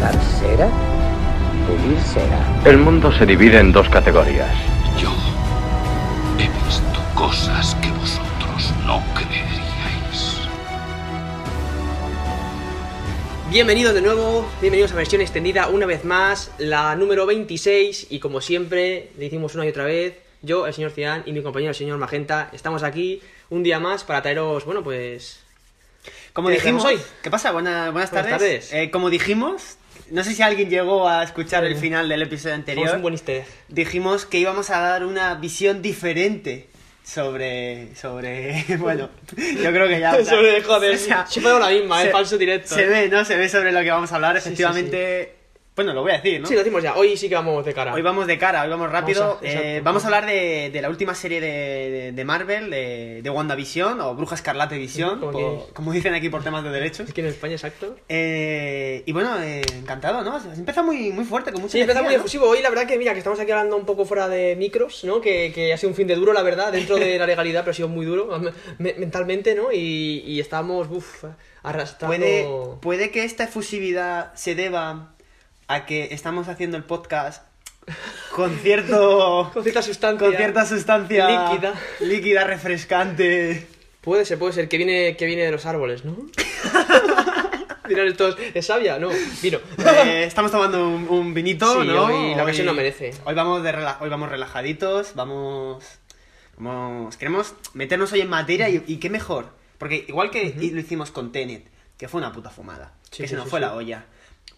mundo! ¿Dar cera? Pulir cera. El mundo se divide en dos categorías. Yo he visto cosas que vosotros no creeríais. Bienvenidos de nuevo, bienvenidos a versión extendida una vez más, la número 26 y como siempre, le hicimos una y otra vez, yo, el señor Cian y mi compañero el señor Magenta, estamos aquí un día más para traeros, bueno, pues... Como ¿Qué dijimos hoy? ¿Qué pasa? Buena- buenas, Buenas tardes. tardes. Eh, como dijimos, no sé si alguien llegó a escuchar el final del episodio anterior. un buen. Dijimos que íbamos a dar una visión diferente sobre. sobre. Bueno, yo creo que ya. Sobre, joder, o sea, siempre la misma, se- falso directo. Se ¿eh? ve, ¿no? Se ve sobre lo que vamos a hablar. Sí, sí, Efectivamente. Bueno, lo voy a decir, ¿no? Sí, lo decimos ya, hoy sí que vamos de cara. Hoy vamos de cara, hoy vamos rápido. Vamos a- Eh. Vamos a hablar de, de la última serie de, de- de Marvel, de, de WandaVision, o Bruja Escarlate Visión, por- que- como dicen aquí por temas de derechos. Aquí en España, exacto. Eh, y bueno, eh, encantado, ¿no? Empezado muy, muy fuerte, con mucha Sí, empezamos muy efusivo. Hoy la verdad que, mira, que estamos aquí hablando un poco fuera de micros, ¿no? Que, que ha sido un fin de duro, la verdad, dentro de la legalidad, pero ha sido muy duro me- mentalmente, ¿no? Y, y estamos, uff, arrastrando... Puede, puede que esta efusividad se deba a que estamos haciendo el podcast con cierto... Con cierta sustancia. con cierta sustancia líquida. líquida, refrescante. Puede ser, puede ser, que viene, que viene de los árboles, ¿no? Dirán estos, ¿es sabia? No, vino. Eh, estamos tomando un, un vinito, Sí, ¿no? hoy la ocasión lo merece. Hoy vamos, de rela- hoy vamos relajaditos, vamos, vamos... Queremos meternos hoy en materia y, y qué mejor. Porque igual que lo hicimos con Tenet, que fue una puta fumada, Sí, que sí, se nos fue la olla.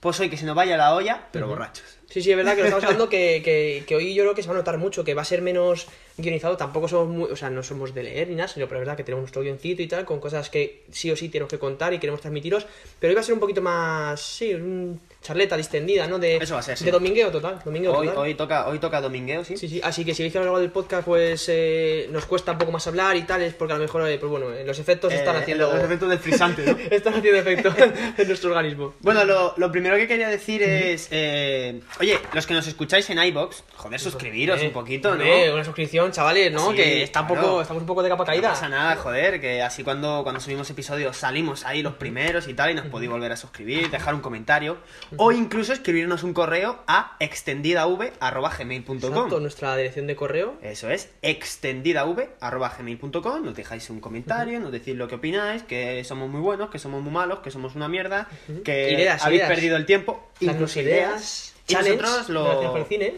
Pues hoy que se nos vaya la olla, pero borrachos. Sí, sí, es verdad que lo estamos hablando que, que, que hoy yo creo que se va a notar mucho, que va a ser menos guionizado. Tampoco somos muy, o sea, no somos de leer ni nada, sino pero es verdad que tenemos nuestro guioncito y tal, con cosas que sí o sí tenemos que contar y queremos transmitiros. Pero hoy va a ser un poquito más, sí, un charleta distendida, ¿no? De, Eso va a ser, sí. de domingueo total. Domingueo Hoy, total. hoy toca, hoy toca domingueo, ¿sí? Sí, sí, así que si veis que a lo largo del podcast pues eh, nos cuesta un poco más hablar y tal, es porque a lo mejor, eh, pues bueno, los efectos están Eh, haciendo... Los efectos del frisante, ¿no? están haciendo efecto en nuestro organismo. Bueno, lo, lo primero que quería decir es... eh, oye, los que nos escucháis en iBox, joder, suscribiros un poquito, ¿no? Una suscripción, chavales, ¿no? Sí, que está un claro. poco, estamos un poco de capa caída. No pasa nada, joder, que así cuando, cuando subimos episodios salimos ahí los primeros y tal, y nos podéis volver a suscribir, dejar un comentario, o incluso escribirnos un correo a extendidav.gmail.com. Exacto, nuestra dirección de correo. Eso es, extendidav.gmail.com, nos dejáis un comentario, nos decís lo que opináis, que somos muy buenos, que somos muy malos, que somos una mierda, que Ideas, habéis ideas. perdido el tiempo, incluso ideas. Y challenge, nosotros gracias por lo... el cine.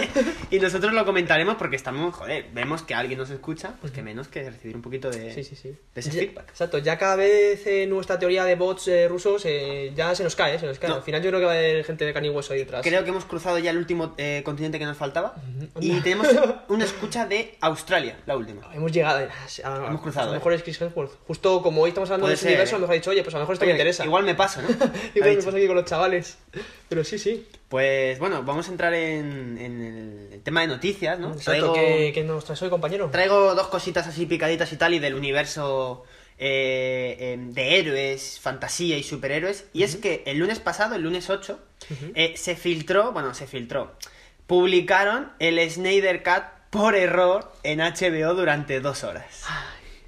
y nosotros lo comentaremos porque estamos, joder, vemos que alguien nos escucha, pues que menos que recibir un poquito de, Sí, sí, sí. de ese Ya- feedback. Exacto, ya cada vez eh, nuestra teoría de bots eh, rusos eh, ya se nos cae, eh, se nos cae. No. Al final yo creo que va a haber gente de carne y hueso ahí detrás. Creo que hemos cruzado ya el último eh, continente que nos faltaba y tenemos una escucha de Australia, la última. Hemos llegado a, a- Hemos cruzado, A lo eh. mejor es Chris Hemsworth. Justo como hoy estamos hablando Puede de ese universo, eh. nos ha dicho, oye, pues a lo mejor esto me interesa. Igual me pasa, ¿no? Igual me pasa aquí con los chavales. Pero sí, sí. Pues bueno, vamos a entrar en, en el, tema de noticias, ¿no? Exacto, ¿qué, qué nos traes hoy, compañero? Traigo dos cositas así picaditas y tal y del universo eh, eh, de héroes, fantasía y superhéroes. Y es que el lunes pasado, el lunes 8, eh, se filtró, bueno, se filtró, publicaron el Snyder Cut por error en HBO durante dos horas.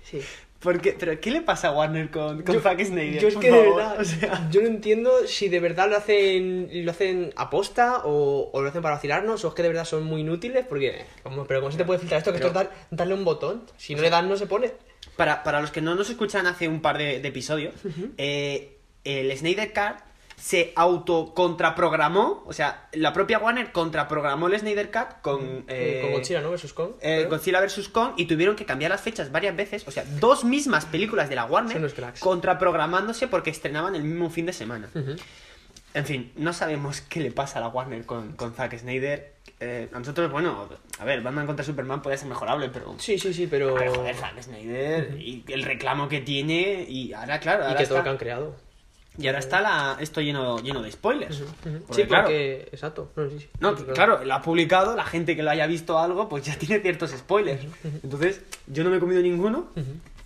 Sí. ¿Por qué? ¿Pero qué le pasa a Warner con, con Yo- Zack Snyder? Yo es que de verdad, O sea, yo no entiendo si de verdad lo hacen lo hacen aposta o, o lo hacen para vacilarnos o es que de verdad son muy inútiles porque, como, pero ¿cómo se te puede filtrar esto? Que Pero- esto es dar- darle un botón. Si no le dan, no se pone. para, para los que no nos escuchan hace un par de, de episodios, eh, el Snyder Cut se autocontraprogramó, o sea, la propia Warner contraprogramó el Snyder Cut con... eh, con Godzilla, ¿no? Versus Kong. eh, Godzilla vs. Kong y tuvieron que cambiar las fechas varias veces, o sea, dos mismas películas de la Warner contraprogramándose porque estrenaban el mismo fin de semana. En fin, no sabemos qué le pasa a la Warner con, con Zack Snyder. Eh, a nosotros, bueno, a ver, Batman contra Superman puede ser mejorable, pero... Sí, sí, sí, pero... Pero joder, Zack Snyder y el reclamo que tiene y ahora, claro, y que todo lo que han creado. Y ahora está la, esto lleno, lleno de spoilers. Ujú. Porque, sí, claro, porque. Exacto. No, sí, sí. No, Sí, claro, lo ha publicado, la gente que lo haya visto algo, pues ya tiene ciertos spoilers. Entonces, yo no me he comido ninguno,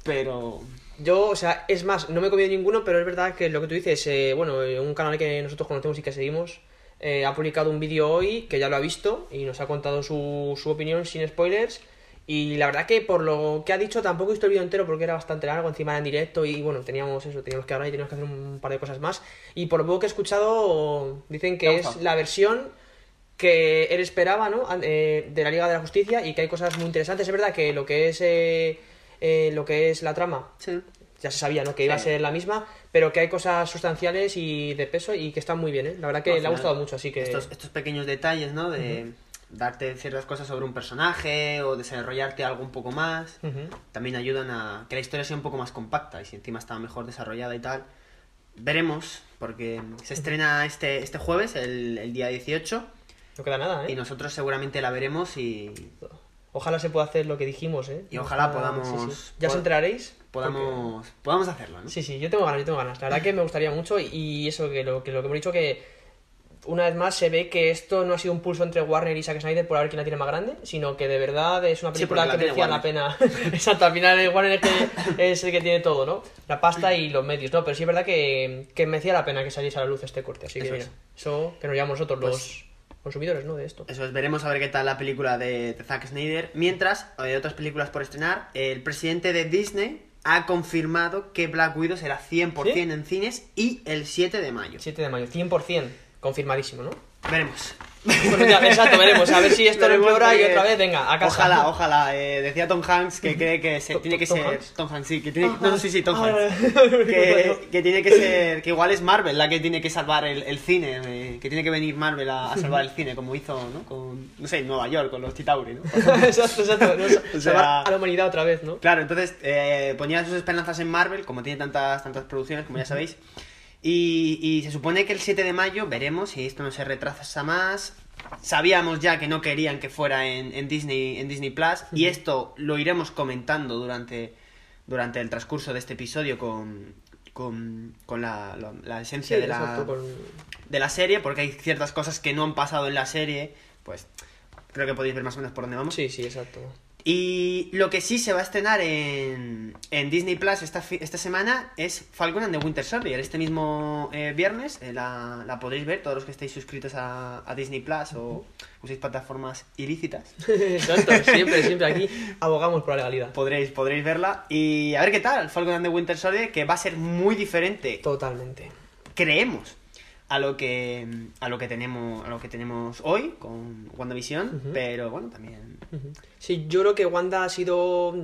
pero... Yo, o sea, es más, no me he comido ninguno, pero es verdad que lo que tú dices, eh, bueno, eh, un canal que nosotros conocemos y que seguimos, eh, ha publicado un vídeo hoy que ya lo ha visto y nos ha contado su, su opinión sin spoilers. Y la verdad que por lo que ha dicho tampoco he visto el vídeo entero porque era bastante largo, encima era en directo y bueno, teníamos eso, teníamos que hablar y teníamos que hacer un par de cosas más. Y por lo poco que he escuchado, dicen ¿Te ha que es la versión que él esperaba, ¿no? Eh, de la Liga de la Justicia y que hay cosas muy interesantes. Es verdad que lo que es eh, eh, lo que es la trama Sí. ya se sabía, ¿no? Que iba a ser la misma, pero que hay cosas sustanciales y de peso y que están muy bien, ¿eh? La verdad que Al le ha gustado mucho, así que... Estos, estos pequeños detalles, ¿no? De darte ciertas cosas sobre un personaje o desarrollarte algo un poco más, Ujú. también ayudan a que la historia sea un poco más compacta y si encima está mejor desarrollada y tal. Veremos, porque se estrena este, este jueves, el, el día 18, No queda nada, ¿eh? y nosotros seguramente la veremos y Ojalá se pueda hacer lo que dijimos, ¿eh? Y ojalá Ojalá- podamos- sí, sí. Ya os enteraréis. podamos, podamos hacerlo, ¿no? Sí, sí, yo tengo ganas, yo tengo ganas. La verdad que me gustaría mucho y, y eso que lo, que lo que hemos dicho que una vez más se ve que esto no ha sido un pulso entre Warner y Zack Snyder por ver quién la tiene más grande, sino que de verdad es una película que merecía la pena. Exacto, al final el Warner es, que, es el que tiene todo, ¿no? La pasta y los medios, ¿no? Pero sí es verdad que, que merecía la pena que saliese a la luz este corte. Así que Eso mira, es. eso que nos llevamos nosotros Pues- los consumidores, ¿no? De esto. Eso es, veremos a ver qué tal la película de, de Zack Snyder. Mientras, hay otras películas por estrenar. El presidente de Disney ha confirmado que Black Widow será 100% ¿Sí? en cines y el 7 de mayo. 7 de mayo, 100%, confirmadísimo, ¿no? Veremos. Bueno, ya, exacto, veremos. A ver si esto Veremos empeora y otra vez, venga, a casa. Ojalá, ojalá. eh, decía Tom Hanks que cree que se, ¿Tom- tiene que Tom ser. Hanks? Tom Hanks, sí, que tiene. No, no, sí, sí, Tom Ah, Hanks. que, que tiene que ser. Que igual es Marvel la que tiene que salvar el, el cine. eh, que tiene que venir Marvel a, a salvar el cine, como hizo, ¿no? Con. No sé, en Nueva York, con los Titauri, ¿no? exacto, exacto. ¿no? O sea- a la humanidad otra vez, ¿no? Claro, entonces eh, ponía sus esperanzas en Marvel, como tiene tantas, tantas producciones, como ya sabéis. Y, y se supone que el 7 de mayo veremos si esto no se retrasa más. Sabíamos ya que no querían que fuera en, en Disney, en Disney Plus. Y esto lo iremos comentando durante, durante el transcurso de este episodio con, con, con la, la- la esencia Sí, de, la, con- de la serie, porque hay ciertas cosas que no han pasado en la serie. Pues creo que podéis ver más o menos por dónde vamos. Sí, sí, exacto. Y lo que sí se va a estrenar en, en Disney Plus esta, esta semana es Falcon and the Winter Soldier. Este mismo eh, viernes eh, la, la podréis ver, todos los que estéis suscritos a, a Disney Plus o uséis plataformas ilícitas. exacto, siempre, siempre aquí abogamos por la legalidad. Podréis, podréis verla y a ver qué tal. Falcon and the Winter Soldier, que va a ser muy diferente, Totalmente. creemos, a lo que a lo que tenemos a lo que tenemos hoy con WandaVision, Ujú. pero bueno, también. Sí, yo creo que Wanda ha sido.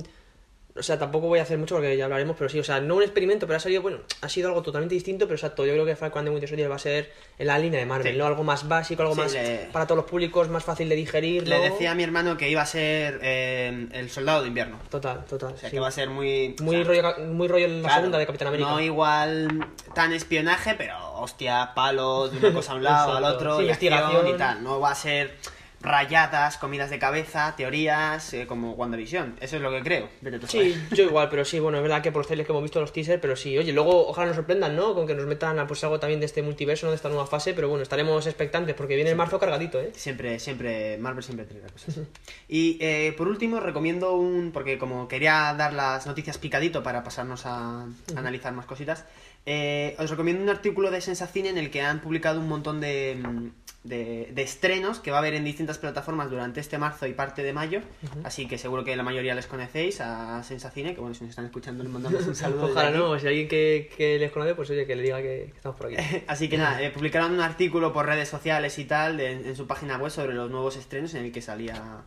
O sea, tampoco voy a hacer mucho porque ya hablaremos, pero sí, o sea, no un experimento, pero ha salido, bueno, ha sido algo totalmente distinto, pero exacto, yo creo que Falcon and Winter Soldier va a ser en la línea de Marvel, Sí. ¿no? Algo más básico, algo Sí, más le- para todos los públicos, más fácil de digerir, Le ¿no? decía a mi hermano que iba a ser eh, el soldado de invierno. Total, total. O sea, sí. que va a ser muy... Muy, o sea, rollo, muy rollo en la claro, segunda de Capitán América. No igual tan espionaje, pero hostia, palos, de una cosa a un lado, al otro, investigación. y tal. No va a ser rayadas, comidas de cabeza, teorías, eh, como WandaVision. Eso es lo que creo. Sí, yo igual, pero sí, bueno, es verdad que por los trailers que hemos visto los teasers, pero sí, oye, luego ojalá nos sorprendan, ¿no? Con que nos metan a, pues algo también de este multiverso, ¿no? De esta nueva fase, pero bueno, estaremos expectantes porque viene el marzo cargadito, ¿eh? Siempre, siempre, Marvel siempre trae cosas. Y eh, por último, recomiendo un. Porque como quería dar las noticias picadito para pasarnos a, a analizar más cositas, eh, os recomiendo un artículo de Sensacine en el que han publicado un montón de, mm, de, de estrenos que va a haber en distintas plataformas durante este marzo y parte de mayo. Así que seguro que la mayoría les conocéis a Sensacine, que bueno, si nos están escuchando, les mandamos un saludo. Ojalá aquí. no, si alguien que, que les conoce, pues oye, que le diga que, que estamos por aquí. Así que nada, eh, publicaron un artículo por redes sociales y tal de- en su página web sobre los nuevos estrenos en el que salía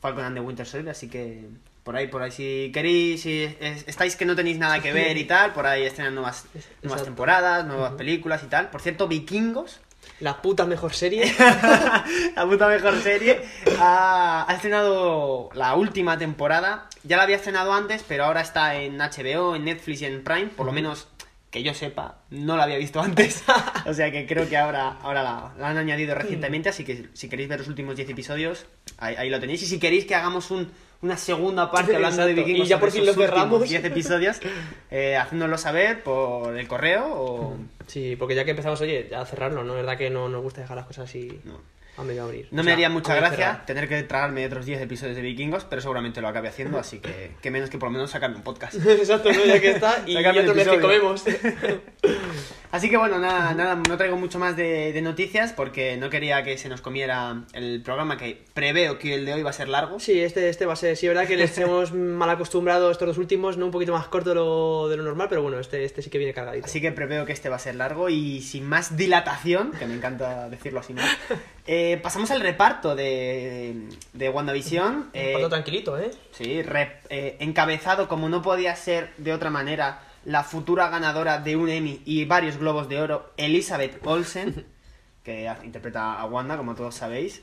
Falcon and the Winter Soldier, así que por ahí, por ahí, si queréis, si es- estáis que no tenéis nada que ver y tal, por ahí estrenan nuevas, nuevas temporadas, nuevas películas y tal. Por cierto, Vikingos, La puta mejor serie. la puta mejor serie, ha, ha estrenado la última temporada. Ya la había estrenado antes, pero ahora está en HBO, en Netflix y en Prime, por lo menos que yo sepa, no la había visto antes. o sea que creo que ahora, ahora la, la han añadido recientemente, así que si queréis ver los últimos 10 episodios, ahí, ahí lo tenéis. Y si queréis que hagamos un, una segunda parte hablando de Exacto. vikingos. Y ya por fin esos lo cerramos. últimos 10 episodios, eh, haciéndolo saber por el correo o... Sí, porque ya que empezamos, oye, ya a cerrarlo, ¿no? Es verdad que no nos gusta dejar las cosas así No. A medio abrir. No O me haría mucha gracia tener que tragarme otros 10 episodios de vikingos, pero seguramente lo acabe haciendo, así que, que menos que por lo menos sacarme un podcast. Exacto, ¿no? Ya que está. Y, y otro mes que comemos. Así que bueno, nada, nada, no traigo mucho más de, de noticias porque no quería que se nos comiera el programa, que preveo que el de hoy va a ser largo. Sí, este, este va a ser, sí, verdad que les hemos mal acostumbrado estos dos últimos, ¿no? Un poquito más corto de lo, de lo normal, pero bueno, este, este sí que viene cargadito. Así que preveo que este va a ser largo y sin más dilatación, que me encanta decirlo así más, eh, pasamos al reparto de, de WandaVision. eh, Pato tranquilito, ¿eh? Sí, rep- eh, encabezado como no podía ser de otra manera la futura ganadora de un Emmy y varios Globos de Oro, Elizabeth Olsen, que interpreta a Wanda, como todos sabéis.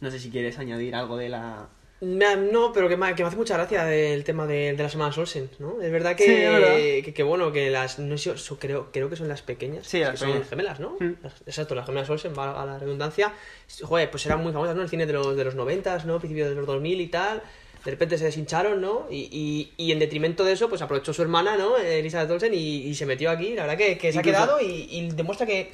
No sé si quieres añadir algo de la... No, pero que me, que me hace mucha gracia el tema de, de las semanas Olsen, ¿no? Es verdad que, Sí, es verdad. que, que bueno, que las, no sé, creo, creo que son las pequeñas, Sí, que las son pequeñas. gemelas, ¿no? Mm. Exacto, las gemelas Olsen, valga la redundancia. Joder, pues eran muy famosas, ¿no? El cine de los, de los 90, ¿no? Principio de los 2000 y tal. De repente se deshincharon, ¿no? Y, y, y en detrimento de eso, pues aprovechó su hermana, ¿no? Elizabeth Olsen y, y se metió aquí. La verdad que, que se ha quedado y, y demuestra que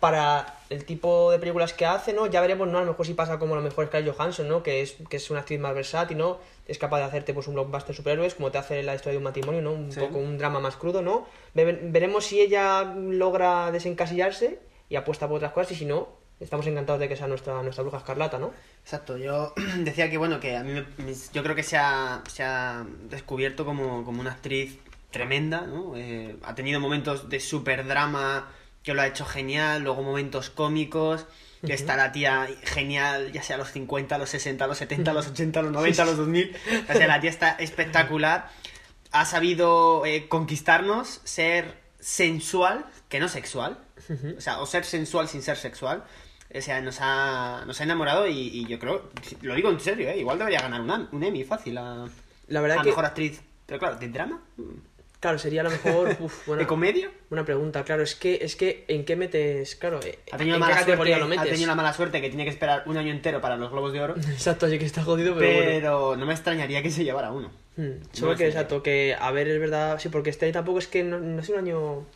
para el tipo de películas que hace, ¿no? Ya veremos, ¿no? A lo mejor si pasa como a lo mejor Scarlett Johansson, ¿no? Que es, que es una actriz más versátil, ¿no? Es capaz de hacerte pues un blockbuster superhéroes, como te hace la historia de un matrimonio, ¿no? Un Sí. poco un drama más crudo, ¿no? Ve- veremos si ella logra desencasillarse y apuesta por otras cosas, y si no, estamos encantados de que sea nuestra, nuestra bruja escarlata, ¿no? Exacto, yo decía que bueno, que a mí yo creo que se ha, se ha descubierto como, como una actriz tremenda, ¿no? Eh, ha tenido momentos de super drama que lo ha hecho genial, luego momentos cómicos, que está la tía genial, ya sea a los 50, a los 60, a los 70, a los 80, a los 90, a los 2000, o sea, la tía está espectacular, ha sabido eh, conquistarnos, ser sensual, que no sexual, o sea, o ser sensual sin ser sexual. O sea, nos ha, nos ha enamorado y, y yo creo, lo digo en serio, ¿eh? igual debería ganar un, un Emmy fácil a, La verdad a que, mejor actriz. Pero claro, ¿de drama? Claro, sería a lo mejor... Uf, buena, ¿De comedia? buena pregunta, claro, es que, es que, ¿en qué metes? Claro, eh, Ha tenido, ¿en la qué mala suerte, lo ha metes? tenido la mala suerte que tiene que esperar un año entero para los Globos de Oro. Exacto, así que está jodido, pero, Pero, bueno. no me extrañaría que se llevara uno. Hmm, Solo que, exacto, que a ver, es verdad, sí, porque este año tampoco es que no, no ha sido un año...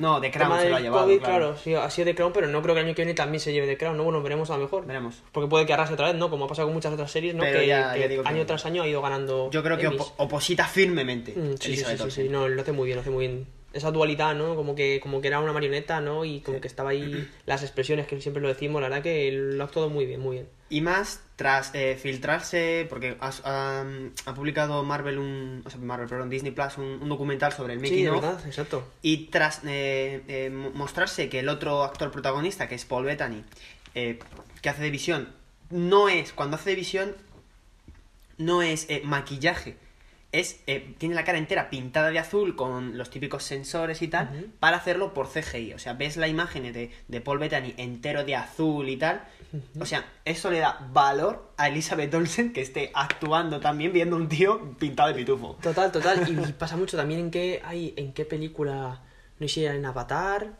No, de Crown se lo ha llevado. COVID, claro. sí, ha sido de Crown, pero no creo que el año que viene también se lleve de Crown, ¿no? Bueno, veremos a lo mejor. Veremos. Porque puede que arrase otra vez, ¿no? Como ha pasado con muchas otras series, ¿no? Pero que ya- que ya digo que- año tras año ha ido ganando Yo creo que opo- oposita firmemente. Mm, sí, sí, sí, sí, no, lo hace muy bien, lo hace muy bien. Esa dualidad, ¿no? Como que, como que era una marioneta, ¿no? Y como que estaba ahí las expresiones, que siempre lo decimos, la verdad que lo ha actuado muy bien, muy bien. Y más tras eh, filtrarse, porque ha, publicado Marvel un, o sea, Marvel, perdón, Disney Plus un, un documental sobre el Sí, making de of. verdad, exacto. Y tras eh, eh, mo- mostrarse que el otro actor protagonista, que es Paul Bettany, eh, que hace de visión, no es, cuando hace de visión, no es eh, maquillaje, es eh, tiene la cara entera pintada de azul con los típicos sensores y tal, para hacerlo por CGI. O sea, ves la imagen de, de Paul Bettany entero de azul y tal. O sea, eso le da valor a Elizabeth Olsen que esté actuando también viendo un tío pintado de pitufo. Total, total. Y pasa mucho también en qué hay, en qué película, no era en Avatar,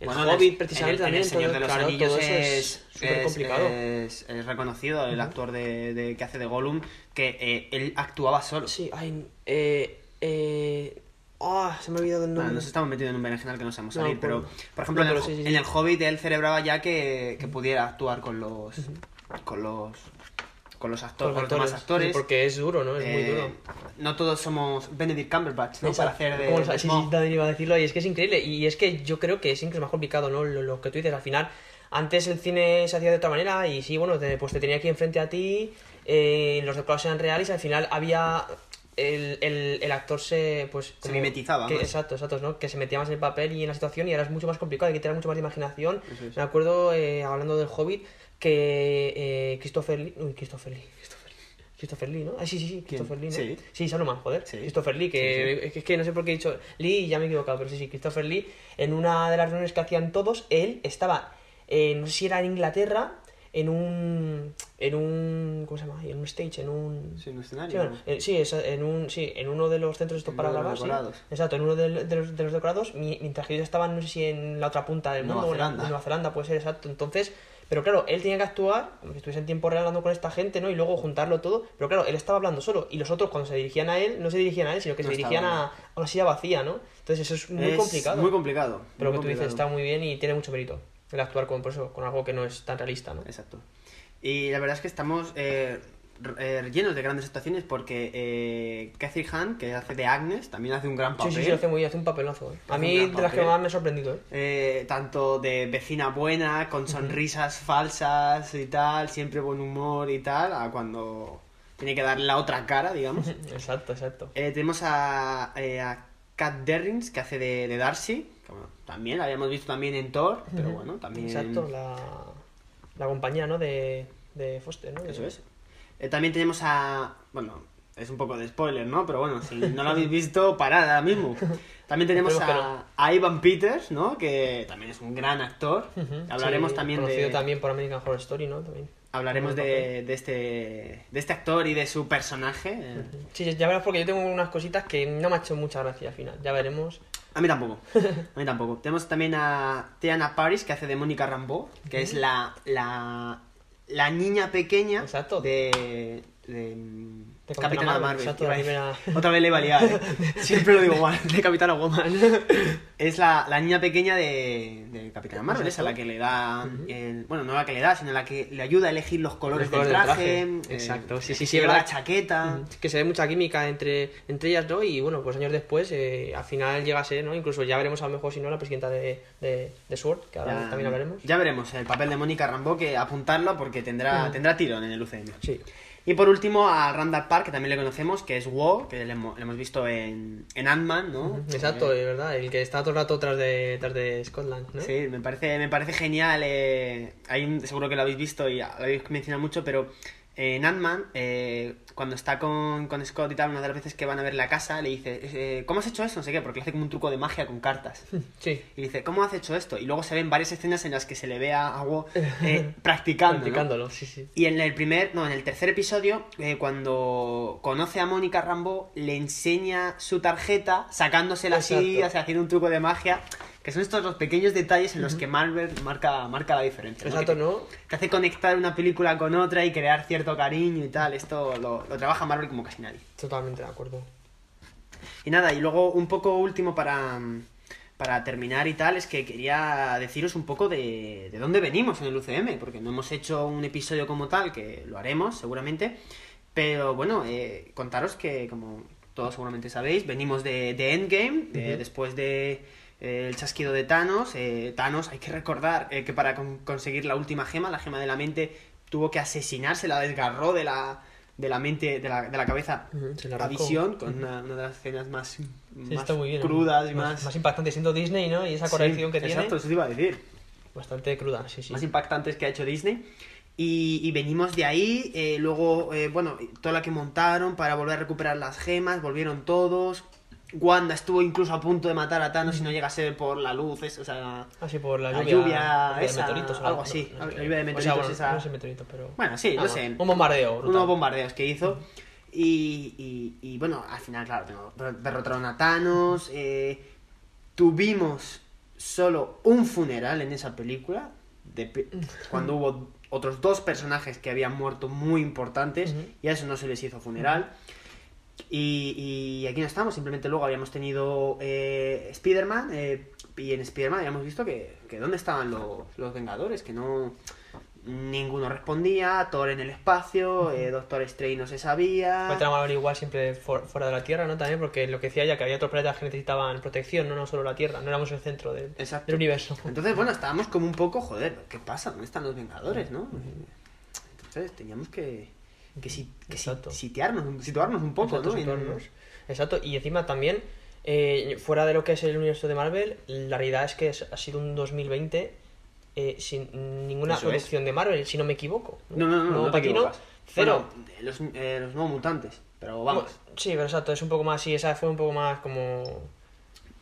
el Bueno, en Hobbit el- precisamente en el, también. en el Señor todo- de los claro, Anillos es súper complicado. es- es reconocido el actor de, de- que hace de Gollum que eh, él actuaba solo. Sí, hay. Eh, eh, ah, se me ha olvidado el Bueno, nombre. nos estamos metiendo en un berenjenal que no sabemos salir, pero por ejemplo no, en, el, sí, sí, en sí. el Hobbit él celebraba ya que, que pudiera actuar con los con los con los actores, con los demás actores. sí, porque es duro, ¿no? Es muy Eh, duro. No todos somos Benedict Cumberbatch, ¿no? Exacto. Para hacer de, ¿Cómo lo de sabes? Sí, sí, también iba a decirlo y es que es increíble. Y es que yo creo que es incluso más complicado, ¿no? Lo, lo que tú dices, al final, antes el cine se hacía de otra manera y sí, bueno, te- pues te tenía aquí enfrente a ti, eh, los decorados eran reales y al final había... El, el, el actor se pues Se mimetizaba que- más. exacto exacto ¿no? que se metía más en el papel y en la situación y ahora es mucho más complicado hay que tener mucho más de imaginación me acuerdo eh, hablando del Hobbit que eh, Christopher Lee uy Christopher Lee Christopher Lee Christopher Lee ¿no? ah sí sí sí ¿Quién? Christopher Lee ¿no? Sí. sí Saruman joder Sí. Christopher Lee que es que- es que no sé por qué he dicho Lee y ya me he equivocado, pero sí, sí, Christopher Lee, en una de las reuniones que hacían todos, él estaba, eh, no sé si era en Inglaterra, en un, en un, ¿cómo se llama? En un stage, en un... Sí, en un Sí, escenario. bueno, eh, sí, es- en un, sí, en uno de los centros estos En para grabar, sí. Exacto, en uno de, de los, de los decorados, mi- mientras que ellos estaban, no sé si en la otra punta del Nueva mundo, en Zelanda. en Nueva Zelanda, puede ser exacto. Entonces, Pero claro, él tenía que actuar, como si estuviese en tiempo real hablando con esta gente, ¿no? Y luego juntarlo todo. Pero claro, él estaba hablando solo. Y los otros, cuando se dirigían a él, no se dirigían a él, sino que No se dirigían a, una silla vacía, ¿no? Entonces eso es muy Es complicado. Muy complicado. Pero muy lo que tú dices complicado. está muy bien y tiene mucho mérito. El actuar con, por eso, con algo que no es tan realista, ¿no? Exacto. Y la verdad es que estamos eh, eh, llenos de grandes actuaciones porque eh, Cathy Hunt, que hace de Agnes, también hace un gran Sí, papel. sí, sí, lo hace muy hace un papelazo. ¿eh? A mí, de las que más me ha sorprendido, ¿eh? Eh, tanto de vecina buena, con sonrisas falsas y tal, siempre buen humor y tal, a cuando tiene que dar la otra cara, digamos. Exacto, exacto. Eh, tenemos a, a Kat Derrins, que hace de, de Darcy, también la habíamos visto también en Thor, pero bueno, también... Exacto, la, la compañía, ¿no? De, de Foster, ¿no? Eso es. Eh, también tenemos a. Bueno, es un poco de spoiler, ¿no? Pero bueno, si no lo habéis visto, parad ahora mismo. También tenemos a, a Ivan Peters, ¿no? Que también es un gran actor. Hablaremos sí, también conocido de. también por American Horror Story, ¿no? También. Hablaremos de, de este. de este actor y de su personaje. Sí, ya verás porque yo tengo unas cositas que no me ha hecho mucha gracia al final. Ya veremos. A mí tampoco. A mí tampoco. Tenemos también a Tiana Paris, que hace de Mónica Rambeau, que es la. la. la niña pequeña Exacto. de. de. De Capitana Marvel. A Otra vez le iba a liar, ¿eh? Siempre lo digo mal, de Capitana Woman. Es la, la niña pequeña de, de Capitana Marvel, esa la que le da. el- bueno, no la que le da, sino la que le ayuda a elegir los colores, Los colores del del traje. eh, Exacto, sí, sí, sí, lleva la chaqueta. Que se ve mucha química entre, entre ellas, ¿no? Y bueno, pues años después, eh, al final llega a ser, ¿no? Incluso ya veremos a lo mejor si no la presidenta de, de, de Sword, que ahora Ya- también hablaremos. Ya veremos el papel de Mónica Rambeau, que apuntarlo porque tendrá, tendrá tirón en el UCM. Sí. Y por último a Randall Park, que también le conocemos, que es Wo, que le hemos, le hemos visto en, en Ant-Man, ¿no? Exacto, de verdad. El que está todo el rato tras de, tras de Scotland, ¿no? Sí, me parece, me parece genial. eh, hay un- seguro que lo habéis visto y lo habéis mencionado mucho, pero en Ant-Man, eh, cuando está con, con Scott y tal, una de las veces que van a ver la casa, le dice, eh, ¿cómo has hecho eso? No sé qué, porque le hace como un truco de magia con cartas. Sí. Y dice, ¿cómo has hecho esto? Y luego se ven varias escenas en las que se le ve a, a Wo, eh, practicando. ¿no? Practicándolo, sí, sí. Y en el primer, no, en el tercer episodio, eh, cuando conoce a Mónica Rambo, le enseña su tarjeta, sacándosela así, Exacto. o sea, haciendo un truco de magia, que son estos los pequeños detalles en los que Marvel marca, marca la diferencia. ¿no? Exacto, Que ¿no? Te hace conectar una película con otra y crear cierto cariño y tal. Esto lo, lo trabaja Marvel como casi nadie. Totalmente de acuerdo. Y nada, y luego un poco último para, para terminar y tal, es que quería deciros un poco de, de dónde venimos en el UCM, porque no hemos hecho un episodio como tal, que lo haremos seguramente, pero bueno, eh, contaros que como todos seguramente sabéis, venimos de, de Endgame, de- después de eh, el chasquido de Thanos, eh, Thanos hay que recordar eh, que para con- conseguir la última gema, la gema de la mente, tuvo que asesinarse, la desgarró de la, de la mente, de la, de la cabeza se la a visión, con una, una de las escenas más, Sí, más bien. crudas y más, más... más impactante siendo Disney, ¿no? Y esa corrección Sí, que tiene. Exacto, eso te iba a decir. Bastante cruda, sí, sí. Más impactantes que ha hecho Disney. Y, y venimos de ahí, eh, luego, eh, bueno, toda la que montaron para volver a recuperar las gemas, volvieron todos. Wanda estuvo incluso a punto de matar a Thanos si no llegase por la luz, es- o sea... Así por la La lluvia, lluvia de esa, meteoritos o algo no, así, no la lluvia de O meteoritos sea, bueno, esa- No sé meteoritos, pero. Bueno, sí, no Ah, sé. Un bombardeo. brutal. unos bombardeos que hizo. Y, y- y, bueno, al final, claro, tengo- derrotaron a Thanos. eh, tuvimos solo un funeral en esa película. De, cuando hubo otros dos personajes que habían muerto muy importantes. Y a eso no se les hizo funeral. Y, y aquí no estamos, simplemente luego habíamos tenido eh, Spider-Man. eh, y en Spider-Man habíamos visto que, que dónde estaban los, los Vengadores, que no. Ninguno respondía, Thor en el espacio, eh, Doctor Strange no se sabía. Fue trama igual siempre for- fuera de la Tierra, ¿no? También porque lo que decía ya que había otros planetas que necesitaban protección, no, no solo la Tierra, no éramos el centro del universo. Entonces, bueno, estábamos como un poco, joder, ¿qué pasa? ¿Dónde están los Vengadores, no? Entonces, teníamos que, que, si- que si- sitiarnos, un- situarnos un poco, Exacto, ¿no? Situarnos. Exacto, y encima también, eh, fuera de lo que es el universo de Marvel, la realidad es que ha sido un 2020 eh, sin ninguna Eso es. producción de Marvel, si no me equivoco. No, no, no, no, te Patino, equivocas. Cero. Bueno, los, eh, los nuevos mutantes, pero vamos. Sí, pero exacto, es un poco más, sí, esa fue un poco más como...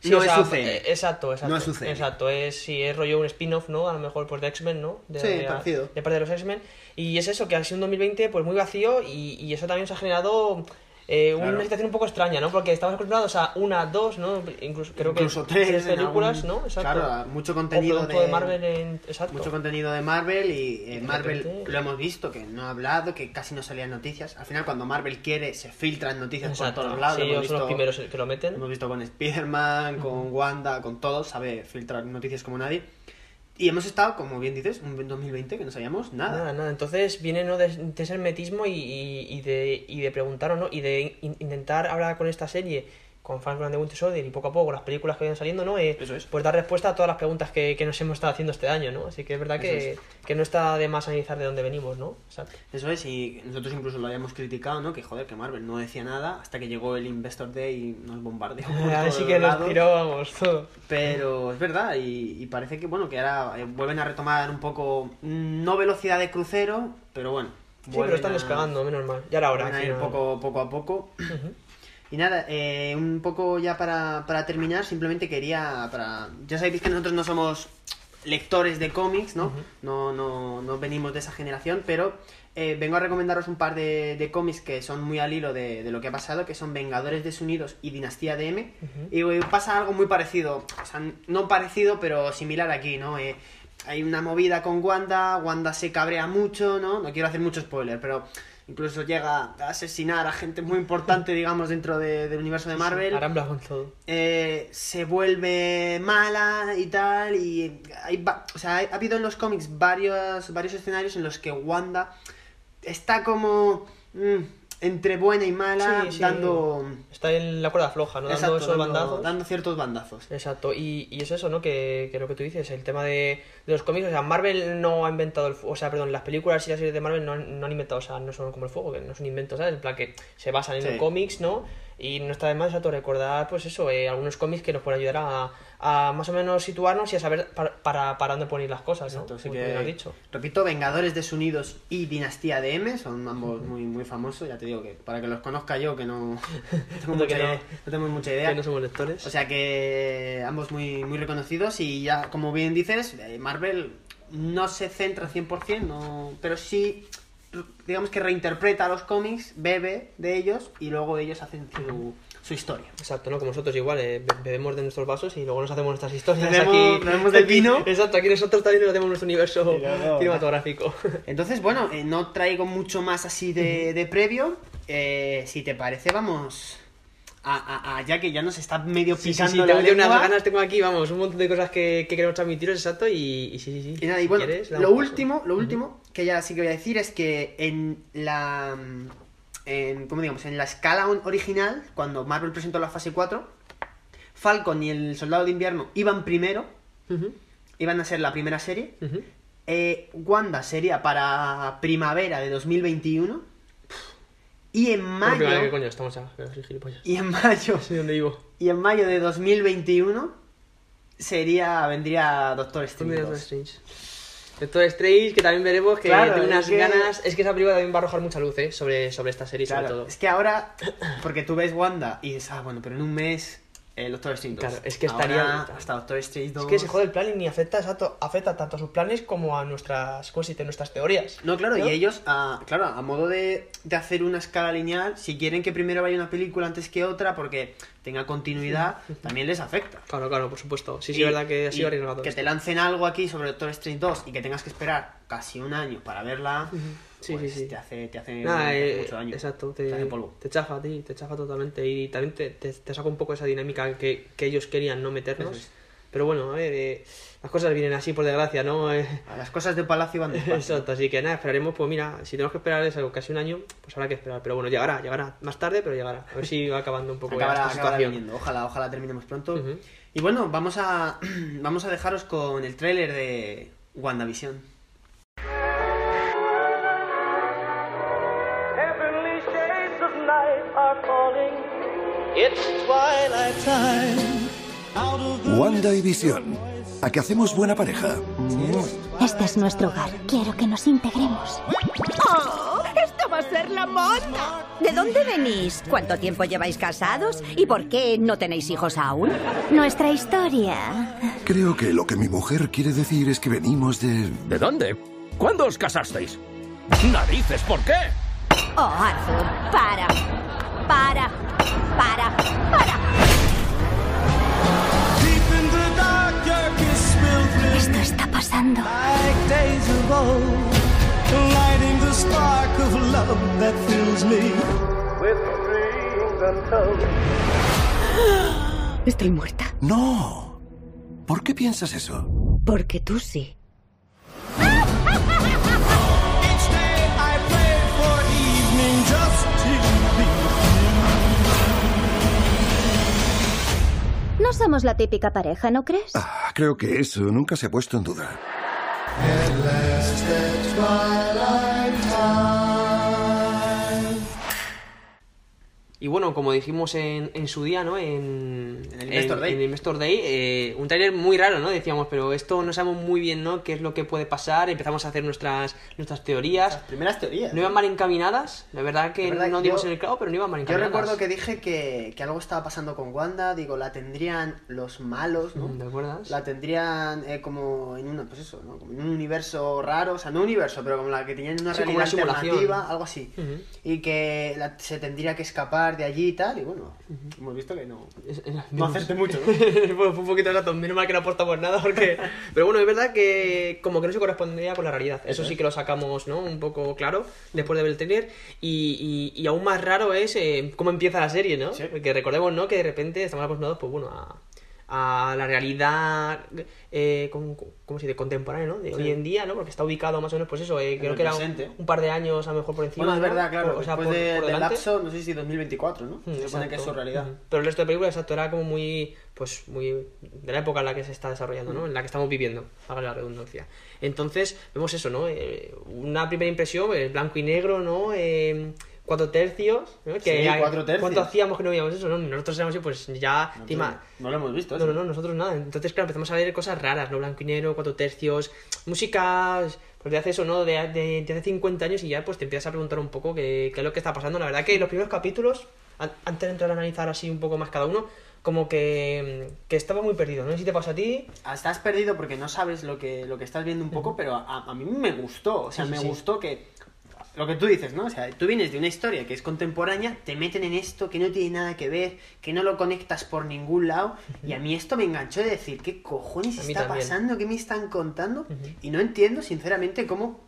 Sí, No o es UCM. eh, Exacto, exacto. No es UCM. Exacto, es, sí, es rollo un spin-off, ¿no? A lo mejor pues de X-Men, ¿no? De, Sí, de- parecido. De parte de los X-Men. Y es eso, que ha sido un 2020 pues muy vacío y, y eso también se ha generado eh, una Claro. situación un poco extraña, ¿no? Porque estamos acostumbrados a una, dos, ¿no? Incluso creo que Incluso tres en películas, ¿no? Exacto. Claro, mucho contenido producto de- Marvel en... Exacto. Mucho contenido de Marvel y eh, de Marvel repente- lo hemos visto, que no ha hablado, que casi no salían noticias. Al final, cuando Marvel quiere, se filtran noticias Exacto. por todos lados. Sí, hemos ellos son los visto- primeros que lo meten. Hemos visto con Spider-Man, con Wanda, con todos, sabe filtrar noticias como nadie. Y hemos estado, como bien dices, un 2020 que no sabíamos nada. Nada, nada. Entonces viene ¿no? de, de ese hermetismo y, y- y de, y de preguntar, ¿no? Y de in- intentar ahora con esta serie, con Falcon de Winter Soldier y poco a poco las películas que vayan saliendo, ¿no? Eh, Eso es. Pues dar respuesta a todas las preguntas que, que nos hemos estado haciendo este año, ¿no? Así que es verdad que, que no está de más analizar de dónde venimos, ¿no? Exacto. Eso es, y nosotros incluso lo habíamos criticado, ¿no? Que joder, que Marvel no decía nada hasta que llegó el Investor Day y nos bombardeó. por Ahí todos sí que nos tiró, vamos, todo. Pero es verdad, y, y parece que bueno, que ahora eh, vuelven a retomar un poco, no velocidad de crucero, pero bueno. Sí, pero están a- despegando, menos mal. Ya era hora. Van a ir poco, poco a poco. Y nada, eh, un poco ya para, para terminar, simplemente quería, para ya sabéis que nosotros no somos lectores de cómics, ¿no? no, no, no venimos de esa generación, pero eh, vengo a recomendaros un par de, de cómics que son muy al hilo de, de lo que ha pasado, que son Vengadores desunidos y Dinastía de M. Y pasa algo muy parecido, o sea, no parecido, pero similar aquí, ¿no? Eh, hay una movida con Wanda, Wanda se cabrea mucho, ¿no? No quiero hacer mucho spoiler, pero incluso llega a asesinar a gente muy importante, digamos, dentro de- del universo de Marvel. Arambla con todo. Eh, se vuelve mala y tal, y hay o sea, ha habido en los cómics varios, varios escenarios en los que Wanda está como mm, entre buena y mala, Sí, sí. dando... Está en la cuerda floja, ¿no? Dando esos dando- bandazos. dando ciertos bandazos. Exacto, y, y es eso, ¿no? Que, que lo que tú dices, el tema de, de los cómics, o sea, Marvel no ha inventado el fuego, o sea, perdón, las películas y las series de Marvel no, han- no han inventado, o sea, no son como el fuego, que no son inventos, ¿sabes? En plan que se basan en Sí. los cómics, ¿no? Y no está de más, recordar, pues eso, eh, algunos cómics que nos pueden ayudar a, a más o menos situarnos y a saber para, para, para dónde poner las cosas, ¿no? Exacto, así Como tú que, bien has dicho. repito, Vengadores desunidos y Dinastía de M son ambos muy, muy famosos. Ya te digo que para que los conozca yo, que no, tengo, Que mucha, no. no tengo mucha idea. Que no somos lectores. O sea que ambos muy, muy reconocidos y ya, como bien dices, eh, Marvel no se centra 100%, no, pero sí, digamos que reinterpreta los cómics, bebe de ellos y luego ellos hacen su, su historia. Exacto, ¿no? Como nosotros igual, eh, be- bebemos de nuestros vasos y luego nos hacemos nuestras historias Bebemos- aquí. bebemos del vino. Exacto, aquí nosotros también nos hacemos nuestro universo luego- cinematográfico. Entonces, bueno, eh, no traigo mucho más así de, de previo. Eh, si te parece, vamos a, a- a- ya que ya nos está medio Sí, sí, sí, la tengo unas ganas, tengo aquí, vamos, un montón de cosas que, que queremos transmitiros, exacto, y, y sí, sí, sí. Y nada, y si bueno, quieres, lo paso. último, lo último que ya sí que voy a decir es que en la en, ¿cómo digamos? En la escala original, cuando Marvel presentó la fase 4, Falcon y el Soldado de Invierno iban primero, iban a ser la primera serie. Eh, Wanda sería para primavera de 2021. Y en primero, ¿Qué mayo, coño? Estamos gilipollas. y en mayo, No sé dónde vivo. y en mayo de 2021 sería vendría Doctor ¿Dónde Strange. Doctor 2. Strange? Doctor Strange, que también veremos que Claro, tiene es unas que- ganas. Es que esa película también va a arrojar mucha luz, ¿eh? Sobre, sobre esta serie, Claro, sobre todo. es que ahora, porque tú ves Wanda y dices, ah, bueno, pero en un mes el Doctor Strange 2. Claro, es que Ahora, estaría- hasta Doctor Strange 2. Es que se jode el planning y afecta, exacto, afecta tanto a sus planes como a nuestras, ¿cómo se dice? nuestras teorías. No, claro, ¿No? y ellos, ah, claro, a modo de, de hacer una escala lineal, si quieren que primero vaya una película antes que otra porque tenga continuidad, también les afecta. Claro, claro, por supuesto. Sí, sí, Y- es verdad que ha y sido arriesgado. Que esto. te lancen algo aquí sobre Doctor Strange 2 y que tengas que esperar casi un año para verla, Sí, pues sí, sí. te hace, te hace, Nada, te hace eh, mucho daño. exacto, te te, hace polvo. te chafa a ti, te chafa totalmente y también te, te, te saca un poco esa dinámica que, que ellos querían no meternos. Es. Pero bueno, a ver, eh, las cosas vienen así por desgracia, ¿no? Eh, A Las cosas de palacio van despacio. Exacto, así que nada, esperaremos, pues mira, si tenemos que esperar es algo casi un año, pues habrá que esperar. Pero bueno, llegará, llegará más tarde, pero llegará. A ver si va acabando un poco acabará, esta situación. viniendo. Ojalá, ojalá terminemos pronto. Y bueno, vamos a, vamos a dejaros con el tráiler de WandaVision. Wanda y Visión. ¿A que hacemos buena pareja? Este es nuestro hogar. Quiero que nos integremos. ¡Oh! ¡Esto va a ser la monda! ¿De dónde venís? ¿Cuánto tiempo lleváis casados? ¿Y por qué no tenéis hijos aún? Nuestra historia. Creo que lo que mi mujer quiere decir es que venimos de... ¿De dónde? ¿Cuándo os casasteis? Narices, ¿por qué? Oh, Arthur, para. Para. Para. Para. Esto está pasando. Lighting the spark of love that fills me with dreams untold. Estoy muerta. No. ¿Por qué piensas eso? Porque tú sí. Be. No somos la típica pareja, ¿no crees? Ah, creo que eso nunca se ha puesto en duda. Y bueno, como dijimos en, en su día, ¿no? En, En el Investor Day. en el Investor Day, eh, un tráiler muy raro, ¿no? Decíamos, pero esto no sabemos muy bien, ¿no? ¿Qué es lo que puede pasar? Empezamos a hacer nuestras, nuestras teorías. Las primeras teorías. No iban mal encaminadas, la verdad que La verdad, no dimos yo- en el clavo, pero no iban mal Yo encaminadas. recuerdo que dije que, que algo estaba pasando con Wanda, digo, la tendrían los malos, ¿no? ¿Te acuerdas? La tendrían eh, como en una, pues eso, ¿no? Como en un universo raro, o sea, no un universo, pero como la que tenían una Sí, realidad una alternativa, algo así. Y que la- se tendría que escapar de allí y tal, y bueno, hemos visto que no, no acerté mucho, ¿no? fue, fue un poquito rato, menos mal que no apostamos nada porque... Pero bueno, es verdad que como que no se correspondía con la realidad. Eso, Eso sí es. que lo sacamos, ¿no? Un poco claro después de ver el trailer. Y, y, y aún más raro es eh, cómo empieza la serie, ¿no? Sí. Porque recordemos, ¿no? Que de repente estamos acostumbrados, pues bueno, a, a la realidad, eh, ¿cómo, cómo se dice? Contemporánea, ¿no? De Sí. hoy en día, ¿no? Porque está ubicado más o menos, pues eso, eh, creo que era un, un par de años a lo mejor por encima. Bueno, es ¿no? verdad, claro, O sea, después por- de- por del lapso, no sé si 2024, ¿no? Mm, Se supone que es su realidad. Pero el resto de películas, exacto, era como muy, pues, muy de la época en la que se está desarrollando, ¿no? En la que estamos viviendo, haga la redundancia. Entonces, vemos eso, ¿no? Eh, una primera impresión, el blanco y negro, ¿no? Eh, cuatro tercios, ¿no? Sí, cuatro tercios. ¿Cuánto hacíamos que no veíamos eso, no? Nosotros éramos pues ya... No, no lo hemos visto, no, eso. no, no, nosotros nada. Entonces, claro, empezamos a ver cosas raras, ¿no? Blanco y negro, cuatro tercios, músicas, pues de hace eso, ¿no? De, de, de hace 50 años y ya pues te empiezas a preguntar un poco qué, qué es lo que está pasando. La verdad que los primeros capítulos, an- antes de entrar a analizar así un poco más cada uno, como que, que estaba muy perdido. No sé si te pasa a ti. Ah, Estás perdido porque no sabes lo que, lo que estás viendo un poco, pero a, a mí me gustó. O sea, Sí, sí, me sí. gustó que. Lo que tú dices, ¿no? O sea, tú vienes de una historia que es contemporánea, te meten en esto que no tiene nada que ver, que no lo conectas por ningún lado, y a mí esto me enganchó de decir, ¿qué cojones está también. pasando? ¿Qué me están contando? Y no entiendo, sinceramente, cómo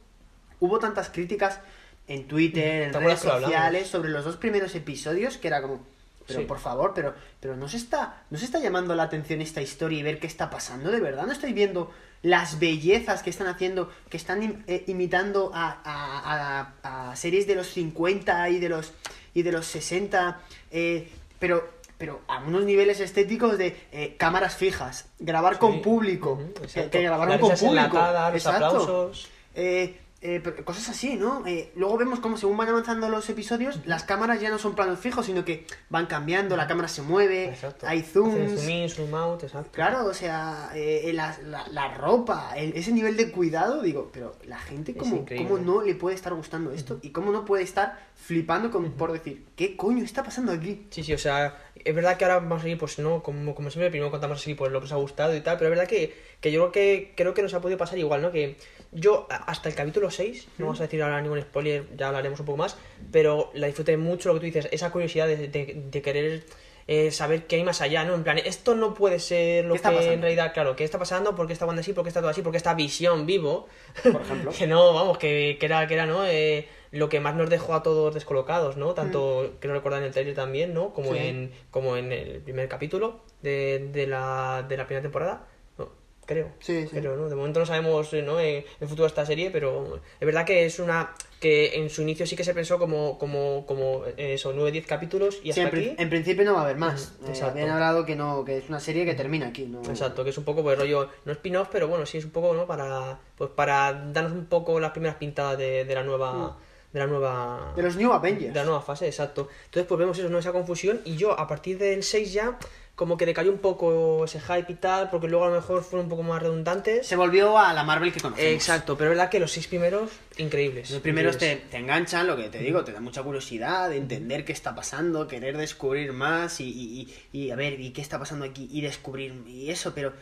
hubo tantas críticas en Twitter, en ¿Te acuerdas redes sociales, sobre los dos primeros episodios, que era como, pero Sí. por favor, pero, pero no se está, no se está llamando la atención esta historia y ver qué está pasando de verdad. No estoy viendo las bellezas que están haciendo, que están eh, imitando a, a- a- a series de los 50 y de los y de los 60, eh, pero pero a unos niveles estéticos de eh, cámaras fijas, grabar con público, que, grabaron con público, los Exacto. aplausos. Eh, eh, pero cosas así, ¿no? Eh, luego vemos cómo según van avanzando los episodios, las cámaras ya no son planos fijos, sino que van cambiando, la cámara se mueve, Exacto. hay zooms. Zoom in, zoom out, exacto. Claro, o sea, eh, la, la- la ropa, el- ese nivel de cuidado, digo, pero la gente, ¿cómo, cómo no le puede estar gustando esto? ¿Y cómo no puede estar flipando con, por decir, ¿qué coño está pasando aquí? Sí, sí, o sea, es verdad que ahora vamos a ir, pues no, como, como siempre, primero contamos así pues lo que os ha gustado y tal, pero es verdad que, que yo creo que creo que nos ha podido pasar igual, ¿no? Que yo hasta el capítulo 6, no vamos a decir ahora ningún spoiler, ya hablaremos un poco más, pero la disfruté mucho lo que tú dices, esa curiosidad de, de- de querer eh, saber qué hay más allá, ¿no? En plan, esto no puede ser lo ¿Qué está que pasando? en realidad, claro, ¿qué está pasando? ¿Por qué está Wanda así? ¿Por qué está todo así? ¿Por qué está Visión vivo? Por ejemplo. que no, vamos, que, que era, que era, ¿no? Eh, lo que más nos dejó a todos descolocados, ¿no? Tanto, creo recordar en el trailer también, ¿no? Como, Mm. Sí. en, como en el primer capítulo de, de, la, de la primera temporada. Creo. Sí, sí. Pero, ¿no? De momento no sabemos, eh, ¿no? Eh, el futuro de esta serie, pero es verdad que es una... que en su inicio sí que se pensó como, como, como eh, eso, 9-10 capítulos y Sí, hasta en, pri- aquí... en principio no va a haber más. Ujú, Eh, exacto. habían hablado que no, que es una serie que termina aquí, ¿no? Exacto, que es un poco pues rollo, no spin-off, pero bueno, sí es un poco, ¿no? Para, pues para darnos un poco las primeras pintadas de, de la nueva... De la nueva... Mm. De los New Avengers. De la nueva fase, exacto. Entonces, pues vemos eso, ¿no? Esa confusión. Y yo, a partir del 6 ya, como que decayó un poco ese hype y tal, porque luego a lo mejor fueron un poco más redundantes. Se volvió a la Marvel que conocemos. Exacto, pero es verdad que los seis primeros, increíbles. Los primeros te, increíbles. te enganchan, lo que te digo, te da mucha curiosidad de entender qué está pasando, querer descubrir más y, y- y- y a ver, ¿y qué está pasando aquí? Y descubrir y eso, pero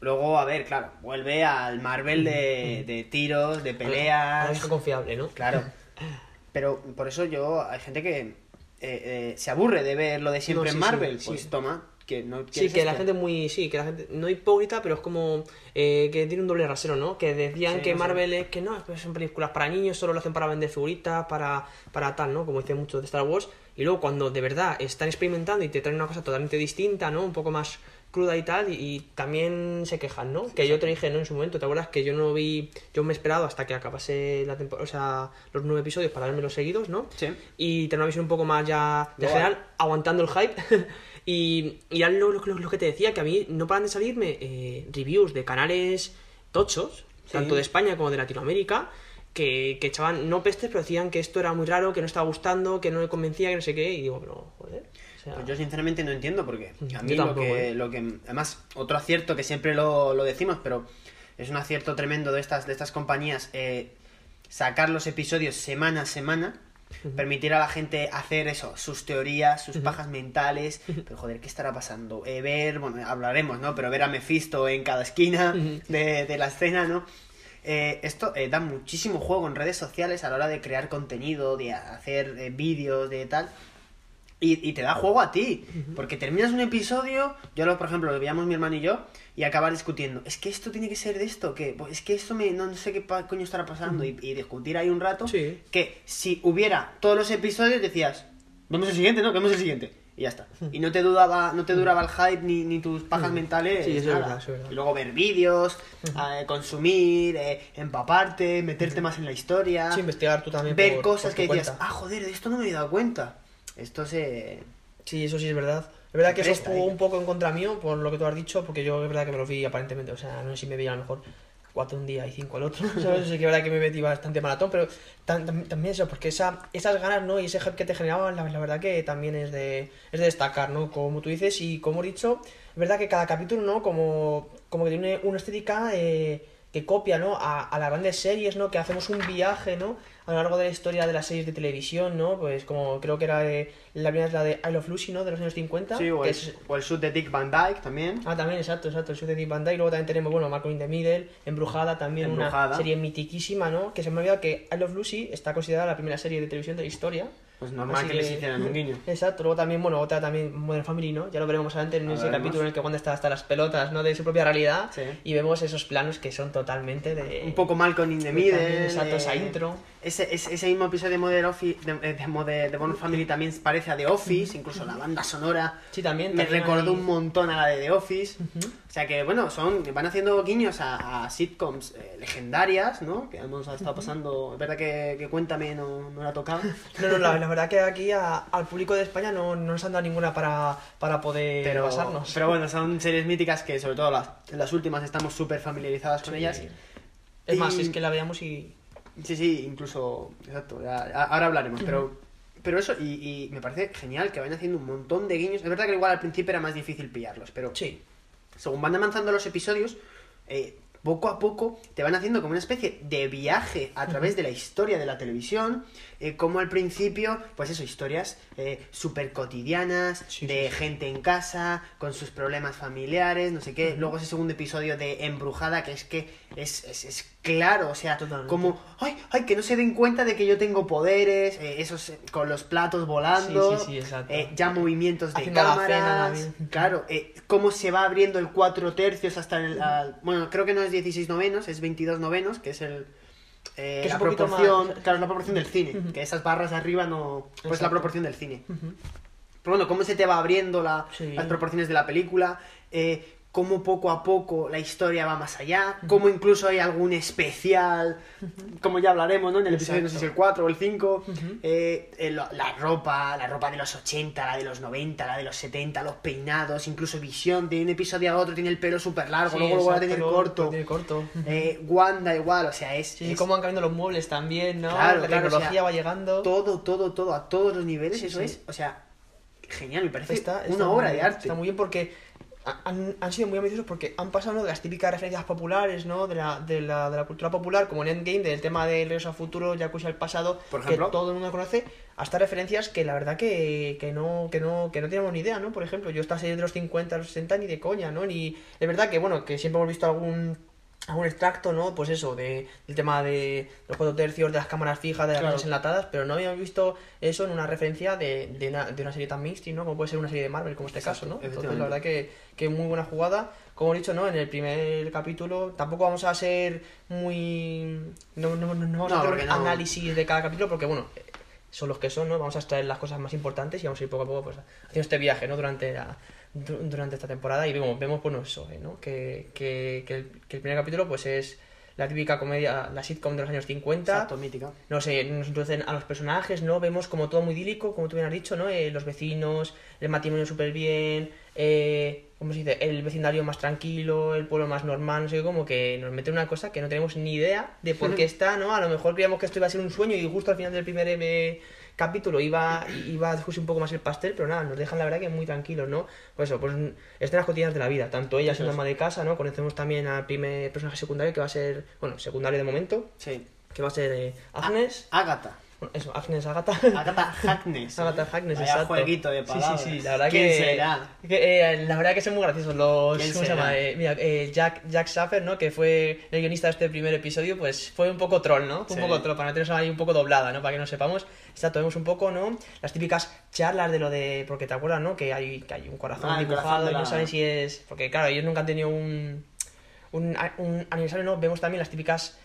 luego, a ver, claro, vuelve al Marvel de, de tiros, de peleas. vieja confiable, ¿no? Claro. Pero por eso yo, hay gente que eh, eh, se aburre de ver lo de siempre No, sí, en Marvel, sí, pues sí. toma, que no Sí, que la esto. gente muy. Sí, que la gente. No hipócrita, pero es como. eh, que tiene un doble rasero, ¿no? Que decían Sí, que. Marvel es que no, son películas para niños, solo lo hacen para vender figuritas, para, para tal, ¿no? Como dicen muchos de Star Wars. Y luego cuando de verdad están experimentando y te traen una cosa totalmente distinta, ¿no? Un poco más cruda y tal, y, y también se quejan, ¿no? Que yo te dije, ¿no? En su momento, ¿te acuerdas? Que yo no vi. Yo me he esperado hasta que acabase la temporada, o sea, los nueve episodios para verme los seguidos, ¿no? Sí. y tener una visión un poco más ya de general, aguantando el hype. y y ya lo, lo- lo que te decía, que a mí no paran de salirme eh, reviews de canales tochos, tanto de España como de Latinoamérica, que, que echaban, no pestes, pero decían que esto era muy raro, que no estaba gustando, que no le convencía, que no sé qué, y digo, pero joder. o sea, Pues yo sinceramente no entiendo por qué. Yo A mí lo que, ¿eh? lo que. Además, otro acierto que siempre lo, lo decimos, pero es un acierto tremendo de estas, de estas compañías. eh, sacar los episodios semana a semana. Permitir a la gente hacer eso, sus teorías, sus pajas mentales. Pero joder, ¿qué estará pasando? Eh, ver, bueno, hablaremos, ¿no? Pero ver a Mephisto en cada esquina de, de la escena, ¿no? Eh, esto eh, da muchísimo juego en redes sociales a la hora de crear contenido, de hacer eh, vídeos, de tal. Y, y te da juego a ti. Porque terminas un episodio, yo lo, por ejemplo, lo veíamos mi hermano y yo, y acabar discutiendo. Es que esto tiene que ser de esto, que es que esto me, no, no sé qué coño estará pasando. y, y discutir ahí un rato. Que si hubiera todos los episodios decías, vemos el siguiente, ¿no? Vemos el siguiente. Y ya está. Y no te dudaba, no te duraba el hype ni, ni tus pajas mentales. Sí, eso es nada. verdad, eso es verdad. Y luego ver vídeos, eh, consumir, eh, empaparte, meterte más en la historia. Sí, investigar tú también Ver por- cosas por que decías, ah, joder, de esto no me había dado cuenta. Esto se. Sí, eso sí es verdad. Es verdad que eso jugó ¿eh? un poco en contra mío, por lo que tú has dicho, porque yo es verdad que me lo vi aparentemente, o sea, no sé si me veía a lo mejor cuatro un día y cinco al otro, ¿sabes? Sí que es verdad que me metí bastante maratón, pero tam- tam- también eso, porque esa, esas ganas, ¿no? Y ese hype que te generaban, la, la verdad que también es de, es de destacar, ¿no? Como tú dices, y como he dicho, es verdad que cada capítulo, ¿no? Como, como que tiene una estética eh, que copia, ¿no? A, a las grandes series, ¿no? Que hacemos un viaje, ¿no? A lo largo de la historia de las series de televisión, ¿no? Pues como creo que era eh, la primera es la de I Love Lucy, ¿no? De los años 50. Sí, o el, es- o el shoot de Dick Van Dyke también. Ah, también, exacto, exacto, el show de Deep Van Dyke. Luego también tenemos, bueno, Malcolm in the Middle, Embrujada, también Embrujada. una serie mitiquísima, ¿no? Que se me ha olvidado que I Love Lucy está considerada la primera serie de televisión de la historia. Pues normal Así que les hicieran un guiño. Exacto, luego también, bueno, otra también Modern Family, ¿no? Ya lo veremos adelante en ese Hablaremos. capítulo en el que Wanda está hasta las pelotas, ¿no? De su propia realidad. Sí. Y vemos esos planos que son totalmente de... Un poco Malcolm in the Pues también, Middle. exacto, esa eh, intro. Ese, ese, ese mismo episodio de Modern Office, de, de, Modern- de Modern Family también parece a The Office, incluso la banda sonora Sí, también. me recordó hay- un montón a la de The Office. O sea que, bueno, son van haciendo guiños a, a sitcoms eh, legendarias, ¿no? Que hemos estado pasando. Es verdad que, que Cuéntame no, no la tocaba. No, no, la, la verdad que aquí a- al público de España no, no nos han dado ninguna para, para poder pero, basarnos. pero bueno, son series míticas que, sobre todo las, las últimas, estamos súper familiarizadas con Sí. ellas. Es más, Y- es que la veamos y... Sí, sí, incluso. Exacto, ya- ahora hablaremos, pero. Pero eso, y, y me parece genial que vayan haciendo un montón de guiños. Es verdad que igual al principio era más difícil pillarlos, pero Sí. según van avanzando los episodios, eh, poco a poco te van haciendo como una especie de viaje a través de la historia de la televisión. Eh, como al principio, pues eso, historias eh, súper cotidianas, Sí, de sí, sí. gente en casa, con sus problemas familiares, no sé qué. Luego ese segundo episodio de Embrujada, que es que es, es, es claro, o sea, Totalmente. como, ay, ay, que no se den cuenta de que yo tengo poderes, eh, esos eh, con los platos volando, Sí, sí, sí, exacto. ya movimientos de Haciendo cena cámaras, también. claro, eh, cómo se va abriendo el 4 tercios hasta el, al- bueno, creo que no es 16 novenos, es 22 novenos, que es el eh, Que es la proporción, más- claro, la proporción del cine, que esas barras de arriba no, pues es la Exacto. proporción del cine. Pero bueno, cómo se te va abriendo la- Sí. las proporciones de la película, eh, cómo poco a poco la historia va más allá, cómo incluso hay algún especial, como ya hablaremos, ¿no? En el episodio, no sé si el 4 o el 5, eh, eh, la ropa, la ropa de los 80, la de los 90, la de los 70, los peinados, incluso Visión, de un episodio a otro tiene el pelo súper largo, Sí, luego lo va a tener corto. tiene corto. Eh, Wanda igual, o sea, es... Sí, es- cómo van cambiando los muebles también, ¿no? Claro, la claro, o tecnología sea, va llegando. todo, todo, todo, a todos los niveles, Sí, eso es, o sea, genial, me parece Está- está una obra de arte. Está muy bien porque han, han sido muy ambiciosos porque han pasado ¿no? de las típicas referencias populares, ¿no? De la, de la, de la cultura popular, como en Endgame, del tema de Regreso al Futuro, Yakuza al pasado, Por ejemplo. que todo el mundo conoce, hasta referencias que la verdad que, que no, que no, que no teníamos ni idea, ¿no? Por ejemplo, yo esta serie de los 50, los 60 ni de coña, ¿no? Ni. Es verdad que, bueno, que siempre hemos visto algún algún extracto, ¿no? Pues eso, de, del tema de los cuatro tercios, de las cámaras fijas, de las Claro. cosas enlatadas, pero no habíamos visto eso en una referencia de, de, una, de una serie tan mainstream, ¿no? Como puede ser una serie de Marvel, como este caso, ¿no? Entonces, la verdad que, que muy buena jugada. Como he dicho, ¿no? En el primer capítulo tampoco vamos a ser muy... No, no, no, no vamos No, a hacer un análisis de cada capítulo porque, bueno, son los que son, ¿no? Vamos a extraer las cosas más importantes y vamos a ir poco a poco pues, haciendo este viaje, ¿no? Durante la- durante esta temporada y vemos, vemos bueno, eso, ¿eh? ¿no? Que, que, que el, que el primer capítulo pues es la típica comedia, la sitcom de los años 50. Exacto, mítica. No sé, nos introducen a los personajes, ¿no? Vemos como todo muy idílico, como tú bien has dicho, ¿no? Eh, los vecinos, el matrimonio súper bien, eh, ¿cómo se dice? El vecindario más tranquilo, el pueblo más normal, no sé, como que nos mete una cosa que no tenemos ni idea de por qué está, ¿no? A lo mejor creíamos que esto iba a ser un sueño y justo al final del primer eh, capítulo iba, iba a descubrirse un poco más el pastel, pero nada, nos dejan la verdad que muy tranquilos, ¿no? Pues eso, pues escenas cotidianas de la vida, tanto ella siendo ama de casa, ¿no? Conocemos también al primer personaje secundario que va a ser, bueno, secundario de momento, Sí. que va a ser eh, Agnes. Agatha. Eso, Agnes Agata. Agatha Harkness. Agatha Harkness, Vaya exacto. jueguito de Sí, palabras. sí, sí, la verdad ¿Quién que... será? que, eh, la verdad que son muy graciosos los... ¿Quién ¿Cómo se será? llama? Eh, mira, eh, Jack, Jack Schaffer, ¿no? Que fue el guionista de este primer episodio, pues fue un poco troll, ¿no? Fue un Sí. poco troll, para meternos ahí un poco doblada, ¿no? Para que no sepamos. Exacto, vemos un poco, ¿no? Las típicas charlas de lo de... Porque te acuerdas, ¿no? Que hay, que hay un corazón Ah, dibujado corazón y no saben si es... Porque claro, ellos nunca han tenido un... Un, un aniversario, ¿no? Vemos también las típicas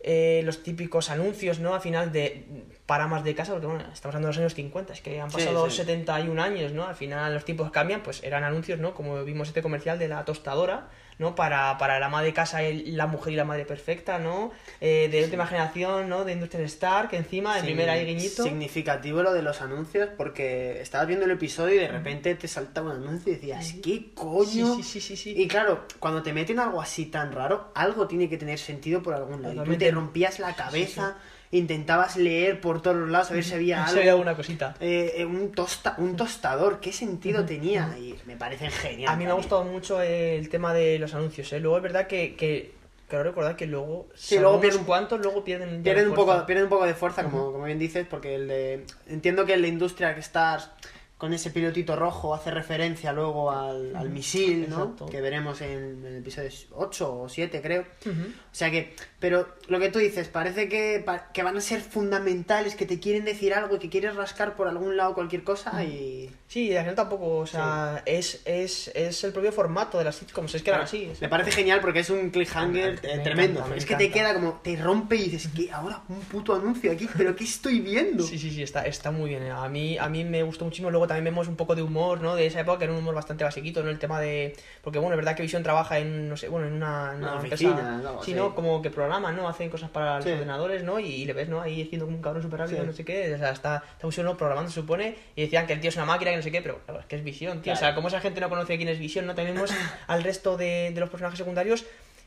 eh, los típicos anuncios, ¿no? Al final de paramas de casa, porque bueno, estamos hablando de los años 50, es que han Sí, pasado sí. 71 años, ¿no? Al final los tiempos cambian, pues eran anuncios, ¿no? Como vimos este comercial de la tostadora, ¿no? Para, para la ama de casa, el- la mujer y la madre perfecta, ¿no? Eh, de última generación, ¿no? De Industrial Star, que encima, el Sí, primer ahí guiñito. Significativo lo de los anuncios porque estabas viendo el episodio y de repente te saltaba un anuncio y decías, ¿qué coño? Sí, sí, sí, sí, sí. Y claro, cuando te meten algo así tan raro, algo tiene que tener sentido por algún lado. Y tú te rompías la cabeza, intentabas leer por todos los lados a ver si había Si algo. había alguna cosita. Eh, eh, un, tosta, un tostador, ¿qué sentido tenía? Y me parecen genial. A mí me ha gustado mucho el tema de los anuncios, ¿eh? Luego es verdad que, que quiero recordar que luego... Sí, luego pierden- cuantos, luego pierden... Pierden un, poco, pierden un poco de fuerza, como, como bien dices, porque el de... Entiendo que el de Industrial Stars con ese pilotito rojo hace referencia luego al, al misil, ¿no? Que veremos en, el episodio 8 o 7, creo. O sea que, pero lo que tú dices, parece que, que van a ser fundamentales, que te quieren decir algo y que quieres rascar por algún lado cualquier cosa y... Sí, al final tampoco, o sea, es, es, es el propio formato de las sitcoms, es que eran así. es- Me parece genial porque es un cliffhanger Me tremendo. encanta, es que te queda como, te rompe y dices, que ahora un puto anuncio aquí, pero ¿qué estoy viendo? Sí, sí, sí, está, está muy bien. eh. A mí, a mí me gustó muchísimo. Luego también vemos un poco de humor, ¿no? De esa época, que era un humor bastante basiquito, ¿no? El tema de... Porque, bueno, es verdad que Visión trabaja en, no sé, bueno, en una, en Una una oficina, empresa... algo sí, así. ¿No? Como que programa, ¿no? Hacen cosas para los ordenadores, ¿no? Y, le ves, ¿no? Ahí haciendo como un cabrón súper rápido, no sé qué. O sea, está, está solo programando, se supone. Y decían que el tío es una máquina, que no sé qué, pero claro, es que es Visión, tío. O sea, como esa gente no conoce quién es Visión, ¿no? También vemos al resto de, de los personajes secundarios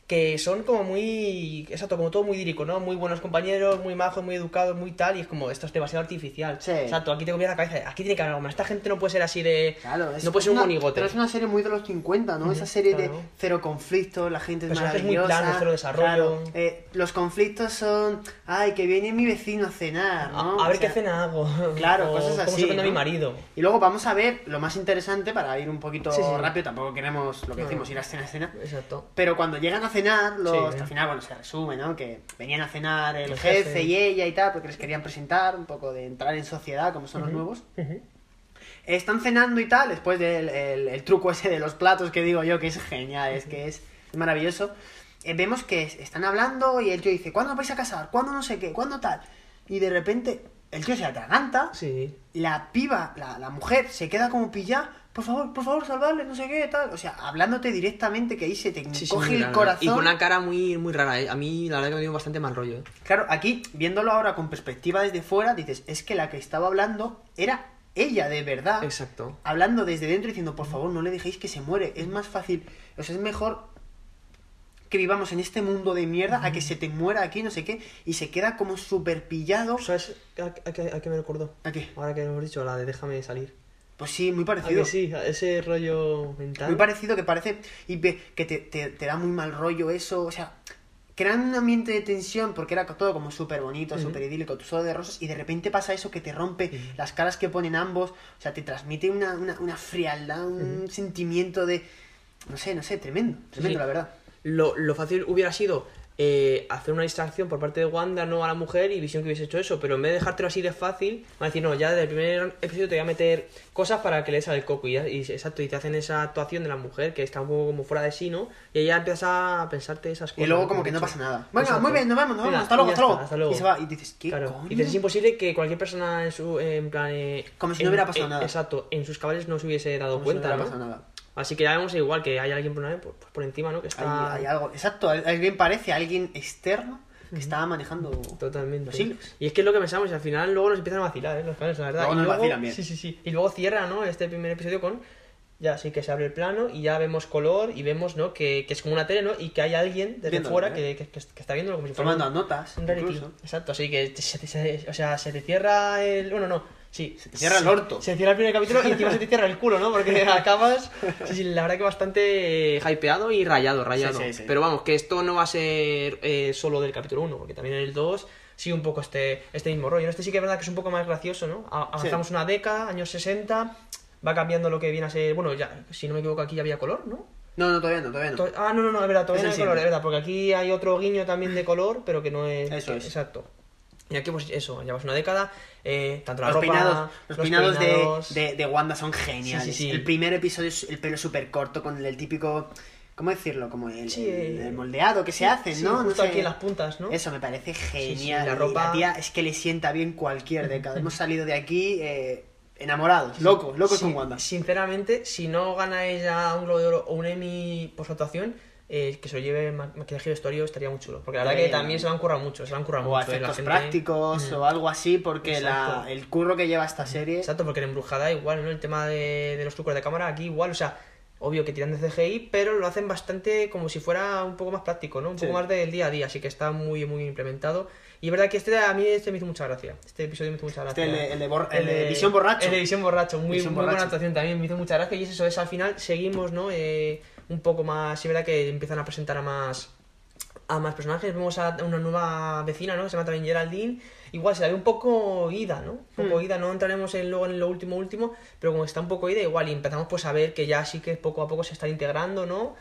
que son como muy, exacto, como todo muy idílico, ¿no? Muy buenos compañeros, muy majos, muy educados, muy tal, y es como, esto es demasiado artificial. Sí. Exacto, aquí te copia la cabeza, aquí tiene que haber algo más. Esta gente no puede ser así de... Claro, es no puede ser un monigote. Pero es una serie muy de los 50, ¿no? Esa serie claro. de cero conflictos, la gente es Personajes muy maravillosa. planos, cero desarrollo. claro, eh, los conflictos son, ay, que viene mi vecino a cenar, ¿no? A, a ver O sea, qué cena hago. Claro, O cosas Cómo así, se prende ¿no? mi marido. Y luego vamos a ver lo más interesante para ir un poquito Sí, sí. rápido, tampoco queremos lo que decimos, ir a escena a escena. Exacto. Pero cuando llegan a cenar, los, Sí. al final, bueno, se resume, ¿no? Que venían a cenar el El jefe, jefe. y ella y tal, porque les querían presentar un poco de entrar en sociedad, como son los Ujú. nuevos. Están cenando y tal, después del el, el truco ese de los platos que digo yo, que es genial, es que es maravilloso. Eh, vemos que es- están hablando y el tío dice, ¿cuándo vais a casar? ¿Cuándo no sé qué? ¿Cuándo tal? Y de repente el tío se atraganta, Sí. la piba, la, la mujer, se queda como pillada, por favor, por favor, salvarle, no sé qué, tal. O sea, hablándote directamente que ahí se te Sí, coge el corazón. Y con una cara muy, muy rara, ¿eh? A mí la verdad que me dio bastante mal rollo. ¿eh? Claro, aquí, viéndolo ahora con perspectiva desde fuera, dices, es que la que estaba hablando era ella de verdad. Exacto. Hablando desde dentro diciendo, por favor, no le dejéis que se muere. Es más fácil, o sea, es mejor que vivamos en este mundo de mierda a que se te muera aquí, no sé qué, y se queda como súper pillado. ¿Sabes a, a a qué me recordó? ¿A qué? Ahora que hemos dicho la de déjame salir. Pues sí, muy ¿A parecido. que sí? Ese rollo mental. Muy parecido que parece y que te, te- te da muy mal rollo eso, o sea, crean un ambiente de tensión porque era todo como súper bonito, súper idílico, tú solo de rosas y de repente pasa eso que te rompe las caras que ponen ambos, o sea, te transmite una, una, una frialdad, un sentimiento de, no sé, no sé, tremendo, tremendo Sí. la verdad. lo, lo fácil hubiera sido eh, hacer una distracción por parte de Wanda, no a la mujer, y Visión que hubiese hecho eso, pero en vez de dejártelo así de fácil, van a decir, no, ya desde el primer episodio te voy a meter cosas para que le salga el coco, y, y exacto, y te hacen esa actuación de la mujer que está un poco como fuera de sí, ¿no? Y ella empiezas a pensarte esas cosas. Y luego como que no pasa nada. Exacto. muy bien, nos vamos, nos Venga, vamos. Hasta luego, hasta luego. está, hasta luego. Y se va y dices, ¿qué Claro, coño? y dices, es imposible que cualquier persona en su en plan eh, Como si en- no hubiera pasado eh, nada. Exacto, en sus cabales no se hubiese dado Como si no cuenta, hubiera ¿no? pasado nada. Así que ya vemos igual que hay alguien por una vez pues, por encima, ¿no? Que está Hay, hay algo, exacto, al- alguien parece, alguien externo que estaba manejando Totalmente. los hilos. Y es que es lo que pensamos, y al final luego nos empiezan a vacilar, ¿eh? Los planes, la verdad. Luego y nos luego, vacilan bien. Sí, sí, sí. Y luego cierra, ¿no? Este primer episodio con. Ya sí que se abre el plano y ya vemos color y vemos, ¿no? Que, que es como una tele, ¿no? Y que hay alguien desde Viéndolo, fuera ¿eh? que, que- que está viéndolo como si fuera Tomando un- notas, un reality. incluso. Exacto, así que se, te- se- o sea, se te cierra el. Bueno, no. Sí, se te cierra el orto. Se cierra el primer capítulo y encima se te cierra el culo, ¿no? Porque acabas. Sí, sí, la verdad que bastante hypeado y rayado, rayado. Sí. Pero vamos, que esto no va a ser eh, solo del capítulo 1, porque también en el 2 sí un poco este, este mismo rollo. Este sí que es verdad que es un poco más gracioso, ¿no? Avanzamos una década, años 60, va cambiando lo que viene a ser. Bueno, ya, si no me equivoco, aquí ya había color, ¿no? No, no, todavía no, todavía no. Ah, no, no, no, es verdad, todavía Es no hay color, es verdad, porque aquí hay otro guiño también de color, pero que no es. Eso es. Exacto. Y aquí, pues eso, llevas una década, eh, tanto la Los ropa. peinados, los peinados, de- peinados- De, de Wanda son geniales. Sí, sí, sí. El primer episodio es el pelo súper corto con el típico. ¿Cómo decirlo? Como el, eh, el moldeado que se hacen, ¿no? No justo sé. aquí en las puntas, ¿no? Eso me parece genial. la ropa- tía es que le sienta bien cualquier década. Hemos salido de aquí eh, enamorados, locos, locos con Wanda. Sinceramente, si no gana ella un Globo de Oro o un Emmy por su actuación, eh, que se lo lleve ma- maquillaje de vestuario estaría muy chulo. Porque la verdad que también se lo han currado mucho, se lo han currado O mucho. eh, efectos gente- prácticos Mm. o algo así, porque la, el curro que lleva esta serie. Exacto, porque en Embrujada igual, ¿no? El tema de, de los trucos de cámara aquí igual, o sea, obvio que tiran de CGI, pero lo hacen bastante como si fuera un poco más práctico, ¿no? Un Sí. poco más del día a día, así que está muy, muy implementado. Y es verdad que este a mí este me hizo mucha gracia. Este episodio me hizo mucha gracia. Este, el de- el de el de Visión Borracho. El de Visión Borracho, muy, Visión muy buena Borracho. actuación también, me hizo mucha gracia. Y es eso, es al final seguimos, ¿no? Eh, un poco más, sí, verdad que empiezan a presentar a más a más personajes. Vemos a una nueva vecina, ¿no? Que se llama también Geraldine. Igual se la ve un poco ida, ¿no? Un poco Hmm. ida. No entraremos en, luego en lo último último, pero como está un poco ida, igual. Y empezamos pues a ver que ya sí que poco a poco se están integrando, ¿no?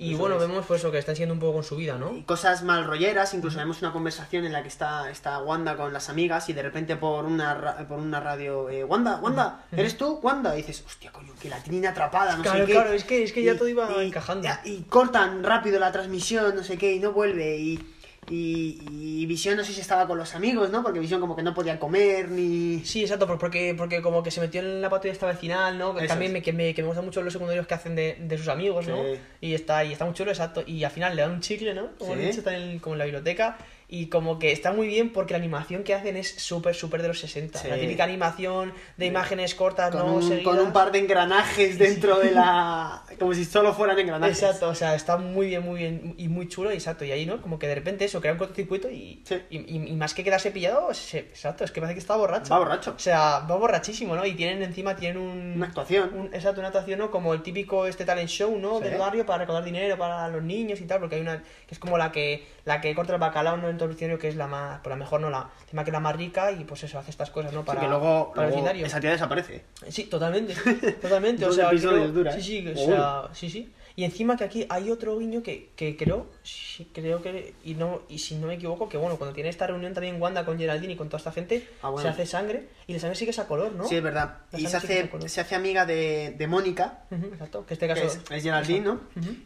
Y bueno, es. vemos pues eso, que están siendo un poco con su vida, ¿no? y cosas mal rolleras, incluso vemos una conversación en la que está, está Wanda con las amigas y de repente por una, ra- por una radio, eh, Wanda, Wanda, ¿eres tú? Wanda, y dices, hostia, coño, que la tienen atrapada, no Claro, sé qué. claro, es que- es que ya todo iba y- encajando. Y cortan rápido la transmisión, no sé qué, y no vuelve, y, y, y Visión no sé si estaba con los amigos, ¿no? Porque Visión como que no podía comer, ni... Sí, exacto, por- porque, porque como que se metió en la patrulla esta vecinal, ¿no? Que Eso también me, que, me, que me gustan mucho los secundarios que hacen de, de sus amigos, ¿no? Sí. Y está, y está muy chulo, exacto. Y al final le dan un chicle, ¿no? Como Sí. dicho, está en, como en la biblioteca. Y como que está muy bien porque la animación que hacen es súper, súper de los 60. Sí. La típica animación de imágenes cortas, Con, no un, seguidas. con un par de engranajes dentro de la... como si solo fueran engranajes. Exacto, o sea, está muy bien, muy bien y muy chulo, exacto. Y ahí, ¿no? Como que de repente eso, crea un cortocircuito y, Sí. y, y- y más que quedarse pillado, se- exacto, es que parece que está borracho. Va borracho. O sea, va borrachísimo, ¿no? Y tienen encima, tienen un... Una actuación. un- exacto, una actuación, ¿no? Como el típico este talent show, ¿no? Sí. Del barrio para recaudar dinero para los niños y tal, porque hay una que es como la que la que corta el bacalao, ¿no? En todo el que es la más, por la mejor, ¿no? La encima que la más rica y pues eso, hace estas cosas, ¿no? Para, que luego, para el vecindario. esa tía desaparece. Sí, totalmente, totalmente. o sea, creo- dura, ¿eh? sí, o sea, sí, sí. Y encima que aquí hay otro guiño que, que creo, sí, creo que, y no y si no me equivoco, que bueno, cuando tiene esta reunión también Wanda con Geraldine y con toda esta gente, Ah, bueno. se hace sangre y la sangre sí que es a color, ¿no? Sí, es verdad. Y se sí hace, se hace amiga de, de Mónica, Ujú, Exacto, que este que caso... es, es Geraldine, ¿no?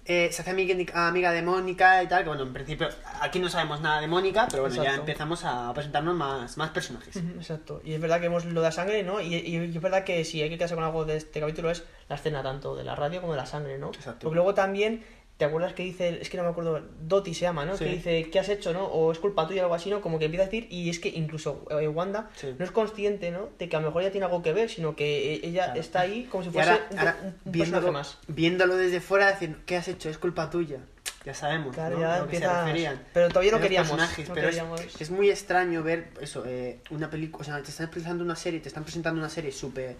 Eh, se hace amiga, amiga de Mónica y tal, que bueno, en principio aquí no sabemos nada de Mónica, pero bueno, ya empezamos a presentarnos más, más personajes. Exacto. Y es verdad que vemos lo de la sangre, ¿no? Y, y es verdad que si hay que quedarse con algo de este capítulo es la escena tanto de la radio como de la sangre, ¿no? Exacto. Porque luego también, ¿te acuerdas que dice, es que no me acuerdo, Doti se llama, ¿no? Sí. Que dice, ¿qué has hecho, no? O es culpa tuya o algo así, ¿no? Como que empieza a decir, y es que incluso eh, Wanda Sí. no es consciente, ¿no? De que a lo mejor ella tiene algo que ver, sino que eh, ella Claro. está ahí como si fuese ahora, un, ahora un- viéndolo, más. viéndolo desde fuera, decir, ¿qué has hecho? Es culpa tuya. Ya sabemos, Claro, ¿no? ya lo que se pero todavía no queríamos, no pero es- queríamos. Es, muy extraño ver eso, eh, una película, o sea, te están presentando una serie, te están presentando una serie súper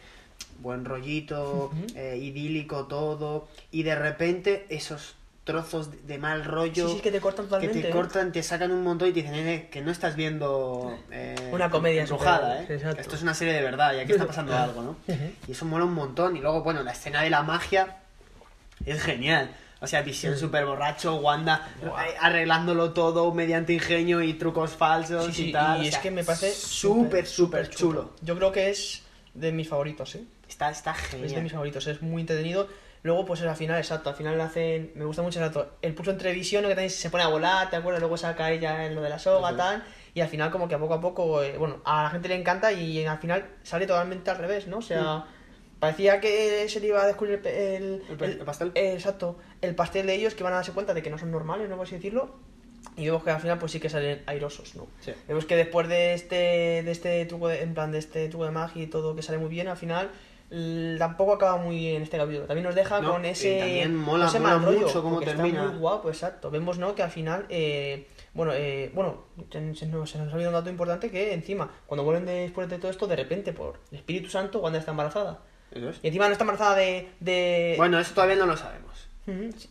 buen rollito, eh, idílico todo, y de repente esos trozos de, mal rollo Sí, sí, que te cortan que te ¿eh? cortan, te sacan un montón y te dicen, "Nene, que no estás viendo eh, Una comedia embrujada, súper- ¿eh? exacto. Esto es una serie de verdad y aquí está pasando algo, ¿no? Y eso mola un montón. Y luego, bueno, la escena de la magia es genial. O sea, Visión súper borracho, Wanda eh, arreglándolo todo mediante ingenio y trucos falsos Sí, sí, y tal. y o es que me parece súper, súper chulo. Yo creo que es de mis favoritos, ¿eh? Está, está Es de genial. mis favoritos, es muy entretenido. Luego, pues al final, exacto, al final le hacen. Me gusta mucho exacto. El pulso entre visión, ¿no? que también se pone a volar, ¿te acuerdas? Luego saca ella en lo de la soga, tal. Y al final, como que a poco a poco, eh, bueno, a la gente le encanta y al final sale totalmente al revés, ¿no? O sea, parecía que se le iba a descubrir el, el, El el pastel. exacto, el pastel de ellos que van a darse cuenta de que no son normales, no por así decirlo. Y vemos que al final, pues sí que salen airosos, ¿no? Sí. Vemos que después de este, de este truco, de, en plan, de este truco de magia y todo que sale muy bien, al final tampoco acaba muy bien este capítulo. También nos deja No, con ese. también mola- ese mola mal rollo, mucho cómo termina. Está muy guapo, exacto. Vemos, ¿no? Que al final. eh, bueno, eh, bueno, se, nos, se nos ha olvidado un dato importante que encima, cuando vuelven después de todo esto, de repente, por el Espíritu Santo, Wanda está embarazada. Eso es. Y encima no está embarazada de. de... Bueno, eso todavía no lo sabemos.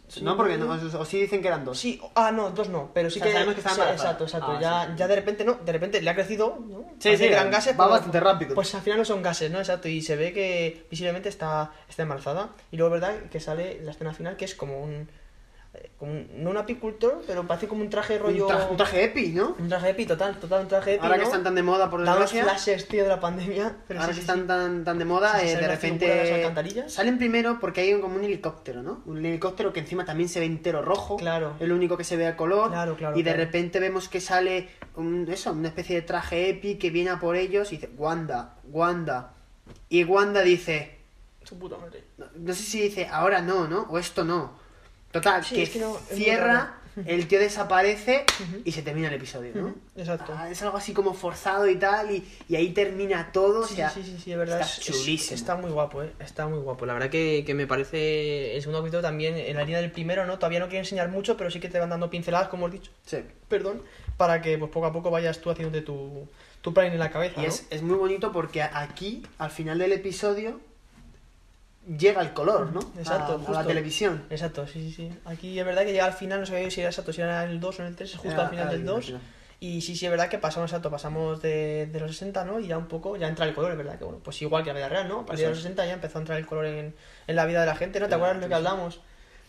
Sí, no, porque no, o, o sí dicen que eran dos. Sí, ah, no, dos no, pero sí O sea, que. sabemos que sí. Exacto, exacto. Ah, ya, sí, ya de repente, no, de repente le ha crecido, ¿no? Sí, sí, que eran gases, va pero- bastante rápido. Pues al final no son gases, ¿no? Exacto, y se ve que visiblemente está, está embarazada. Y luego, ¿verdad? Que sale la escena final que es como un. Como no un apicultor, pero parece como un traje rollo. Un, tra- un traje epi, ¿no? Un traje epi, total, total, un traje epi. Ahora que están tan de moda, por Dando los desgracia. flashes, tío, de la pandemia. Pero Ahora sí, que sí, están sí. tan, tan de moda, eh, de las repente. Salen primero porque hay como un helicóptero, ¿no? Un helicóptero que encima también se ve entero rojo. Claro. Es lo único que se ve a color. Claro, claro, y de claro. repente vemos que sale un, eso, una especie de traje epi que viene a por ellos y dice: Wanda, Wanda. Y Wanda dice: Su puta madre. No, no sé si dice ahora no, ¿no? O esto no. Total, Sí, que es que no, es muy cierra, el tío desaparece y se termina el episodio, ¿no? Exacto. Ah, es algo así como forzado y tal, y, y ahí termina todo. Sí, o sea, sí, sí, sí, es verdad. está es- es- chulísimo. está muy guapo, ¿eh? Está muy guapo. La verdad que, que me parece el segundo capítulo también, en la línea del primero, ¿no? Todavía no quiero enseñar mucho, pero sí que te van dando pinceladas, como has dicho. Sí. Perdón. Para que pues poco a poco vayas tú haciéndote tu, tu plan en la cabeza, Y ¿no? es, es muy bonito porque aquí, al final del episodio, llega el color, ¿no? Exacto, a, a justo. la televisión. Exacto, sí, sí, sí. Aquí es verdad que llega al final, no sabía si era exacto, si era el 2 o en el 3, es justo Era al final al del 2. final. Y sí, sí, es verdad que pasamos, exacto, pasamos de, de los 60, ¿no? Y ya un poco, ya entra el color, es verdad que, bueno, pues igual que la vida real, ¿no? A partir de los es. 60 ya empezó a entrar el color en, en la vida de la gente, ¿no? ¿Te acuerdas de lo que hablamos?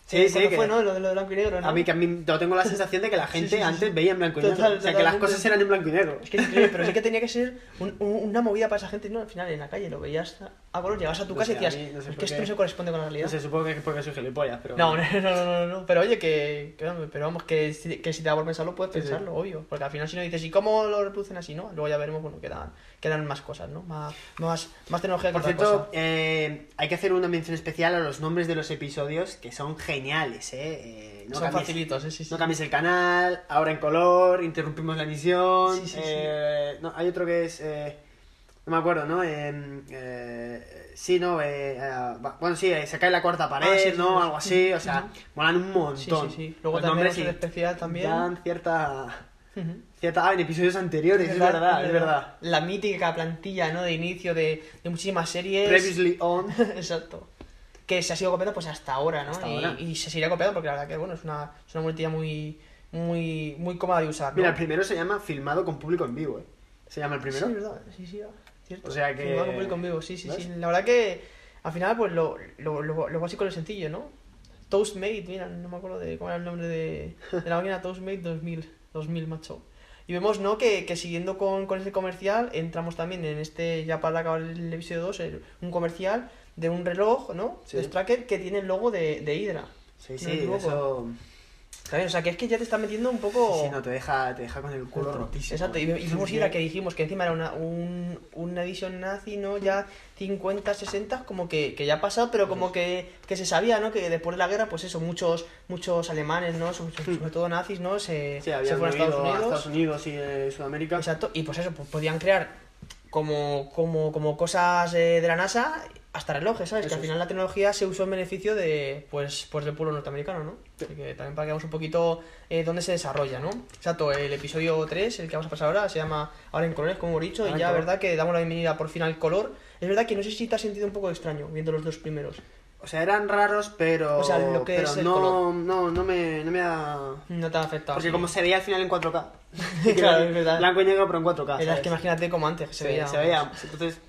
Sí, Eh, sí, que- fue, ¿no? Lo de lo de blanco y negro, ¿no? A mí, que a mí yo tengo la sensación de que la gente sí, sí, antes veía en blanco y negro. Total, o sea, que las cosas eran en blanco y negro. Es que es increíble, pero sí que tenía que ser un- un- una movida para esa gente, ¿no? Al final, en la calle, lo veías a color, llegabas a tu No casa sé, y decías, mí no sé es que esto qué. no se corresponde con la realidad. No sé, supongo que es porque soy gilipollas, pero... No, no, no, no, no, no, pero oye, que, que, pero vamos, que, si- que si te da por pensarlo, puedes pensarlo, obvio. Porque al final si no dices, ¿y cómo lo reproducen así, no? Luego ya veremos, bueno, quedan, quedan más cosas, ¿no? Más, más, más tecnología que Por otra cierto, cosa. eh, hay que hacer una mención especial a los nombres de los episodios que son geniales, ¿eh? Eh, no Son cambies- facilitos, ¿eh? Sí, sí. No cambies el canal, ahora en color, interrumpimos la emisión. Sí, sí, sí. eh, No, hay otro que es. eh, no me acuerdo, ¿no? Eh, sí, no. eh, eh, bueno, sí, eh, se cae la cuarta pared, Ah, sí, sí, ¿no? sí. Algo así. O sea, molan un Sí, montón. sí, sí. Luego Los también nombres sí especial también. dan cierta. Cierta ah, en episodios anteriores, es verdad, es verdad. La mítica plantilla, ¿no? De inicio de, de muchísimas series. Previously on. Exacto. Que se ha sido copiando pues hasta ahora, ¿no? Hasta y, ahora. y se seguirá copiando porque la verdad que bueno, es una, es una muletilla muy, muy, muy cómoda de usar. ¿no? Mira, el primero se llama Filmado con público en vivo, ¿eh? Se llama el primero. Sí, verdad, sí, sí, cierto. O sea que- Filmado con público en vivo, sí, sí, ¿Ves? sí. La verdad que al final, pues lo, lo, lo, lo básico es sencillo, ¿no? Toastmate, mira, no me acuerdo de cómo era el nombre de, de la máquina Toastmate 2000, 2000, macho. Y vemos, ¿no? Que, que siguiendo con, con ese comercial, entramos también en este, ya para acabar el episodio 2, el- un comercial de un reloj, ¿no? Sí. De Stracker que tiene el logo de, de Hydra. Sí, sí, equivoco. O sea, que es que ya te está metiendo un poco... Sí, no, te deja, te deja con el culo Exacto. rotísimo. Exacto, y, y Sí, sí. Hydra que dijimos que encima era una, un, una edición nazi, ¿no? Ya 50, 60, como que, que ya ha pasado, pero como que, que se sabía, ¿no? Que después de la guerra, pues eso, muchos muchos alemanes, ¿no? Sobre, sobre todo nazis, ¿no? Se, Sí, se fueron a Estados huido Unidos. a Estados Unidos y eh, Sudamérica. Exacto, y pues eso, pues podían crear como, como, como cosas eh, de la NASA hasta relojes, ¿sabes? Eso que al es. final la tecnología se usó en beneficio de, pues, pues del pueblo norteamericano, ¿no? Así que también para que veamos un poquito eh, dónde se desarrolla, ¿no? Exacto, el episodio 3, el que vamos a pasar ahora, se llama Ahora en colores, como hemos dicho, Ahora y ya, color. verdad, que damos la bienvenida por fin al color. Es verdad que no sé si te has sentido un poco extraño viendo los dos primeros. O sea, eran raros, pero. O sea, lo que pero es el no, color. no, no me, no me ha. No te ha afectado. Porque sí. como se veía al final en 4K. Claro, es verdad. Blanco y negro, pero en 4K. Era ¿sabes? que imagínate como antes, que se, se, veía. se veía. Entonces,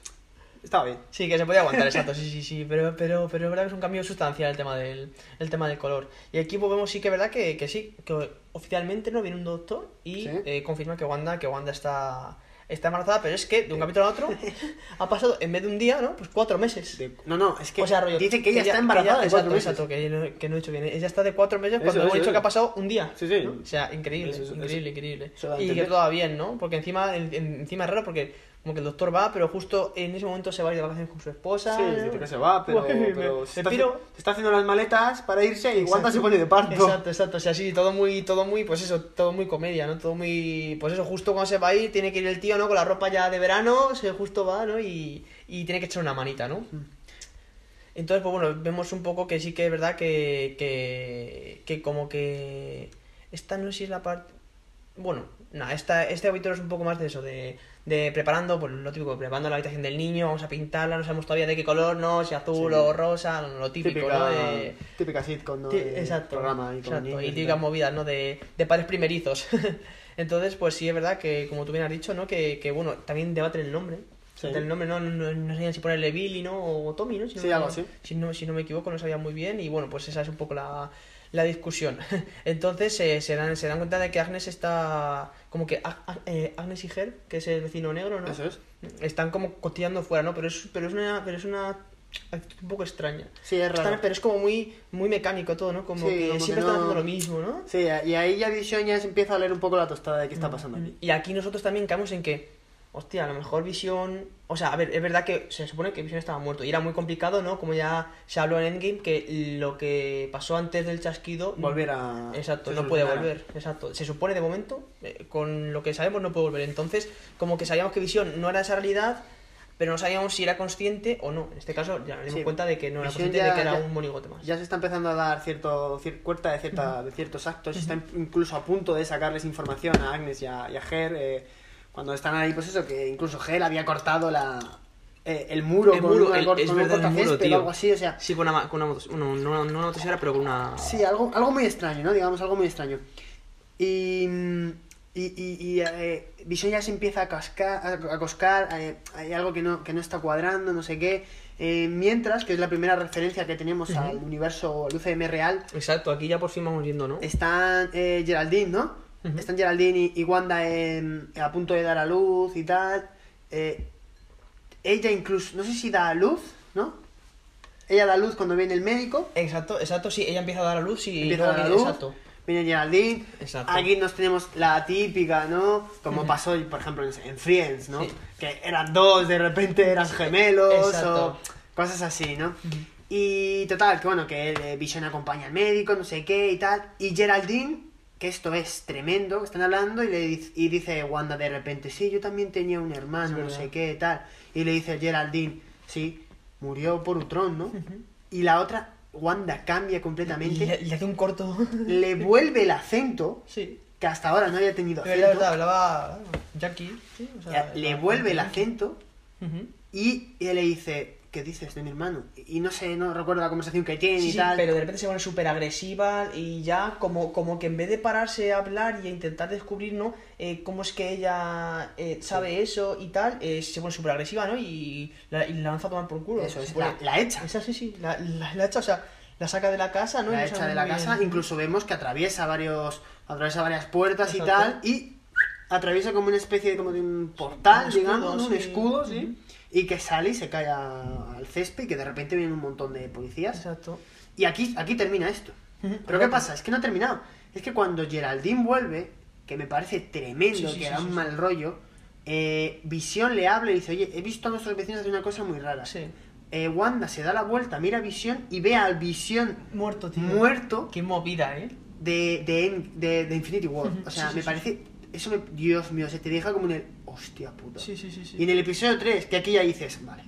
estaba bien. Sí, que se podía aguantar, exacto, sí, sí, sí, pero, pero, pero es verdad que es un cambio sustancial el tema del, el tema del color. Y aquí vemos sí que es verdad que, que sí, que oficialmente no viene un doctor y Sí. eh, confirma que Wanda, que Wanda está, está embarazada, pero es que de un capítulo a otro ha pasado, en vez de un día, ¿no? Pues cuatro meses. No, no, es que O sea, rollo, dice que ella está embarazada de exacto, cuatro meses. Exacto, que, no, que no he dicho bien. Ella está de cuatro meses cuando hemos dicho eso. que ha pasado un día. Sí, sí. ¿no? O sea, increíble, Eso, eso, increíble, increíble. Y que todo va bien, ¿no? Porque encima, en- en- encima es raro porque como que el doctor va, pero justo en ese momento se va a ir de vacaciones con su esposa. Sí, que se va, pero, Uy, pero me se, está, piro. se está haciendo las maletas para irse y Wanda se pone de parto. Exacto, exacto. O sea, sí, todo muy, todo muy, pues eso, todo muy comedia, ¿no? Todo muy. Pues eso, justo cuando se va a ir, tiene que ir el tío, ¿no? Con la ropa ya de verano, se justo va, ¿no? Y, y tiene que echar una manita, ¿no? Entonces, pues bueno, vemos un poco que sí que es verdad que. que, que como que. Esta no sé si es la parte. Bueno, nada, esta, este capítulo es un poco más de eso, de, de preparando, pues lo típico, preparando la habitación del niño, vamos a pintarla, no sabemos todavía de qué color, no, si azul Sí. o rosa, lo típico, típica, ¿no? De, típica sitcom, ¿no? De exacto. Programa con exacto, niños y y típicas movidas, ¿no? De, de padres primerizos. Entonces, pues sí es verdad que, como tú bien has dicho, ¿no? Que, que bueno, también debaten el nombre. Sí. El nombre, ¿no? No, no sabían si ponerle Billy, ¿no? O Tommy, ¿no? Si no Sí, algo así. Si no, si no me equivoco, no sabía muy bien. Y bueno, pues esa es un poco la, la discusión. Entonces eh, se, dan, se dan cuenta de que Agnes está. Como que Ag- Ag- eh, Agnes y Her, que es el vecino negro, ¿no? Eso es. Están como cotillando fuera, ¿no? Pero es, pero es una. Pero es una actitud un poco extraña. Sí, es raro. Están- pero es como muy, muy mecánico todo, ¿no? Como Sí, que como que siempre no- están haciendo lo mismo, ¿no? Sí, y ahí ya Vision ya se empieza a leer un poco la tostada de qué Mm, está pasando aquí. Y aquí nosotros también caemos en que, hostia, a lo mejor Visión. O sea, a ver, es verdad que se supone que Visión estaba muerto y era muy complicado, ¿no? Como ya se habló en Endgame, que lo que pasó antes del chasquido. Volver a- Exacto, no puede volver. Exacto. Se supone de momento, eh, con lo que sabemos, no puede volver. Entonces, como que sabíamos que Visión no era esa realidad. Pero no sabíamos si era consciente o no. En este caso, ya nos dimos Sí. cuenta de que no era consciente ya- de que era ya- un monigote más. Ya se está empezando a dar cierto cier- cuenta de, cierta, de ciertos actos, está incluso a punto de sacarles información a Agnes y a, y a Her, eh, cuando están ahí, pues eso, que incluso Her había cortado la, eh, el muro El muro, una el- cor- es con un el muro, tío. algo así, o sea, Sí, con una, con una, no, no una motosierra, pero con una... sí, algo, algo muy extraño, ¿no? Digamos, algo muy extraño. Y, y, y, y, eh, Vision ya se empieza a, cascar, a, a coscar, eh, hay algo que no, que no está cuadrando, no sé qué. Eh, mientras, que es la primera referencia que tenemos al universo, al UCM real, Exacto, aquí ya por fin vamos viendo, ¿no? están eh, Geraldine, ¿no? Están Geraldine y, y Wanda en- a punto de dar a luz y tal. Eh, ella incluso, no sé si da a luz, ¿no? Ella da a luz cuando viene el médico. Exacto, exacto, sí, ella empieza a dar a luz y Empieza a dar a luz. Exacto. Viene Geraldine. Exacto. Aquí nos tenemos la típica, ¿no? Como pasó, por ejemplo, en, en Friends, ¿no? Sí. Que eran dos, de repente eran gemelos Exacto. o cosas así, ¿no? Y total, que bueno, que eh, Vision acompaña al médico, no sé qué y tal. Y Geraldine, que esto es tremendo, que están hablando y, le dice, y dice Wanda de repente, sí, yo también tenía un hermano, no sé qué, tal. Y le dice Geraldine, sí, murió por Ultron, ¿no? Y la otra, Wanda cambia completamente, Le, le hace un corto. le vuelve el acento, sí. que hasta ahora no había tenido acento, verdad, hablaba Jackie. Sí, o sea, le vuelve el acento y él le dice, ¿qué dices de mi hermano? Y no sé, no recuerdo la conversación que tiene Sí, y sí, tal. pero de repente se pone súper agresiva y ya como, como que en vez de pararse a hablar y a intentar descubrir, ¿no? Eh, cómo es que ella eh, sabe eso y tal, eh, se pone súper agresiva, ¿no? Y la, y la lanza a tomar por culo. Eso es, la, la echa. Esa sí, sí, la, la, echa, o sea, la saca de la casa, ¿no? La echa de la casa, bien. incluso vemos que atraviesa varios atraviesa varias puertas y tal y atraviesa como una especie de, como de un portal, Un escudo, digamos, ¿no? un escudo, sí. Y que sale y se cae a- al césped y que de repente vienen un montón de policías. Exacto. Y aquí, aquí termina esto. Pero ¿qué pasa? Es que no ha terminado. Es que cuando Geraldine vuelve, que me parece tremendo, Sí, sí, que da sí, un mal rollo, eh, Visión le habla y dice, oye, he visto a nuestros vecinos hacer una cosa muy rara. Sí. Eh, Wanda se da la vuelta, mira a Visión y ve al Visión Muerto, tío. muerto Qué movida, ¿eh? de, de, de- de Infinity War. O sea, me parece... Eso me... Dios mío, se te deja como en el... Hostia puta. Sí, sí, sí, sí. Y en el episodio 3, que aquí ya dices, vale,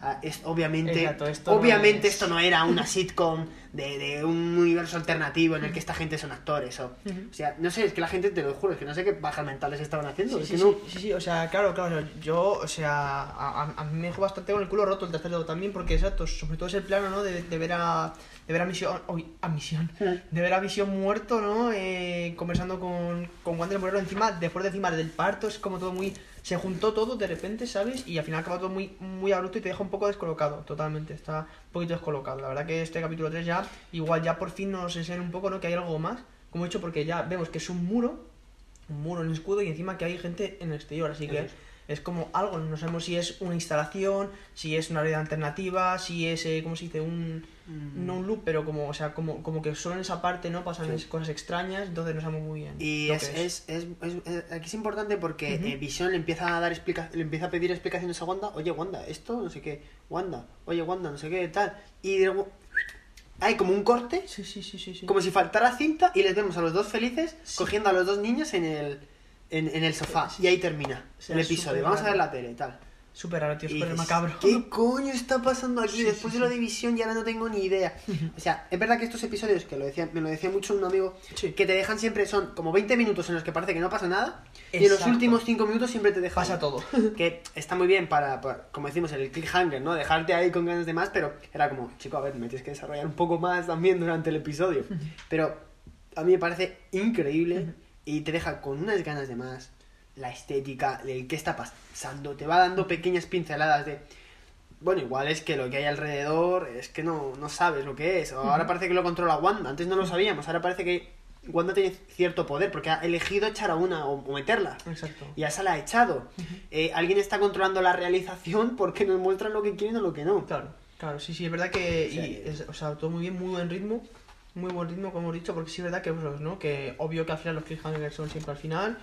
ah, es, obviamente, Exacto, esto no obviamente es- esto no era una sitcom de, de un universo alternativo en el que esta gente son actores. O, o sea, no sé, es que la gente, te lo juro, es que no sé qué bajas mentales estaban haciendo. Sí, es sí, que sí, no... sí, sí, o sea, claro, claro, yo, o sea, a, a- mí me dejó bastante con el culo roto el tercero también, porque exacto, sobre todo es el plano, ¿no? De, de ver a, de ver a Misión, uy, a Misión, de ver a Misión muerto, ¿no? Eh, conversando con, con Wanda Morero encima, después de encima del parto, es como todo muy se juntó todo de repente, ¿sabes? Y al final acaba todo muy, muy abrupto y te deja un poco descolocado, totalmente. Está un poquito descolocado. La verdad que este capítulo 3 ya, igual ya por fin nos enseña un poco, ¿no? Que hay algo más. Como he dicho, porque ya vemos que es un muro, un muro en escudo y encima que hay gente en el exterior, así que es como algo, no sabemos si es una instalación, si es una realidad alternativa, si es, eh, ¿cómo se dice? Un, no un loop, pero como, o sea, como, como que solo en esa parte, ¿no? Pasan Sí. cosas extrañas, entonces no sabemos muy bien. Y lo es, que es, es, es- es- aquí es importante porque eh, Vision le empieza a dar explica le empieza a pedir explicaciones a Wanda, oye Wanda, esto, no sé qué, Wanda, oye Wanda, no sé qué, tal. Y luego hay como un corte, Sí, sí, sí, sí. sí. como si faltara cinta, y les vemos a los dos felices cogiendo a los dos niños en el, en, en el sofá. Y ahí termina O sea, el episodio. Vamos a ver la tele, tal. Súper raro, tío, Y dices, macabro. ¿Qué coño está pasando aquí? Sí, Después sí, de lo sí. de Visión ya no tengo ni idea. O sea, es verdad que estos episodios, que lo decía, me lo decía mucho un amigo, que te dejan siempre, son como 20 minutos en los que parece que no pasa nada, y en los últimos 5 minutos siempre te dejan. Pasa todo. Que está muy bien para, para, como decimos, el cliffhanger, ¿no? Dejarte ahí con ganas de más, pero era como, chico, a ver, me tienes que desarrollar un poco más también durante el episodio. Pero a mí me parece increíble y te deja con unas ganas de más. La estética, el qué está pasando, te va dando pequeñas pinceladas de. Bueno, igual es que lo que hay alrededor es que no, no sabes lo que es. O ahora parece que lo controla Wanda. Antes no lo sabíamos. Ahora parece que Wanda tiene cierto poder porque ha elegido echar a una o, o meterla. Exacto. Y a esa la ha echado. Eh, alguien está controlando la realización porque nos muestran lo que quieren o lo que no. Claro, claro, sí, sí, es verdad que. Y es- o sea, todo muy bien, muy buen ritmo. Muy buen ritmo, como hemos dicho, porque sí es verdad que, pues, ¿no? que obvio que al final los cliffhangers son siempre al final,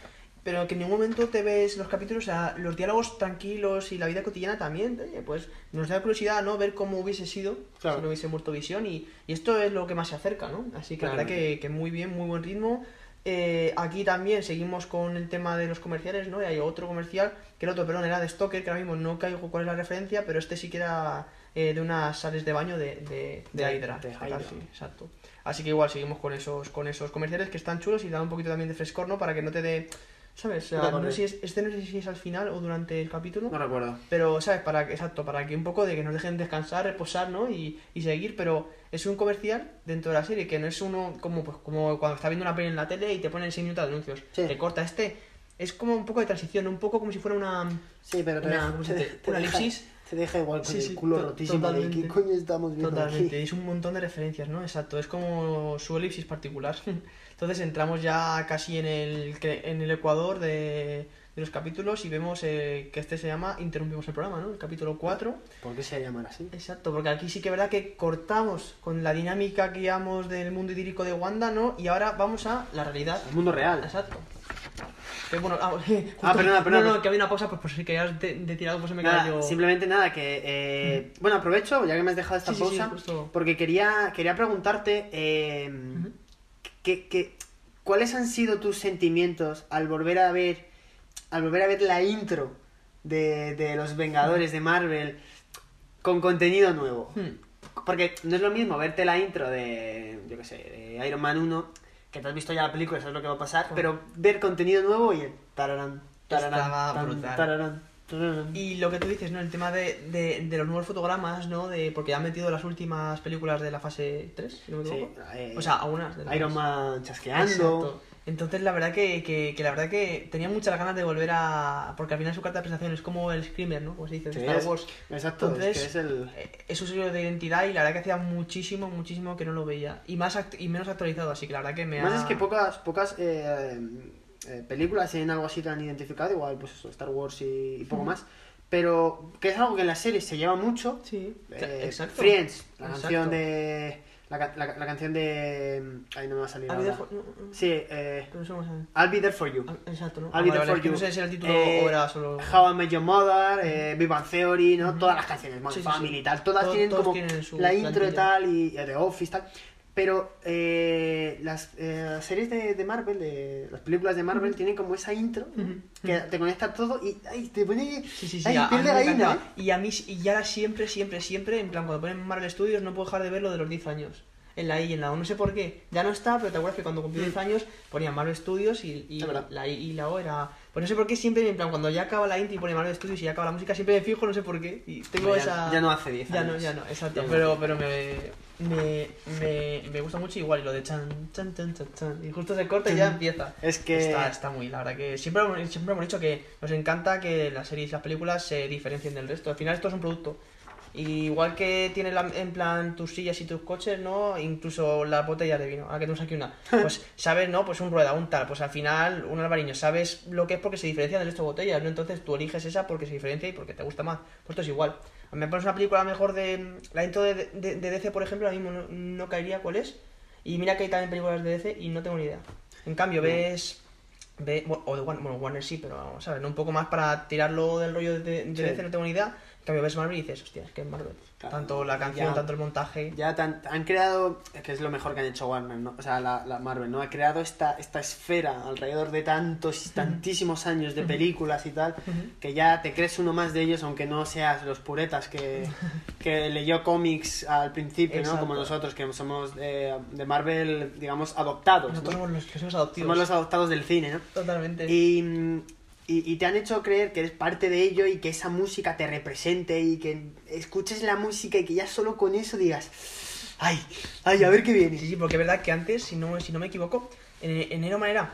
pero que en ningún momento te ves los capítulos, o sea, los diálogos tranquilos y la vida cotidiana también, oye, pues nos da curiosidad, ¿no? Ver cómo hubiese sido Claro. si no hubiese muerto Visión y, y esto es lo que más se acerca, ¿no? Así que la verdad que, que muy bien, muy buen ritmo. Eh, aquí también seguimos con el tema de los comerciales, ¿no? Y hay otro comercial, que el otro, perdón, era de Stoker, que ahora mismo no caigo cuál es la referencia, pero este sí que era eh, de unas sales de baño de, de, de De- Hydra. de Hydra. casi, exacto. Así que igual seguimos con esos, con esos comerciales que están chulos y dan un poquito también de frescor, ¿no? Para que no te dé... ¿Sabes? O sea, no sé si es, este no sé si es al final o durante el capítulo. No recuerdo. Pero, ¿sabes? Para exacto, para que un poco de que nos dejen descansar, reposar, ¿no? Y, y seguir, pero es un comercial dentro de la serie, que no es uno como, pues, como cuando estás viendo una peli en la tele y te ponen 6 minutos de anuncios. Sí. Te corta este. Es como un poco de transición, un poco como si fuera una. Sí, pero Una- deja, ¿cómo se te- dice? te Una elipsis. Te deja igual con Sí, el culo rotísimo de qué totalmente. coño estamos viendo Totalmente, aquí. es un montón de referencias, ¿no? Exacto, es como su elipsis particular. Entonces entramos ya casi en el, en el ecuador de, de los capítulos y vemos eh, que este se llama Interrumpimos el programa, ¿no? El capítulo 4. ¿Por qué se llama así? Exacto, porque aquí sí que es verdad que cortamos con la dinámica que llevamos del mundo idílico de Wanda, ¿no? Y ahora vamos a la realidad. El mundo real. Exacto. Bueno, ah, Ah, perdona, perdona. No, no, que había una pausa, pues por si querías de, de tirar algo, pues se me Nada, cayó. simplemente nada, que... eh, Bueno, aprovecho, ya que me has dejado esta Sí, sí, sí, pausa, porque quería, quería preguntarte eh, que, que- cuáles han sido tus sentimientos al volver a ver al volver a ver la intro de, de los Vengadores de Marvel con contenido nuevo. Hmm. Porque no es lo mismo verte la intro de, yo qué sé, de Iron Man 1, que te has visto ya la película, sabes lo que va a pasar, pero ver contenido nuevo y el tararán, tararán, Estaba tan, brutal. tararán, tararán. Y lo que tú dices, ¿no? El tema de, de, de los nuevos fotogramas, ¿no? De, porque ya han metido las últimas películas de la fase 3, si no me Sí, equivoco. eh, o sea, algunas. De las- Iron Man chasqueando. Exacto. Entonces, la verdad que, que, que la verdad que tenía muchas ganas de volver a... Porque al final su carta de presentación es como el Screamer, ¿no? Como se dice, Sí, Star es- Wars. exacto, es Entonces, que es el- eh, es su sello de identidad y la verdad que hacía muchísimo, muchísimo que no lo veía. Y más act- y menos actualizado, así que la verdad que me Más ha... es que pocas, pocas eh, eh, películas tienen algo así tan identificado, igual pues eso, Star Wars y, y poco más. Pero que es algo que en las series se lleva mucho. Sí, Eh, exacto. Friends, la Exacto. canción de. La, la, la canción de. Ay, no me va a salir I'll be ahora. there for- no, no. Sí, eh. I'll be there for you. Exacto, ¿no? I'll Ah, be vale, there vale, for es que you. no sé si era el título Eh, o era solo... How I Met Your Mother, eh, Big Bang Theory, ¿no? Todas las canciones, Modern Sí, sí, sí. Family y tal. Todas Todos- tienen todos como tienen su la intro y tal, y, y The Office tal. Pero eh, las eh, series de, de Marvel, de las películas de Marvel, tienen como esa intro que te conecta todo y ay, te pone. Sí, sí, sí, ay, a- a piel mí de me gallina, encantaba. Y a mí, y ahora siempre, siempre, siempre, en plan, cuando ponen Marvel Studios, no puedo dejar de ver lo de los 10 años. En la I y en la O, no sé por qué. Ya no está, pero te acuerdas que cuando cumplí 10 años ponían Marvel Studios y, y la I y la O era. Pues no sé por qué siempre, en plan, cuando ya acaba la intro y pone Marvel Studios y ya acaba la música, siempre me fijo, no sé por qué. Y tengo ya- esa. ya no hace 10 Ya no, años. ya no, exacto. Ya no pero, hace. pero me. Me, me, me gusta mucho igual y lo de chan, chan, chan, chan, chan. Y justo se corta y ya empieza. Es que- Está, está muy, la verdad que siempre, siempre hemos dicho que nos encanta que las series y las películas se diferencien del resto. Al final esto es un producto. Y igual que tiene la- en plan tus sillas y tus coches, ¿no? Incluso las botellas de vino. Ahora que tenemos aquí una. Pues sabes, ¿no? Pues un rueda, un tal. Pues al final, un albariño, sabes lo que es porque se diferencia del resto de botellas, ¿no? Entonces tú eliges esa porque se diferencia y porque te gusta más. Pues esto es igual. A mí me pones una película mejor de. La intro de, de, de DC, por ejemplo, ahora mismo no, no caería cuál es. Y mira que hay también películas de DC y no tengo ni idea. En cambio, ves. ve- bueno, o de Warner, bueno, Warner sí, pero vamos, ¿sabes? ¿no? Un poco más para tirarlo del rollo de, de Sí. DC, no tengo ni idea. Cambio, ves Marvel y dices, hostia, es que es Marvel. tanto la canción, ya. tanto el montaje. Ya tan- han creado, que es lo mejor que han hecho Warner, ¿no? O sea, la, la Marvel, ¿no? Ha creado esta, esta esfera alrededor de tantos, tantísimos años de películas y tal, que ya te crees uno más de ellos, aunque no seas los puretas que, que leyó cómics al principio, ¿no? Como nosotros, que somos eh, de Marvel, digamos, adoptados. ¿no? Somos los que somos adoptivos. Somos los adoptados del cine, ¿no? Totalmente. Y, y, y te han hecho creer que eres parte de ello y que esa música te represente y que escuches la música y que ya solo con eso digas, ay, ay, a ver qué viene. Sí, sí, porque es verdad que antes, si no, si no me equivoco, en, en Iron Man era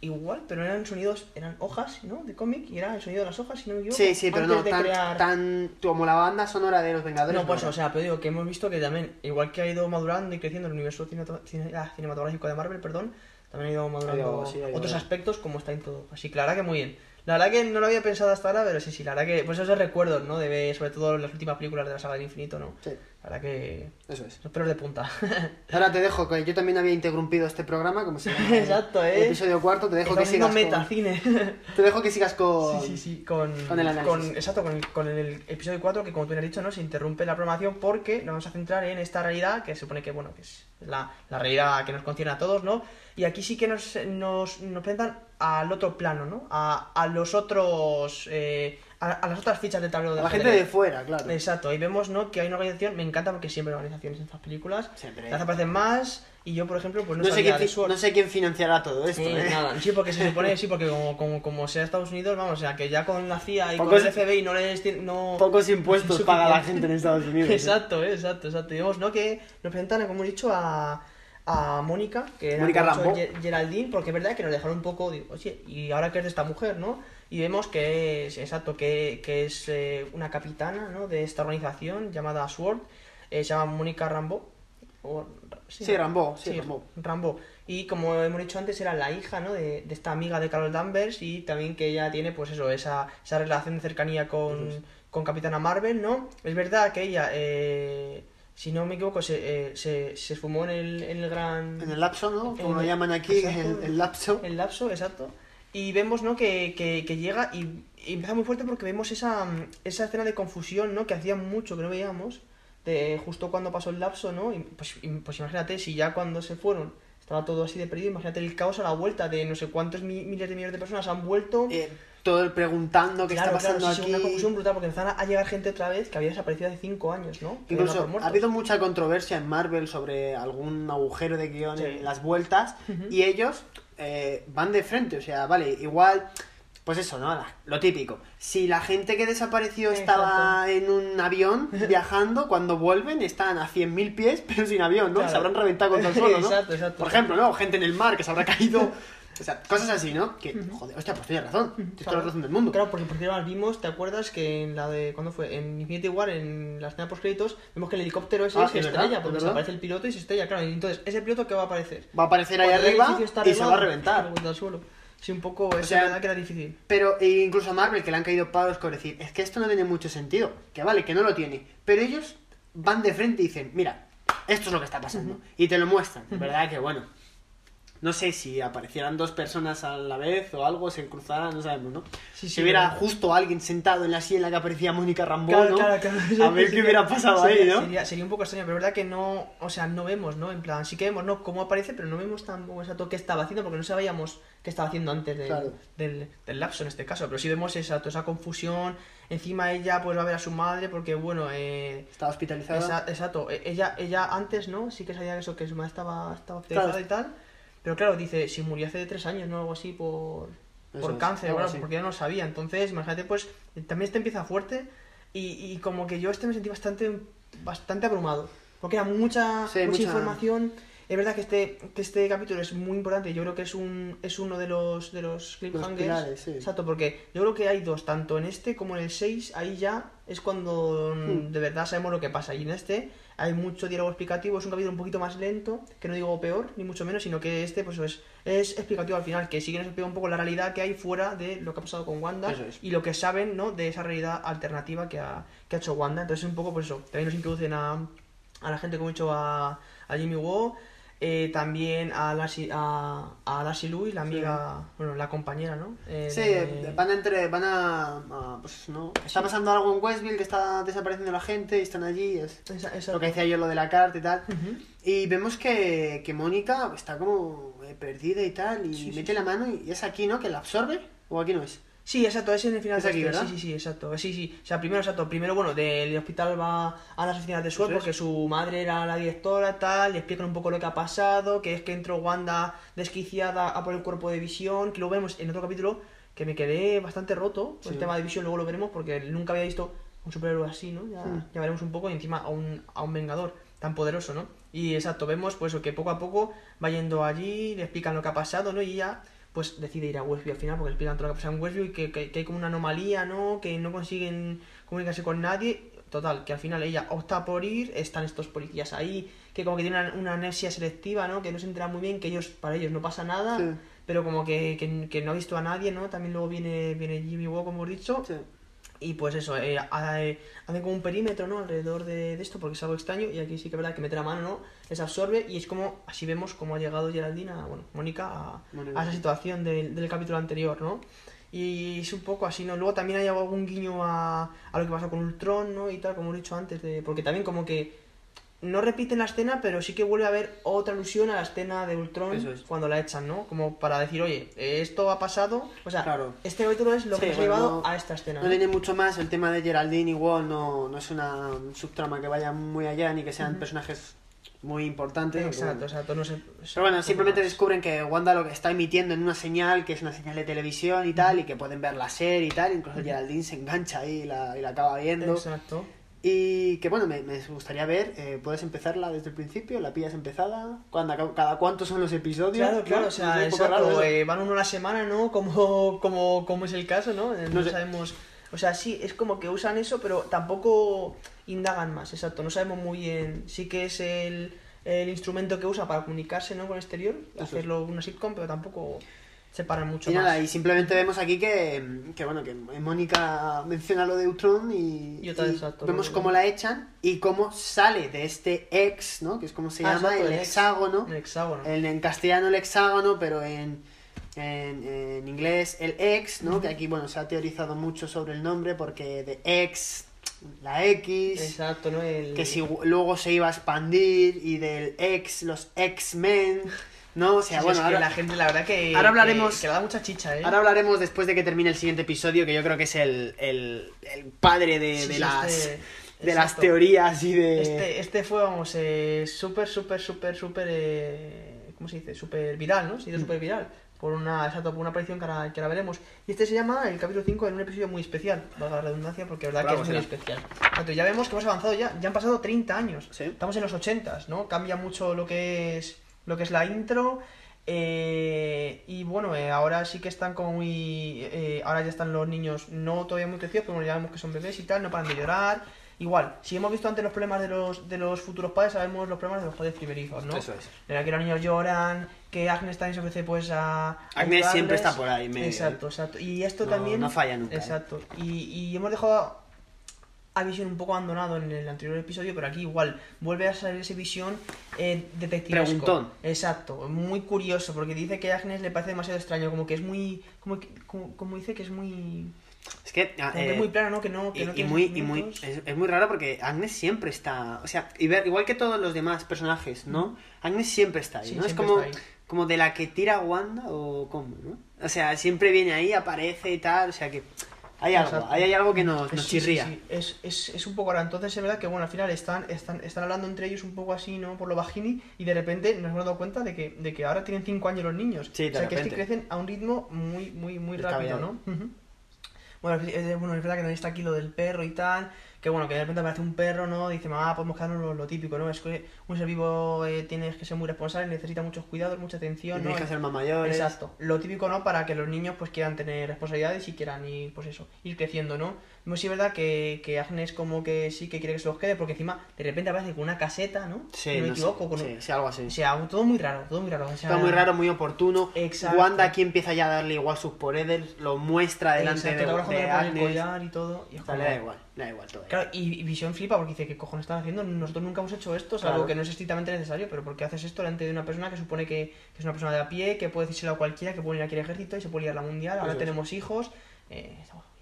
igual, pero eran sonidos, eran hojas, ¿no? De cómic y era el sonido de las hojas, si no me equivoco. Sí, sí, pero antes no de tan, crear- tan como la banda sonora de los Vengadores. No, pues, no. o sea, pero digo que hemos visto que también, igual que ha ido madurando y creciendo el universo ah, cinematográfico de Marvel, perdón, también ha ido madurando ido- sí, ha ido- otros aspectos como está en todo. Así que la verdad que muy bien. La verdad que no lo había pensado hasta ahora, pero sí, sí, la verdad que, pues esos recuerdos, ¿no? De sobre todo las últimas películas de la saga del infinito, ¿no? Sí. La verdad que... Eso es. Los pelos de punta. Ahora te dejo, que yo también había interrumpido este programa, como se llama. Exacto, El ¿eh? episodio cuarto, te dejo que sigas. metacine. Con... Te dejo que sigas con. Sí, sí, sí, con, Con el análisis. con- exacto, con el, con el episodio 4, que como tú bien has dicho, ¿no? Se interrumpe la programación porque nos vamos a centrar en esta realidad que se supone que, bueno, que es la, la realidad que nos concierne a todos, ¿no? Y aquí sí que nos, nos, nos presentan al otro plano, ¿no? A, a los otros... eh, a, a las otras fichas del tablero de A la gente de fuera, claro. Exacto, ahí vemos, ¿no? Que hay una organización, me encanta porque siempre hay organizaciones en estas películas. Siempre. Las aparecen más y yo, por ejemplo, pues no, No sé, quién, de fi- Sword. no sé quién financiará todo esto, Eh, ¿eh? nada, sí, porque se supone, sí, porque como, como, como sea Estados Unidos, vamos, o sea, que ya con la CIA y Pocos- con el FBI no les no Pocos impuestos es paga la gente en Estados Unidos. ¿eh? Exacto, eh, exacto, exacto. Y vemos, ¿no? Que nos presentan, como he dicho, a, a Mónica, que era Mónica Geraldine, porque es verdad que nos dejaron un poco, digo, oye, ¿y ahora qué es de esta mujer, no? Y vemos que es, exacto, que, que es eh, una capitana, ¿no? De esta organización llamada SWORD, eh, se llama Mónica Rambo. O, Sí, Rambo, sí, Rambo. Rambo. Y como hemos dicho antes, era la hija, ¿no? De, de esta amiga de Carol Danvers y también que ella tiene, pues eso, esa, esa relación de cercanía con, con Capitana Marvel, ¿no? Es verdad que ella, eh, si no me equivoco, se, eh, se, se esfumó en el, en el gran... En el lapso, ¿no? Como lo llaman aquí, exacto, el, el lapso. El lapso, exacto. Y vemos, ¿no? Que, que, que llega y, y empieza muy fuerte porque vemos esa, esa escena de confusión, ¿no? Que hacía mucho que no veíamos. De justo cuando pasó el lapso, ¿no? Y pues, y, pues imagínate, si ya cuando se fueron estaba todo así de perdido, imagínate el caos a la vuelta de no sé cuántos mi- miles de millones de personas han vuelto. todo el preguntando qué Claro, está pasando claro, sí, aquí. una confusión brutal porque empezaron a llegar gente otra vez que había desaparecido hace 5 años, ¿no? Que Incluso ha habido mucha controversia en Marvel sobre algún agujero de guion Sí. en las vueltas Ujú. y ellos eh, van de frente, o sea, vale, igual, pues eso, ¿no? Lo típico. Si la gente que desapareció estaba en un avión viajando, cuando vuelven están a 100.000 pies, pero sin avión, ¿no? Claro. Se habrán reventado contra el suelo, ¿no? Exacto, exacto. Por ejemplo, ¿no? Gente en el mar que se habrá caído. O sea, cosas así, ¿no? Que, joder, hostia, pues tienes razón. Tienes toda la razón del mundo. Claro, porque por cierto vimos, ¿te acuerdas que en la de. ¿Cuándo fue? En Infinity War, en la escena post créditos, vemos que el helicóptero ese Ah, se es estrella, verdad, porque es aparece el piloto y se estrella, claro. Y entonces, ¿ese piloto qué va a aparecer? Va a aparecer ahí arriba y se va a reventar. el suelo. Sí, un poco, es sea, verdad que era difícil. Pero e incluso a Marvel, que le han caído palos con decir, es que esto no tiene mucho sentido. Que vale, que no lo tiene. Pero ellos van de frente y dicen, mira, esto es lo que está pasando. Y te lo muestran. De verdad que bueno. No sé si aparecieran dos personas a la vez o algo, se cruzaran, no sabemos, ¿no? Sí, sí, si hubiera justo alguien sentado en la silla en la que aparecía Mónica Rambo, Claro, ¿no? claro. A ver qué hubiera pasado sería- ahí, ¿no? Sería, sería un poco extraño, pero es verdad que no, o sea, no vemos, ¿no? En plan, sí que vemos, ¿no? Cómo aparece, pero no vemos tampoco exacto qué estaba haciendo, porque no sabíamos qué estaba haciendo antes del, del, del lapso en este caso. Pero sí vemos esa, toda esa confusión. Encima ella pues va a ver a su madre porque, bueno, eh, Está hospitalizada. esa- exacto. e- Ella, ella antes, ¿no? Sí que sabía eso, que su madre estaba, estaba hospitalizada y tal. Pero claro, dice, si murió hace tres años, ¿no? Algo así por, Eso por es, cáncer, bueno, así. porque ya no lo sabía. Entonces, imagínate, pues, también este empieza fuerte y, y como que yo este me sentí bastante, bastante abrumado. porque era mucha, Sí, mucha, mucha- información. Es verdad que este, que este capítulo es muy importante, yo creo que es un es uno de los de los cliffhangers. pilares, sí. Exacto, porque yo creo que hay dos, tanto en este como en el 6, ahí ya es cuando mm, Hmm. de verdad sabemos lo que pasa. Y en este hay mucho diálogo explicativo, es un capítulo un poquito más lento, que no digo peor, ni mucho menos, sino que este pues es, es explicativo al final, que sí que nos explica un poco la realidad que hay fuera de lo que ha pasado con Wanda es. y lo que saben, ¿no? De esa realidad alternativa que ha, que ha hecho Wanda. Entonces un poco pues eso, también nos introducen a, a la gente como he dicho a, a Jimmy Woo, eh, también a Darcy, a, a Darcy Lewis, la amiga, bueno, la compañera, ¿no? Eh, Sí, de- van a entre, van a, a, pues no, está pasando algo en Westville que está desapareciendo la gente y están allí, es Esa- esa- lo que decía yo lo de la carta y tal. Y vemos que, que Mónica está como eh, perdida y tal y Sí, sí, mete la mano y es aquí, ¿no? Que la absorbe o aquí no es. Sí, exacto, es en el final Es de aquí, este. ¿verdad? Sí, sí, sí, exacto. Sí, sí. O sea, primero, exacto. Primero, bueno, del hospital va a las oficinas de es. porque su madre era la directora, tal. Le explican un poco lo que ha pasado, que es que entró Wanda desquiciada a por el cuerpo de visión, que lo vemos en otro capítulo que me quedé bastante roto con el Sí. tema de visión, luego lo veremos porque nunca había visto un superhéroe así, ¿no? Ya, Hmm. ya veremos un poco y encima a un, a un vengador tan poderoso, ¿no? Y exacto, vemos pues que poco a poco va yendo allí, le explican lo que ha pasado, ¿no? Y ella pues decide ir a Westview al final porque explican todo lo que ha pasado en Westview y que, que- que hay como una anomalía, ¿no? Que no consiguen comunicarse con nadie. Total, que al final ella opta por ir, están estos policías ahí, que como que tienen una, una amnesia selectiva, ¿no? Que no se enteran muy bien, que ellos, para ellos no pasa nada, Sí. pero como que, que, que no ha visto a nadie, ¿no? También luego viene, viene Jimmy Woo, como hemos dicho, Sí. Y pues eso, eh, ha- hacen como un perímetro, ¿no? Alrededor de, de esto, porque es algo extraño. Y aquí sí que es verdad que mete la mano, ¿no? Les absorbe. Y es como, así vemos cómo ha llegado Geraldine, a- bueno, Mónica, a, Mónica. a esa situación del, del capítulo anterior, ¿no? Y es un poco así, ¿no? Luego también hay algún guiño a, a lo que pasó con Ultron, ¿no? Y tal, como he dicho antes, de, porque también como que no repiten la escena, pero sí que vuelve a haber otra alusión a la escena de Ultron es. cuando la echan, ¿no? Como para decir, oye, esto ha pasado. O sea, Claro. este capítulo es lo Sí, que nos ha llevado no- a esta escena. No tiene mucho más, el tema de Geraldine igual no, no es una subtrama que vaya muy allá ni que sean personajes muy importantes. Exacto, exacto, no sé. Pero bueno, simplemente descubren que Wanda lo que está emitiendo en una señal, que es una señal de televisión y tal, y que pueden ver la serie y tal, incluso Geraldine se engancha ahí y la, y la acaba viendo. Exacto. Y que bueno, me, me gustaría ver, eh, ¿puedes empezarla desde el principio? ¿La pillas empezada? ¿Cuándo, ¿Cada cuántos son los episodios? Claro, claro, ¿No? o sea, exacto, raro eh, van uno a la semana, ¿no? Como, como, como es el caso, ¿no? Eh, No, No sé. sabemos, o sea, sí, es como que usan eso, pero tampoco indagan más, exacto, no sabemos muy bien, sí que es el, el instrumento que usa para comunicarse, ¿no? Con el exterior, Eso es. hacerlo una sitcom, pero tampoco separan mucho Y más. nada, y simplemente vemos aquí que, que bueno, que Mónica menciona lo de Ultron y, Y otra y vez, exacto, vemos cómo la echan y cómo sale de este ex, ¿no? Que es como se Ah, llama, exacto, el el ex. hexágono. El hexágono. En, en castellano el hexágono, pero en, en, en inglés el ex, ¿no? Que aquí, bueno, se ha teorizado mucho sobre el nombre porque de ex, la X, Exacto, ¿no? El... que si luego se iba a expandir y del ex, los X-Men, ¿no? O sea, Sí, bueno, es que ahora, la gente, la verdad que... ahora hablaremos- Que, que le da mucha chicha, ¿eh? ahora hablaremos después de que termine el siguiente episodio, que yo creo que es el, el, el padre de, Sí, de sí, las, este- de las teorías y de... Este, este fue, vamos, eh, súper, súper, súper, súper, eh, ¿cómo se dice? Súper viral, ¿no? Se Mm. hizo súper viral. Por una, exacto, por una aparición que ahora, que ahora veremos. Y este se llama el capítulo 5 en un episodio muy especial, valga la redundancia, porque la verdad Bravo que es muy especial. Exacto, ya vemos que hemos avanzado ya, ya han pasado 30 años. Sí. Estamos en los 80, ¿no? Cambia mucho lo que es, lo que es la intro. eh, y bueno, eh, ahora sí que están como muy... eh, ahora ya están los niños no todavía muy crecidos, pero bueno, ya vemos que son bebés y tal, no paran de llorar. Igual, si hemos visto antes los problemas de los, de los futuros padres, sabemos los problemas de los padres primerizos, ¿no? Eso es. La que los niños lloran, que Agnes también se ofrece pues a... Agnes siempre está por ahí, medio, Exacto, exacto. Y esto No- también... no falla nunca, ¿eh? Exacto. Y, y hemos dejado a Vision un poco abandonado en el anterior episodio, pero aquí igual vuelve a salir ese Vision eh, detectivesco. Preguntón. Exacto, muy curioso, porque dice que a Agnes le parece demasiado extraño, como que es muy... Como, como, como dice que es muy... Es que, ah, que eh, es muy plano, ¿no? Que no, que y, no y tiene muy, y muy, es, es muy raro porque Agnes siempre está, o sea, igual que todos los demás personajes, ¿no? Agnes siempre está ahí, Sí, ¿no? Es como, como de la que tira Wanda o cómo, ¿no? O sea, siempre viene ahí, aparece y tal, o sea que hay algo, Exacto. hay algo que nos, nos Sí, sí, chirría. sí, Es, es, es un poco raro. Entonces es verdad que bueno, al final están, están, están hablando entre ellos un poco así, ¿no? Por lo bajini, y de repente nos hemos dado cuenta de que, de que ahora tienen 5 años los niños. Sí, o sea que es que crecen a un ritmo muy, muy, muy rápido. ¿no? Bueno, es, es- bueno, es verdad que también está aquí lo del perro y tal, que bueno, que de repente aparece un perro, ¿no? Dice, mamá, podemos quedarnos lo, lo típico, ¿no? Es que un ser vivo eh, tienes que ser muy responsable, necesita muchos cuidados, mucha atención, Y ¿no? tienes que ser más mayores. Exacto. Lo típico, ¿no? Para que los niños pues quieran tener responsabilidades y quieran ir, pues eso, ir creciendo, ¿no? Vemos sí es verdad que, que Agnes como que sí que quiere que se los quede, porque encima de repente aparece con una caseta, ¿no? Sí, no me no sé. equivoco, con un- Sí, sí, algo así. O sea, todo muy raro, todo muy raro. o sea, Está muy raro, muy oportuno. Exacto. Wanda aquí empieza ya a darle igual sus poderes, lo muestra delante Exacto, de, abraza de con el Agnes. collar y todo. Y es como- le da igual, le da igual todo. Claro, y, y Visión flipa porque dice, ¿qué cojones están haciendo? Nosotros nunca hemos hecho esto, es algo Claro. que no es estrictamente necesario, pero ¿por qué haces esto delante de una persona que supone que, que es una persona de a pie, que puede decírselo a cualquiera, que puede ir aquí al ejército y se puede ir a la mundial, ahora Eso es. tenemos hijos? Eh,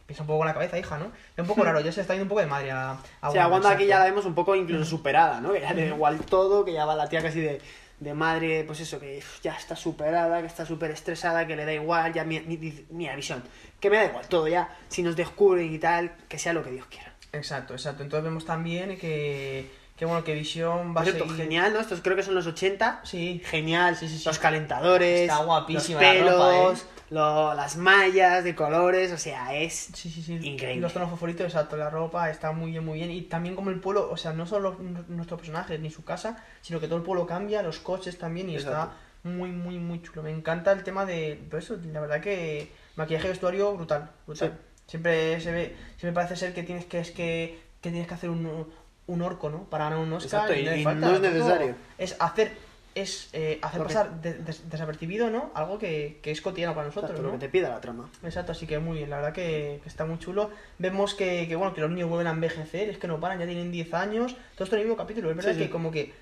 piensa un poco con la cabeza, hija, ¿no? Es un poco raro, ya se está yendo un poco de madre a, a O sea, Wanda aquí ya la vemos un poco incluso superada, ¿no? Que ya le da igual todo, que ya va la tía casi de, de madre, pues eso, que ya está superada, que está súper estresada, que le da igual, ya mi, mi, mi- mira, visión, que me da igual todo ya, si nos descubren y tal, que sea lo que Dios quiera. Exacto, exacto. Entonces vemos también que, que bueno, que Visión va Por cierto, a seguir... genial, ¿no? Estos creo que son los 80. Sí. Genial. Sí, sí, sí. Los calentadores. Está guapísima Los la pelos, ropa, ¿eh? lo- las mallas de colores. O sea, es Sí, sí, sí. increíble. Los tonos favoritos, exacto. La ropa está muy bien, muy bien. Y también como el pueblo, o sea, no solo nuestros personajes ni su casa, sino que todo el pueblo cambia, los coches también, y Exacto. está muy, muy, muy chulo. Me encanta el tema de. Pues eso, la verdad que maquillaje y vestuario brutal. brutal. Siempre se ve, siempre parece ser que tienes que es que, que tienes que hacer un, un orco, ¿no? Para ganar un Oscar. Exacto, y- hace y falta, no es necesario. Es hacer. Es eh, hacer pasar de- des- desapercibido, ¿no? Algo que, que es cotidiano para nosotros, Exacto, ¿no? lo que te pida la trama. Exacto, así que muy bien, la verdad que, que está muy chulo. Vemos que, que, bueno, que los niños vuelven a envejecer, es que no paran, ya tienen 10 años, todo esto en el mismo capítulo. Es verdad Sí, sí. que como que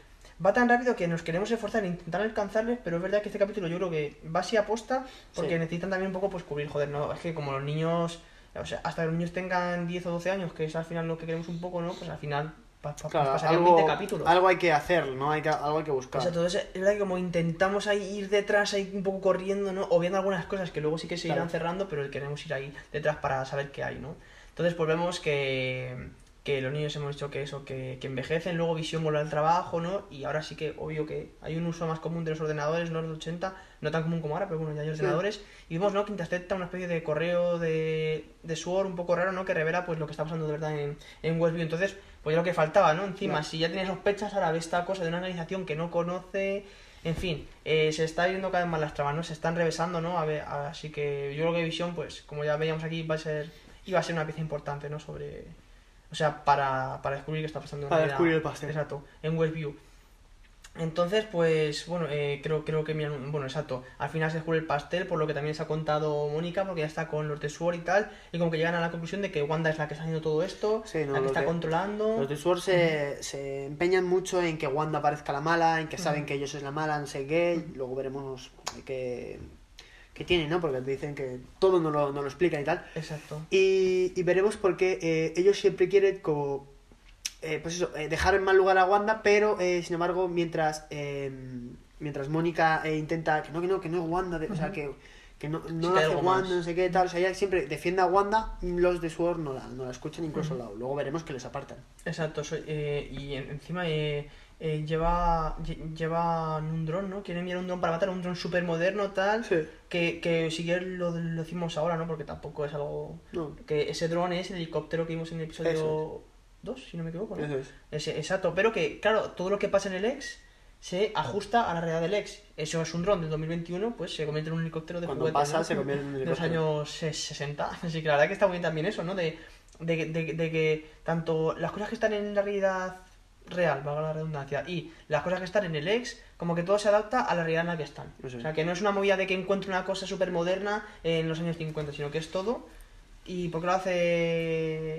va tan rápido que nos queremos esforzar en intentar alcanzarles, pero es verdad que este capítulo yo creo que va así a posta, porque Sí. necesitan también un poco pues cubrir, joder, no, es que como los niños, o sea, hasta que los niños tengan 10 o 12 años, que es al final lo que queremos un poco, ¿no? Pues al final pa, pa- Claro, pasarían algo, 20 capítulos. algo hay que hacer, ¿no? Hay que, algo hay que buscar. Exacto, entonces es verdad que como intentamos ahí ir detrás, ahí un poco corriendo, ¿no? O viendo algunas cosas que luego sí que se irán Claro. cerrando, pero queremos ir ahí detrás para saber qué hay, ¿no? Entonces pues vemos que, que los niños hemos dicho que eso, que, que envejecen, luego Visión vuelve al trabajo, ¿no? Y ahora sí que, obvio que hay un uso más común de los ordenadores, no los de 80, no tan común como ahora, pero bueno, ya hay Sí. ordenadores. Y vemos, ¿no? Que intercepta una especie de correo de, de Sword un poco raro, ¿no? Que revela pues lo que está pasando de verdad en, en Westview. Entonces, pues ya lo que faltaba, ¿no? Encima, si ya tiene sospechas, ahora ve esta cosa de una organización que no conoce. En fin, eh, se está yendo cada vez más las trabas, ¿no? Se están revesando, ¿no? A ver, así que yo creo que Visión, pues, como ya veíamos aquí, va a ser, iba a ser una pieza importante, ¿no? Sobre. O sea, para, para descubrir qué está pasando en Para realidad. descubrir el pastel. Exacto, en Westview. Entonces, pues, bueno, eh, creo, creo que, bueno, exacto, al final se descubre el pastel, por lo que también se ha contado Mónica, porque ya está con los de Sword y tal, y como que llegan a la conclusión de que Wanda es la que está haciendo todo esto, Sí, no, la que está controlando. Los de Sword se, se empeñan mucho en que Wanda parezca la mala, en que saben que ellos es la mala, no sé qué. Luego veremos qué, qué tienen, ¿no? Porque te dicen que todo no lo, no lo explican y tal. Exacto. Y, y veremos por qué eh, ellos siempre quieren como... eh, pues eso, eh, dejar en mal lugar a Wanda, pero eh, sin embargo, mientras eh, mientras Mónica eh, intenta que no, que no, que no es Wanda, de- o sea, que, que no, no Sí, hace Wanda, más. no sé qué tal, o sea, ella siempre defiende a Wanda, los de Sword no la, no la escuchan, incluso la- luego veremos que les apartan. Exacto, eh, y en- encima eh, lleva lle- llevan un dron, ¿no? Quieren enviar un dron para matar, un dron súper moderno, tal, que, que si quieres lo, lo decimos ahora, ¿no? Porque tampoco es algo... No. Que ese dron es el helicóptero que vimos en el episodio 2, si no me equivoco, ¿no? Eso es. Exacto, pero que, claro, todo lo que pasa en el ex se ajusta a la realidad del ex. Eso es un dron del 2021, pues se convierte en un helicóptero de Cuando juguete, pasa, ¿no? se convierte en un De los años ses- 60. Así que la verdad que está muy bien también eso, ¿no? De, de, de- de que tanto las cosas que están en la realidad real, valga la redundancia, y las cosas que están en el ex, como que todo se adapta a la realidad en la que están. Eso. O sea, que no es una movida de que encuentre una cosa súper moderna en los años 50, sino que es todo. ¿Y por qué lo hace...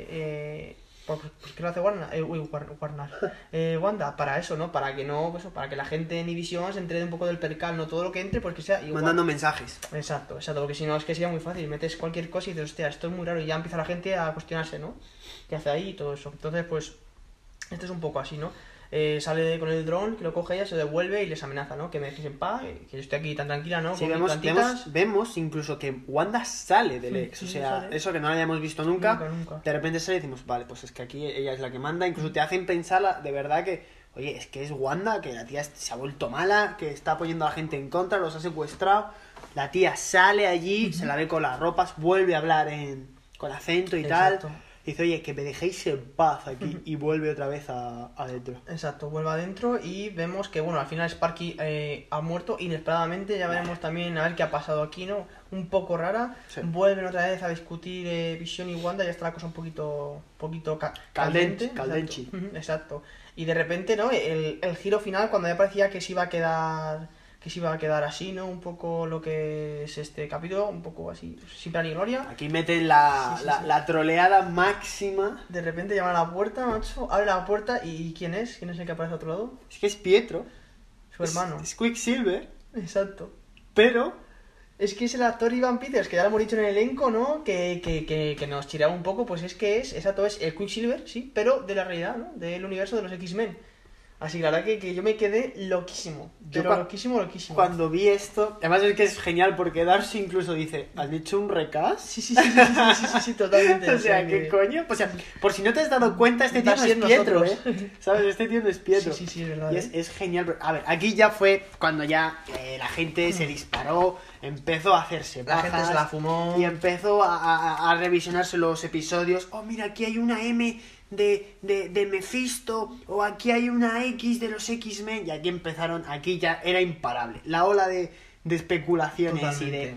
Eh, ¿por, por qué lo hace Warner? Eh, uy, War- Warner. Eh, Wanda, para eso, ¿no? Para que no, pues, para que la gente en Visión se entere un poco del percal, no todo lo que entre, porque sea igual. Mandando mensajes. Exacto, exacto, porque si no es que sería muy fácil, metes cualquier cosa y dices, hostia, esto es muy raro y ya empieza la gente a cuestionarse, ¿no? ¿Qué hace ahí y todo eso? Entonces, pues, esto es un poco así, ¿no? Eh, sale con el dron, que lo coge ella, se devuelve y les amenaza, ¿no? Que me dejes en paz, que yo estoy aquí tan tranquila, ¿no? Sí, Con vemos, plantitas. vemos, vemos incluso que Wanda sale del ex. sí, o sea, sale. eso que no lo habíamos visto nunca. Nunca, nunca. De repente sale y decimos, vale, pues es que aquí ella es la que manda. Incluso te hacen pensar la- de verdad que, oye, es que es Wanda, que la tía se ha vuelto mala, que está poniendo a la gente en contra, los ha secuestrado. La tía sale allí, se la ve con las ropas, vuelve a hablar en, con acento y Exacto. tal. Dice, oye, que me dejéis en paz aquí y vuelve otra vez a, adentro. Exacto, vuelve adentro y vemos que, bueno, al final Sparky eh, ha muerto inesperadamente. Ya veremos también a ver qué ha pasado aquí, ¿no? Un poco rara. Sí. Vuelven otra vez a discutir eh, Visión y Wanda. Ya está la cosa un poquito, poquito ca- Caldente, caldenchi. Exacto. Y de repente, ¿no? El, el giro final, cuando ya parecía que se iba a quedar que se iba a quedar así, ¿no? Un poco lo que es este capítulo, un poco así, sin plan ni gloria. Aquí meten la, Sí, sí, la, sí. la troleada máxima. De repente llaman a la puerta, macho, abre la puerta y ¿quién es? ¿Quién es el que aparece a otro lado? Es que es Pietro. Su hermano. Es, Quicksilver, Exacto. pero Es que es el actor Ivan Peters, que ya lo hemos dicho en el elenco, ¿no? Que, que, que, que nos chireaba un poco, pues es que es, exacto, es el Quicksilver, sí, pero de la realidad, ¿no? Del universo de los X-Men. Así que la verdad que, que yo me quedé loquísimo. Yo Pero loquísimo, loquísimo. cuando vi esto, además es que es genial porque Darcy incluso dice, ¿han hecho un recast? Sí, sí, sí, sí, sí, sí, sí, sí, totalmente. o sea, ¿qué coño? O sea, por si no te has dado cuenta, este tío no es Pietro. ¿eh? ¿Sabes? Este tío no es Pietro. Sí, sí, sí, es verdad. Y es, ¿eh? es genial. pero- A ver, aquí ya fue cuando ya eh, la gente se disparó, empezó a hacerse La gente se la fumó. y empezó a, a- a revisionarse los episodios. Oh, mira, aquí hay una M de, de, de Mephisto o aquí hay una X de los X-Men. Y aquí empezaron, aquí ya era imparable. La ola de, de especulaciones y de,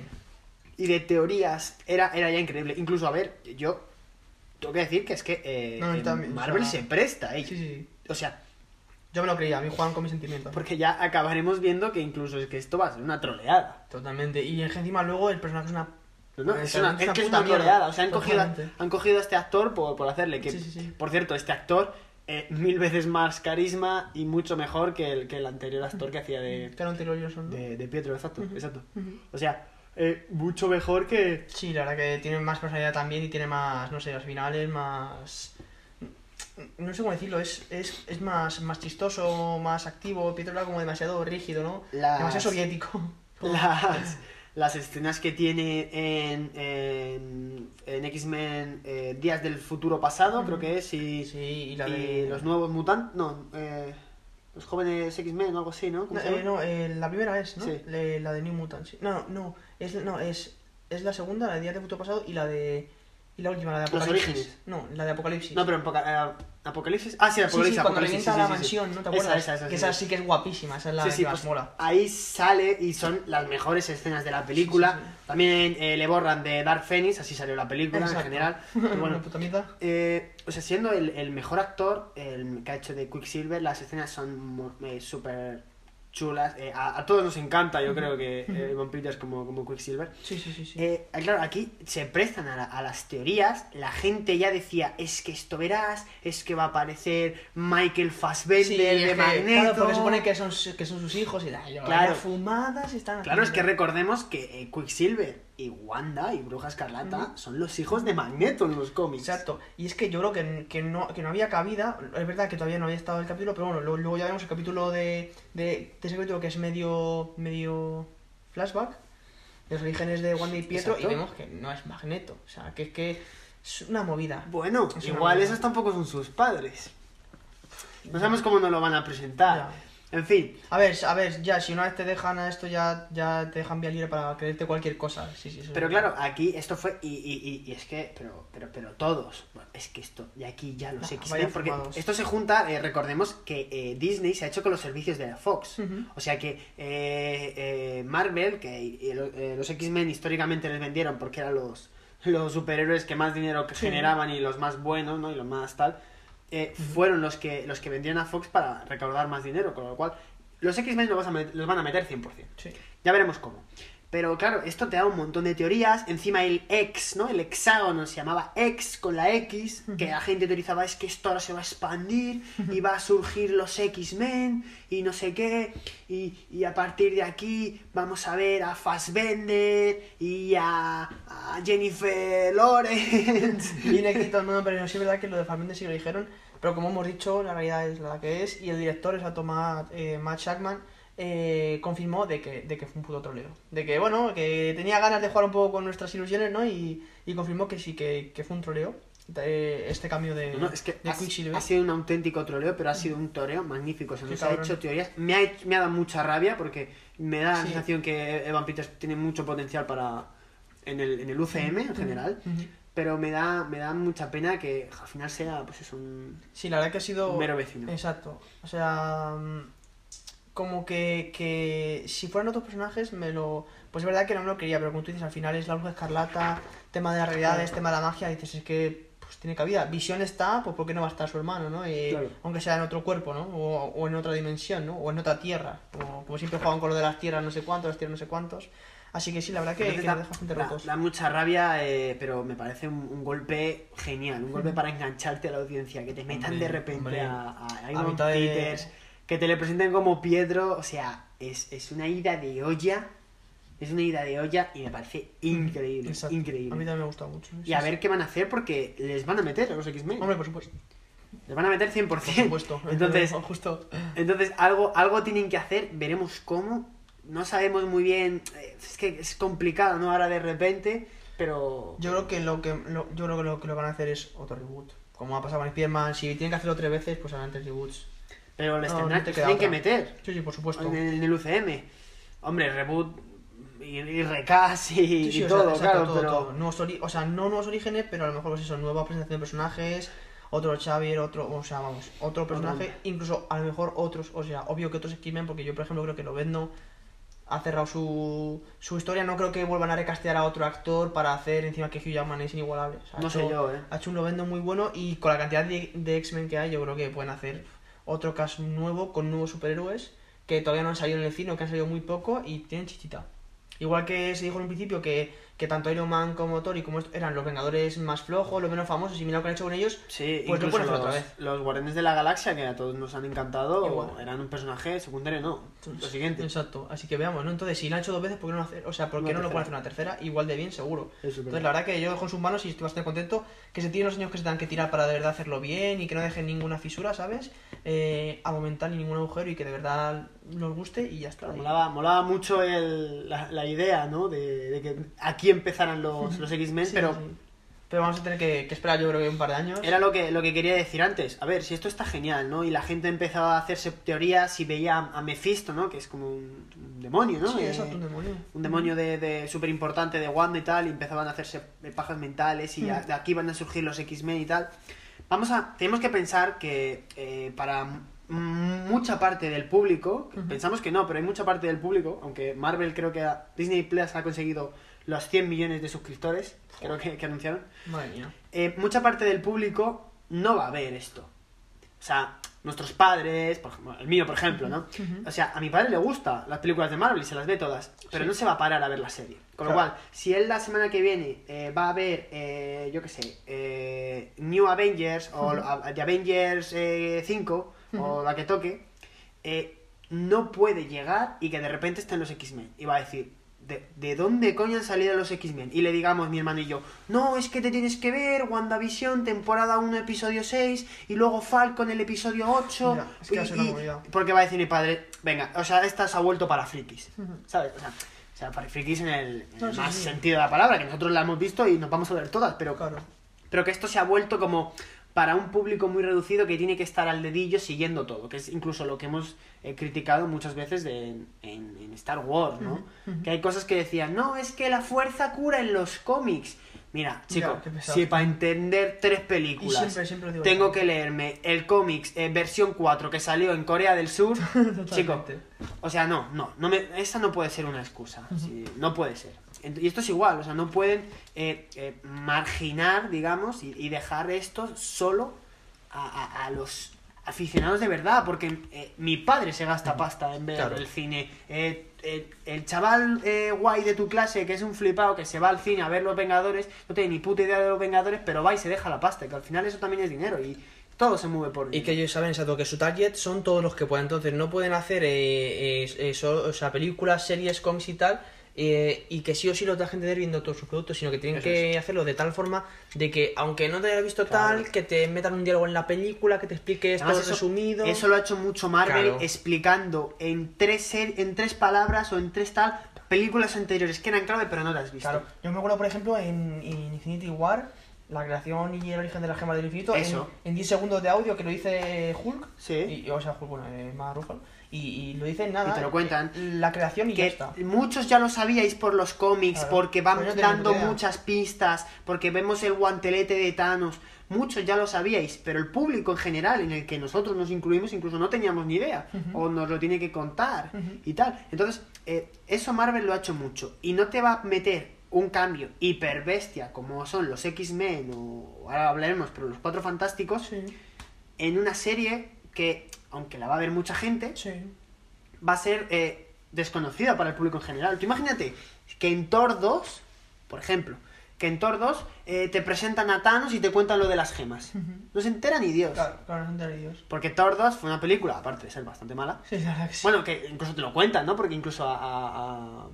y de teorías era, era ya increíble. Incluso, a ver, yo tengo que decir que es que eh, No, o Marvel sea, se presta ello. Sí, sí. O sea, Yo me lo creía, a mí juegan con mis sentimientos. porque ya acabaremos viendo que incluso es que esto va a ser una troleada. Totalmente. Y es que encima luego el personaje es una... No, es, una, que es una troleada. O sea, han cogido, han cogido a este actor por, por hacerle que, Sí, sí, sí. por cierto, este actor eh, mil veces más carisma y mucho mejor que el, que el anterior actor que hacía de, de, de Pietro, exacto, exacto. O sea, eh, mucho mejor que... Sí, la verdad que tiene más personalidad también y tiene más, no sé, los finales más... No sé cómo decirlo, es, es, es más, más chistoso, más activo. Pietro era como demasiado rígido, ¿no? Las- Demasiado soviético. las, las escenas que tiene en, en, en X-Men eh, Días del Futuro Pasado, creo que es, y, Sí, y la y de... los nuevos mutantes, no, eh, los jóvenes X-Men o algo así, ¿no? Eh, no, eh, la primera es, ¿no? Sí. Le- la de New Mutant, sí. No, no, es, no, es, es la segunda, la de Día de Futuro Pasado y la de... Y la última, la de Los Apocalipsis. orígenes. No, la de Apocalipsis. No, pero en eh, Apocalipsis. Ah, sí, Sí, Apocalipsis. sí, cuando Apocalipsis, revienta sí, la sí, sí. mansión, ¿no te Esa, acuerdas? esa, esa, que sí, esa sí. sí que es guapísima, esa es la Sí, sí, que más pues, mola. ahí sale y son las mejores escenas de la película. Sí, sí, sí. También eh, le borran de Dark Phoenix, así salió la película Exacto. en general. Pero Una bueno, puta mierda. eh, o sea, siendo el, el mejor actor el que ha hecho de Quicksilver, las escenas son mo- eh, súper chulas. Eh, a, a todos nos encanta, yo creo que eh, Peters como, como Quicksilver. Sí, sí, sí, sí. Eh, claro, aquí se prestan a, la- a las teorías. La gente ya decía, es que esto verás, es que va a aparecer Michael Fassbender Sí, de Magneto. Claro, porque supone que son, que son sus hijos y la Claro. fumadas están Claro, es que recordemos que eh, Quicksilver y Wanda y Bruja Escarlata son los hijos de Magneto en los cómics. Exacto. Y es que yo creo que, que, no, que no había cabida. Es verdad que todavía no había estado el capítulo, pero bueno, luego, luego ya vemos el capítulo de, de, de ese capítulo que es medio, medio flashback. De los orígenes de Wanda y Pietro Exacto. y vemos que no es Magneto. O sea, que es que es una movida. Bueno, Es igual movida. esos tampoco son sus padres. No sabemos cómo nos lo van a presentar. En fin, A ver, a ver, ya, si una vez te dejan a esto, ya, ya te dejan vía libre para creerte cualquier cosa. Sí, sí, pero claro, aquí esto fue. Y, y, y, y es que. Pero, pero, pero todos. bueno, es que esto. Y aquí ya los Ah, X-Men. vaya Porque esto se junta. eh, recordemos que eh, Disney se ha hecho con los servicios de la Fox. O sea que eh, Marvel, que lo- los X-Men históricamente les vendieron porque eran los, los superhéroes que más dinero que Sí. generaban y los más buenos, ¿no? Y los más tal. Eh, fueron los que los que vendieron a Fox para recaudar más dinero, con lo cual los X-Men los, los van a meter 100%. Sí. Ya veremos cómo. Pero claro, esto te da un montón de teorías. Encima el X, ¿no? El hexágono se llamaba X con la X, que la gente teorizaba es que esto ahora se va a expandir y va a surgir los X-Men y no sé qué. Y, y a partir de aquí vamos a ver a Fassbender y a, a Jennifer Lawrence. Viene aquí todo el mundo, pero sí es verdad que lo de Fassbender sí lo dijeron. Pero como hemos dicho, la realidad es la que es. Y el director, exacto, Matt, eh, Matt Shackman, eh, confirmó de que, de que fue un puto troleo. De que, bueno, que tenía ganas de jugar un poco con nuestras ilusiones, ¿no? Y, y confirmó que sí, que, que fue un troleo. este cambio de, No, es que de ha, sido un auténtico troleo, pero ha sido un toreo magnífico. Se nos ha hecho teorías. Me ha, hecho- me ha dado mucha rabia porque me da la Sí. sensación que Evan Peters tiene mucho potencial para en el, en el UCM en general. Pero me da, me da mucha pena que al final sea, pues es un, Sí, la verdad que ha sido... un mero vecino. Exacto. O sea, mm, como que, que si fueran otros personajes me lo... Pues es verdad que no me lo quería, pero como tú dices, al final es la bruja escarlata, tema de las realidades, tema de la magia, dices, es que pues tiene cabida. Visión está, pues ¿por qué no va a estar su hermano, no? Claro. Aunque sea en otro cuerpo, ¿no? O, o en otra dimensión, ¿no? O en otra tierra. Como, como siempre juegan con lo de las tierras no sé cuántos, las tierras no sé cuántos. Así que sí, la verdad que, que da, deja bastante da- rotos. da mucha rabia, eh, pero me parece un, un golpe genial, un golpe para engancharte a la audiencia, que te metan Hombre, de repente hombre. a, a A mitad de- Peters, que te le presenten como Pietro, o sea, es, es una ida de olla, es una ida de olla y me parece increíble, Exacto. increíble. A mí también me ha gustado mucho. Y a ver qué van a hacer porque les van a meter a los X-Men. Hombre, por supuesto. Les van a meter 100%. Por supuesto. Entonces, justo. entonces algo, algo tienen que hacer, veremos cómo. No sabemos muy bien, eh, es que es complicado, ¿no? Ahora de repente, pero... Yo creo que lo que lo- yo creo que lo que lo van a hacer es otro reboot. Como ha pasado con Spider-Man, si tienen que hacerlo tres veces, pues harán tres reboots. Pero les No, tendrán no te tienen que meter Sí, sí, por supuesto. en el, en el UCM. Hombre, reboot y, y recast y, Sí, sí, y o sea, todo, claro, todo, pero... todo. Nuevos ori- o sea, no nuevos orígenes, pero a lo mejor pues eso, nueva presentación de personajes, otro Xavier, otro, o sea, vamos, otro personaje, incluso a lo mejor otros, o sea, obvio que otros X-Men, porque yo por ejemplo creo que Lobezno ha cerrado su, su historia, no creo que vuelvan a recastear a otro actor para hacer encima que Hugh Jackman es inigualable. O sea, ha No sé hecho- yo, ¿eh? Ha hecho un Lobezno muy bueno y con la cantidad de, de X-Men que hay, yo creo que pueden hacer otro caso nuevo con nuevos superhéroes que todavía no han salido en el cine o que han salido muy poco y tienen chichita. Igual que se dijo en un principio que, que tanto Iron Man como Thor y como eran los Vengadores más flojos, los menos famosos, y mira lo que han hecho con ellos, Sí, pues lo incluso hacer los, otra vez. los Guardianes de la Galaxia, que a todos nos han encantado, Igual. eran un personaje secundario, no. Lo siguiente. Exacto, así que veamos, ¿no? Entonces, si lo han hecho dos veces, ¿por qué no lo hacer? O sea, ¿por qué no lo pueden hacer una tercera? Igual de bien, seguro. Eso Entonces, la verdad que yo en sus manos y estoy bastante contento que se tiren los años que se tengan que tirar para de verdad hacerlo bien y que no dejen ninguna fisura, ¿sabes? Eh, aumentar ni ningún agujero y que de verdad nos guste y ya está. Molaba, molaba mucho el, la, la idea, ¿no? De, de que aquí empezaran los, los X-Men, Sí, pero sí. Pero vamos a tener que, que esperar yo creo que un par de años. era lo que, lo que quería decir antes. A ver, si esto está genial, ¿no? Y la gente empezaba a hacerse teorías y veía a, Mephisto, ¿no? Que es como un, un demonio, ¿no? Sí, Eh, exacto, un demonio. un demonio de, de súper importante de Wanda y tal, y empezaban a hacerse pajas mentales y Mm. a- de aquí van a surgir los X-Men y tal. Vamos a, tenemos que pensar que eh, para mucha parte del público, pensamos que no, pero hay mucha parte del público, aunque Marvel creo que Disney Plus ha conseguido los 100 millones de suscriptores, creo que, que anunciaron, Madre mía. eh, mucha parte del público no va a ver esto. O sea, nuestros padres, por ejemplo, el mío, por ejemplo, ¿no? O sea, a mi padre le gusta las películas de Marvel y se las ve todas, pero Sí. no se va a parar a ver la serie. Con lo cual, si él la semana que viene eh, va a ver, eh, yo qué sé, eh, New Avengers o The Avengers eh, 5 o Ujú. la que toque, eh, no puede llegar y que de repente estén los X-Men. Y va a decir, ¿de, de dónde coño han salido los X-Men? Y le digamos, mi hermano y yo, no, es que te tienes que ver WandaVision, temporada 1, episodio 6, y luego Falcon, el episodio 8. Mira, es que a ser una y- porque va a decir mi padre, venga, o sea, esta se ha vuelto para frikis. ¿Sabes? O sea, o sea, para frikis en el, en No, el sí, más sí. sentido de la palabra, que nosotros la hemos visto y nos vamos a ver todas, pero Claro. pero que esto se ha vuelto como para un público muy reducido que tiene que estar al dedillo siguiendo todo, que es incluso lo que hemos eh, criticado muchas veces de- en, en- Star Wars, ¿no? Que hay cosas que decían, no, es que la fuerza cura en los cómics. Mira, chico, Ya, si para entender tres películas siempre, siempre tengo que leerme el cómics eh, versión 4 que salió en Corea del Sur, chico, o sea, no, no, no me, esa no puede ser una excusa. sí, no puede ser. Y esto es igual, o sea, no pueden eh, eh, marginar, digamos, y, y dejar esto solo a, a- a los aficionados de verdad, porque eh, mi padre se gasta pasta en ver Claro. el cine. El chaval eh, guay de tu clase, que es un flipado, que se va al cine a ver Los Vengadores, no tiene ni puta idea de Los Vengadores, pero va y se deja la pasta, que al final eso también es dinero y todo se mueve por Y que ellos saben exacto que su target son todos los que pueden. Entonces no pueden hacer eh, eh, eh, solo- o sea, películas, series, cómics y tal. Eh, y que sí o sí los dejen de ver viendo todos sus productos, sino que tienen Eso que hacerlo de tal forma de que, aunque no te hayas visto Claro. tal, que te metan un diálogo en la película, que te expliques Además, todo eso, resumido. eso lo ha hecho mucho Marvel Claro. explicando en tres, en tres palabras o en tres tal películas anteriores que eran clave pero no las has visto. Claro, yo me acuerdo, por ejemplo, en, en Infinity War, la creación y el origen de la gema del infinito Eso. en, en 10 segundos de audio que lo dice Hulk. Sí. Y, o sea, Hulk, bueno, eh, Mark Ruffalo. Y, y lo dicen nada. Y te lo cuentan. La creación y ya que está. muchos ya lo sabíais por los cómics, Claro. porque van no dando muchas pistas, porque vemos el guantelete de Thanos. Muchos ya lo sabíais, pero el público en general, en el que nosotros nos incluimos, incluso no teníamos ni idea, o nos lo tiene que contar y tal. Entonces, eh, eso Marvel lo ha hecho mucho, y no te va a meter un cambio hiper bestia como son los X-Men, o ahora hablaremos, pero los Cuatro Fantásticos, en una serie que, aunque la va a ver mucha gente, va a ser eh, desconocida para el público en general. Tú imagínate que en Thor 2, por ejemplo, que en Thor 2 eh, te presentan a Thanos y te cuentan lo de las gemas. No se entera ni Dios. Claro, claro, no se entera ni Dios. Porque Thor 2 fue una película, aparte de ser bastante mala. Sí, la verdad que sí. Bueno, que incluso te lo cuentan, ¿no? Porque incluso a, a,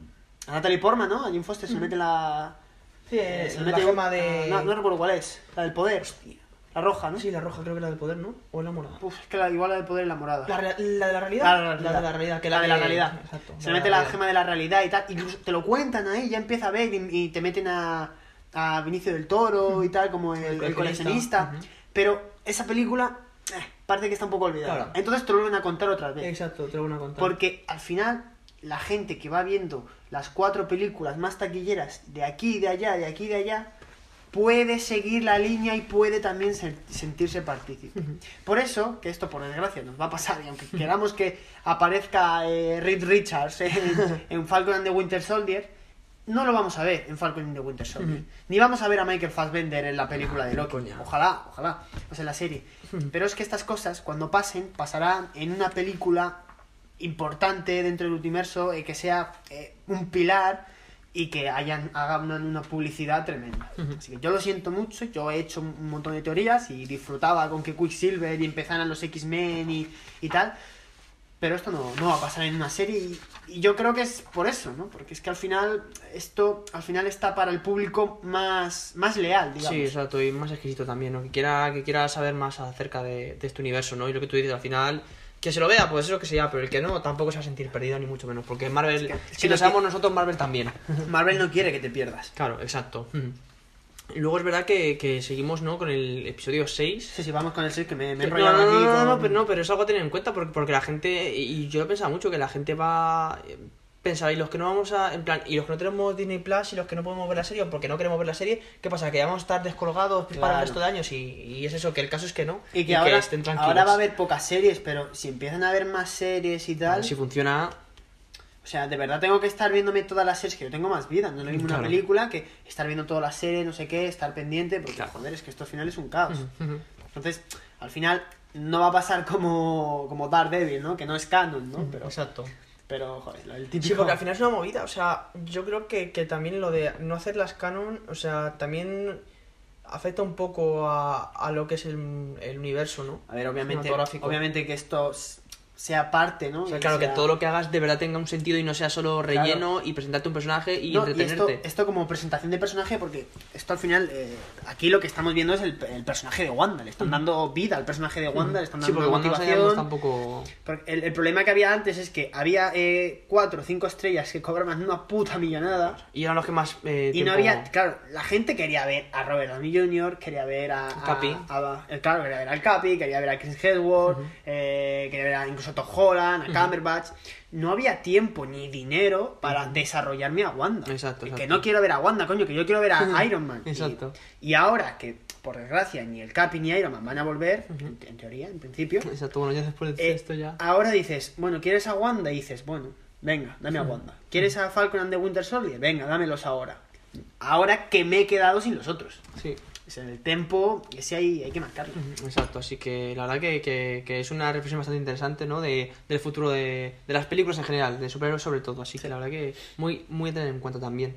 a- Natalie Portman, ¿no? A Jim Foster se le mete la... Sí, eh, se la mete un- gema de. No, no recuerdo cuál es. La del poder. La roja, ¿no? Sí, la roja creo que la del poder, ¿no? O la morada. Uf, es que la, igual la del poder es la morada. La, re- la de la realidad. La de la realidad. de la realidad. Que la de la realidad. Exacto. Se mete la gema de la realidad y tal. Incluso te lo cuentan ahí, ya empieza a ver y, y te meten a, a Vinicio del Toro y tal, como el, el coleccionista. coleccionista. Pero esa película eh, parece que está un poco olvidada. Claro. Entonces te lo vuelven a contar otra vez. Exacto, te lo voy a contar. Porque al final la gente que va viendo las cuatro películas más taquilleras de aquí y de allá, de aquí y de allá, puede seguir la línea y puede también sen- sentirse partícipe. Por eso, que esto por desgracia nos va a pasar, y aunque queramos que aparezca eh, Reed Richards en, en Falcon and the Winter Soldier, no lo vamos a ver en Falcon and the Winter Soldier. Ni vamos a ver a Michael Fassbender en la película de Loki. Ojalá, ojalá, pues en la serie. Pero es que estas cosas, cuando pasen, pasarán en una película importante dentro del universo, eh, que sea eh, un pilar y que hayan hagan una, una publicidad tremenda. Así que yo lo siento mucho, yo he hecho un montón de teorías y disfrutaba con que Quicksilver y empezaran los X-Men y, y tal, pero esto no, no va a pasar en una serie y, y yo creo que es por eso, ¿no? Porque es que al final esto al final está para el público más, más leal, digamos. Sí, exacto, y más exquisito también, ¿no? Que quiera, que quiera saber más acerca de, de este universo, ¿no? Y lo que tú dices, al final, que se lo vea, pues eso que sea, pero el que no, tampoco se va a sentir perdido, ni mucho menos, porque Marvel, es si que lo sabemos nosotros, Marvel también. Marvel no quiere que te pierdas. Claro, exacto. Ujú. Y luego es verdad que, que seguimos, ¿no? Con el episodio 6. Sí, sí, vamos con el 6 que me, me he No, enrollado no, no, aquí no, con... no, pero no, pero es algo a tener en cuenta porque, porque la gente, y yo lo he pensado mucho, que la gente va y los que no vamos a, en plan, y los que no tenemos Disney Plus y los que no podemos ver la serie porque no queremos ver la serie, ¿qué pasa? Que vamos a estar descolgados para Claro. el resto de años y, y es eso, que el caso es que no. Y que, ahora, estén tranquilos. ahora va a haber pocas series, pero si empiezan a haber más series y tal... Si funciona, O sea, de verdad tengo que estar viéndome todas las series, que yo tengo más vida, no es lo mismo una película que estar viendo todas las series, no sé qué, estar pendiente, porque joder, es que esto al final es un caos. Entonces, al final no va a pasar como, como Daredevil, ¿no? Que no es canon, ¿no? Pero, exacto. Pero joder, el típico... Sí, porque al final es una movida, o sea, yo creo que, que también lo de no hacer las canon, o sea, también afecta un poco a, a lo que es el, el universo, ¿no? A ver, obviamente, obviamente que esto sea parte, ¿no? O sea, claro, que todo lo que hagas de verdad tenga un sentido y no sea solo Claro. relleno y presentarte un personaje y No, y esto, entretenerte. esto como presentación de personaje, porque esto al final, eh, aquí lo que estamos viendo es el, el personaje de Wanda, le están dando vida al personaje de Wanda, le están Sí, dando porque cuando no motivación. tampoco... Porque el, el problema que había antes es que había eh, cuatro o cinco estrellas que cobraban una puta millonada. Y eran los que más... eh, Y no había, claro, la gente quería ver a Robert Downey Jr., quería ver a, Capi. a- eh, claro, quería ver al Capi, quería ver a Chris Hemsworth, eh, quería ver a incluso a Tom Holland, a Cumberbatch. No había tiempo ni dinero para desarrollarme a Wanda. Exacto, Que exacto. no quiero ver a Wanda, coño, que yo quiero ver a Iron Man. Y- Exacto. Y, ahora que, por desgracia, ni el Capi ni Iron Man van a volver, en, en teoría, en principio, Exacto, bueno, ya después de eh, esto ya... Ahora dices, bueno, ¿quieres a Wanda? Y dices, bueno, venga, dame a. Wanda. ¿Quieres a Falcon and the Winter Soldier? Venga, dámelos ahora. Ahora que me he quedado sin los otros. Sí. Es en el tempo, ese hay, hay que marcarlo. Exacto, así que la verdad que, que, que es una reflexión bastante interesante, ¿no? De, del futuro de, de las películas en general, de superhéroes sobre todo, así que la verdad que muy, muy a tener en cuenta también.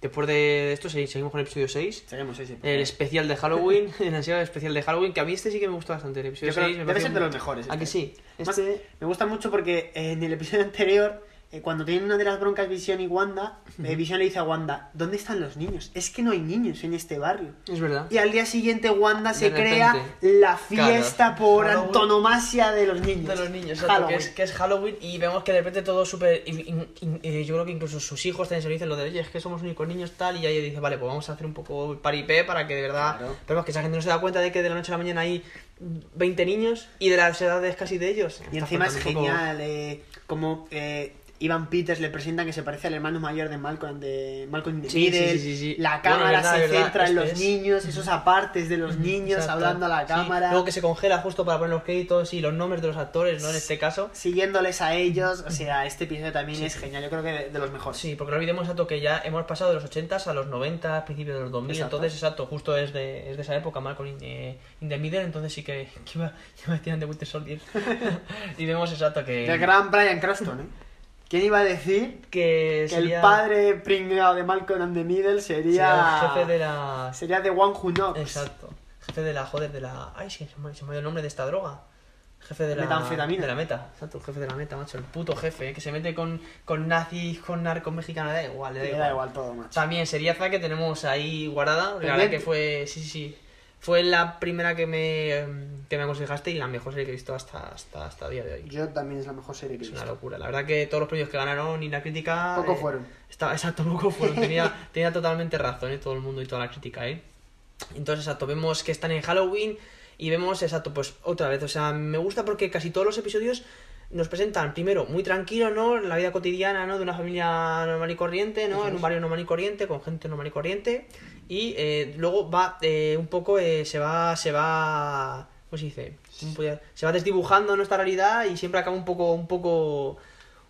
Después de esto se- seguimos con el episodio 6, Seguimos ese. por el especial de Halloween, el ansiado especial de Halloween, que a mí este sí que me gustó bastante, el episodio Yo creo 6 me debe ser de los mejores. ¿A que este. sí? Este... me gusta mucho porque en el episodio anterior eh, cuando tienen una de las broncas Visión y Wanda, eh, Visión le dice a Wanda, ¿dónde están los niños? Es que no hay niños en este barrio. Es verdad. Y al día siguiente Wanda se crea la fiesta Claro. por Halloween. antonomasia de los niños. De los niños, exacto, que es, que es Halloween y vemos que de repente todo súper... eh, yo creo que incluso sus hijos también se lo dicen lo de, oye, es que somos únicos niños tal, y ella dice, vale, pues vamos a hacer un poco paripé para que de verdad... Claro. Pero es que esa gente no se da cuenta de que de la noche a la mañana hay 20 niños y de las edades casi de ellos. Y encima es poco- genial, eh, como eh, Ivan Peters le presentan que se parece al hermano mayor de Malcolm, de Malcolm Sí, sí, Middle. sí, sí. La Bueno, cámara verdad, se centra en los es. niños, esos apartes de los niños Exacto. hablando a la cámara. Luego que se congela justo para poner los créditos y los nombres de los actores, ¿no? En este caso. Siguiéndoles a ellos, o sea, este episodio también es genial, yo creo que de, de los mejores. Sí, porque no olvidemos exacto que ya hemos pasado de los 80 a los 90, principios de los 2000, Exacto. entonces exacto, justo es de, es de esa época, Malcolm in, eh, in the Middle, entonces sí que, que iba, iba a decir de Winter Soldier. y vemos exacto que, El gran Brian Cranston, ¿eh? ¿Quién iba a decir que que sería, el padre pringado de Malcolm and the Middle sería... sería el jefe de la... Sería The One Who Knocks. Exacto, jefe de la, joder, de la... Ay, sí, se me, se me ha ido el nombre de esta droga. Jefe de la Metanfetamina. De la meta, exacto, el jefe de la meta, macho, el puto jefe, eh, que se mete con, con nazis, con narcos mexicanos, da igual, le da Le igual. da igual todo, macho. También seriaza que tenemos ahí guardada. La verdad que fue. Sí, sí, sí. Fue la primera que me, em, que me aconsejaste y la mejor serie que he visto hasta, hasta, hasta el día de hoy. Yo también es la mejor serie que he Es una visto. locura. La verdad que todos los premios que ganaron y la crítica. Poco eh, fueron. Estaba, exacto, poco fueron. Tenía, tenía totalmente razón, ¿eh? todo el mundo y toda la crítica, ¿eh? Entonces, exacto, vemos que están en Halloween y vemos, exacto, pues otra vez. O sea, me gusta porque casi todos los episodios nos presentan, primero, muy tranquilo, ¿no? La vida cotidiana, ¿no? De una familia normal y corriente, ¿no? En un barrio normal y corriente, con gente normal y corriente. Y eh, luego va eh, un poco, eh, se va, se va, ¿cómo se dice? ¿Cómo podría- Se va desdibujando nuestra realidad y siempre acaba un poco, un poco,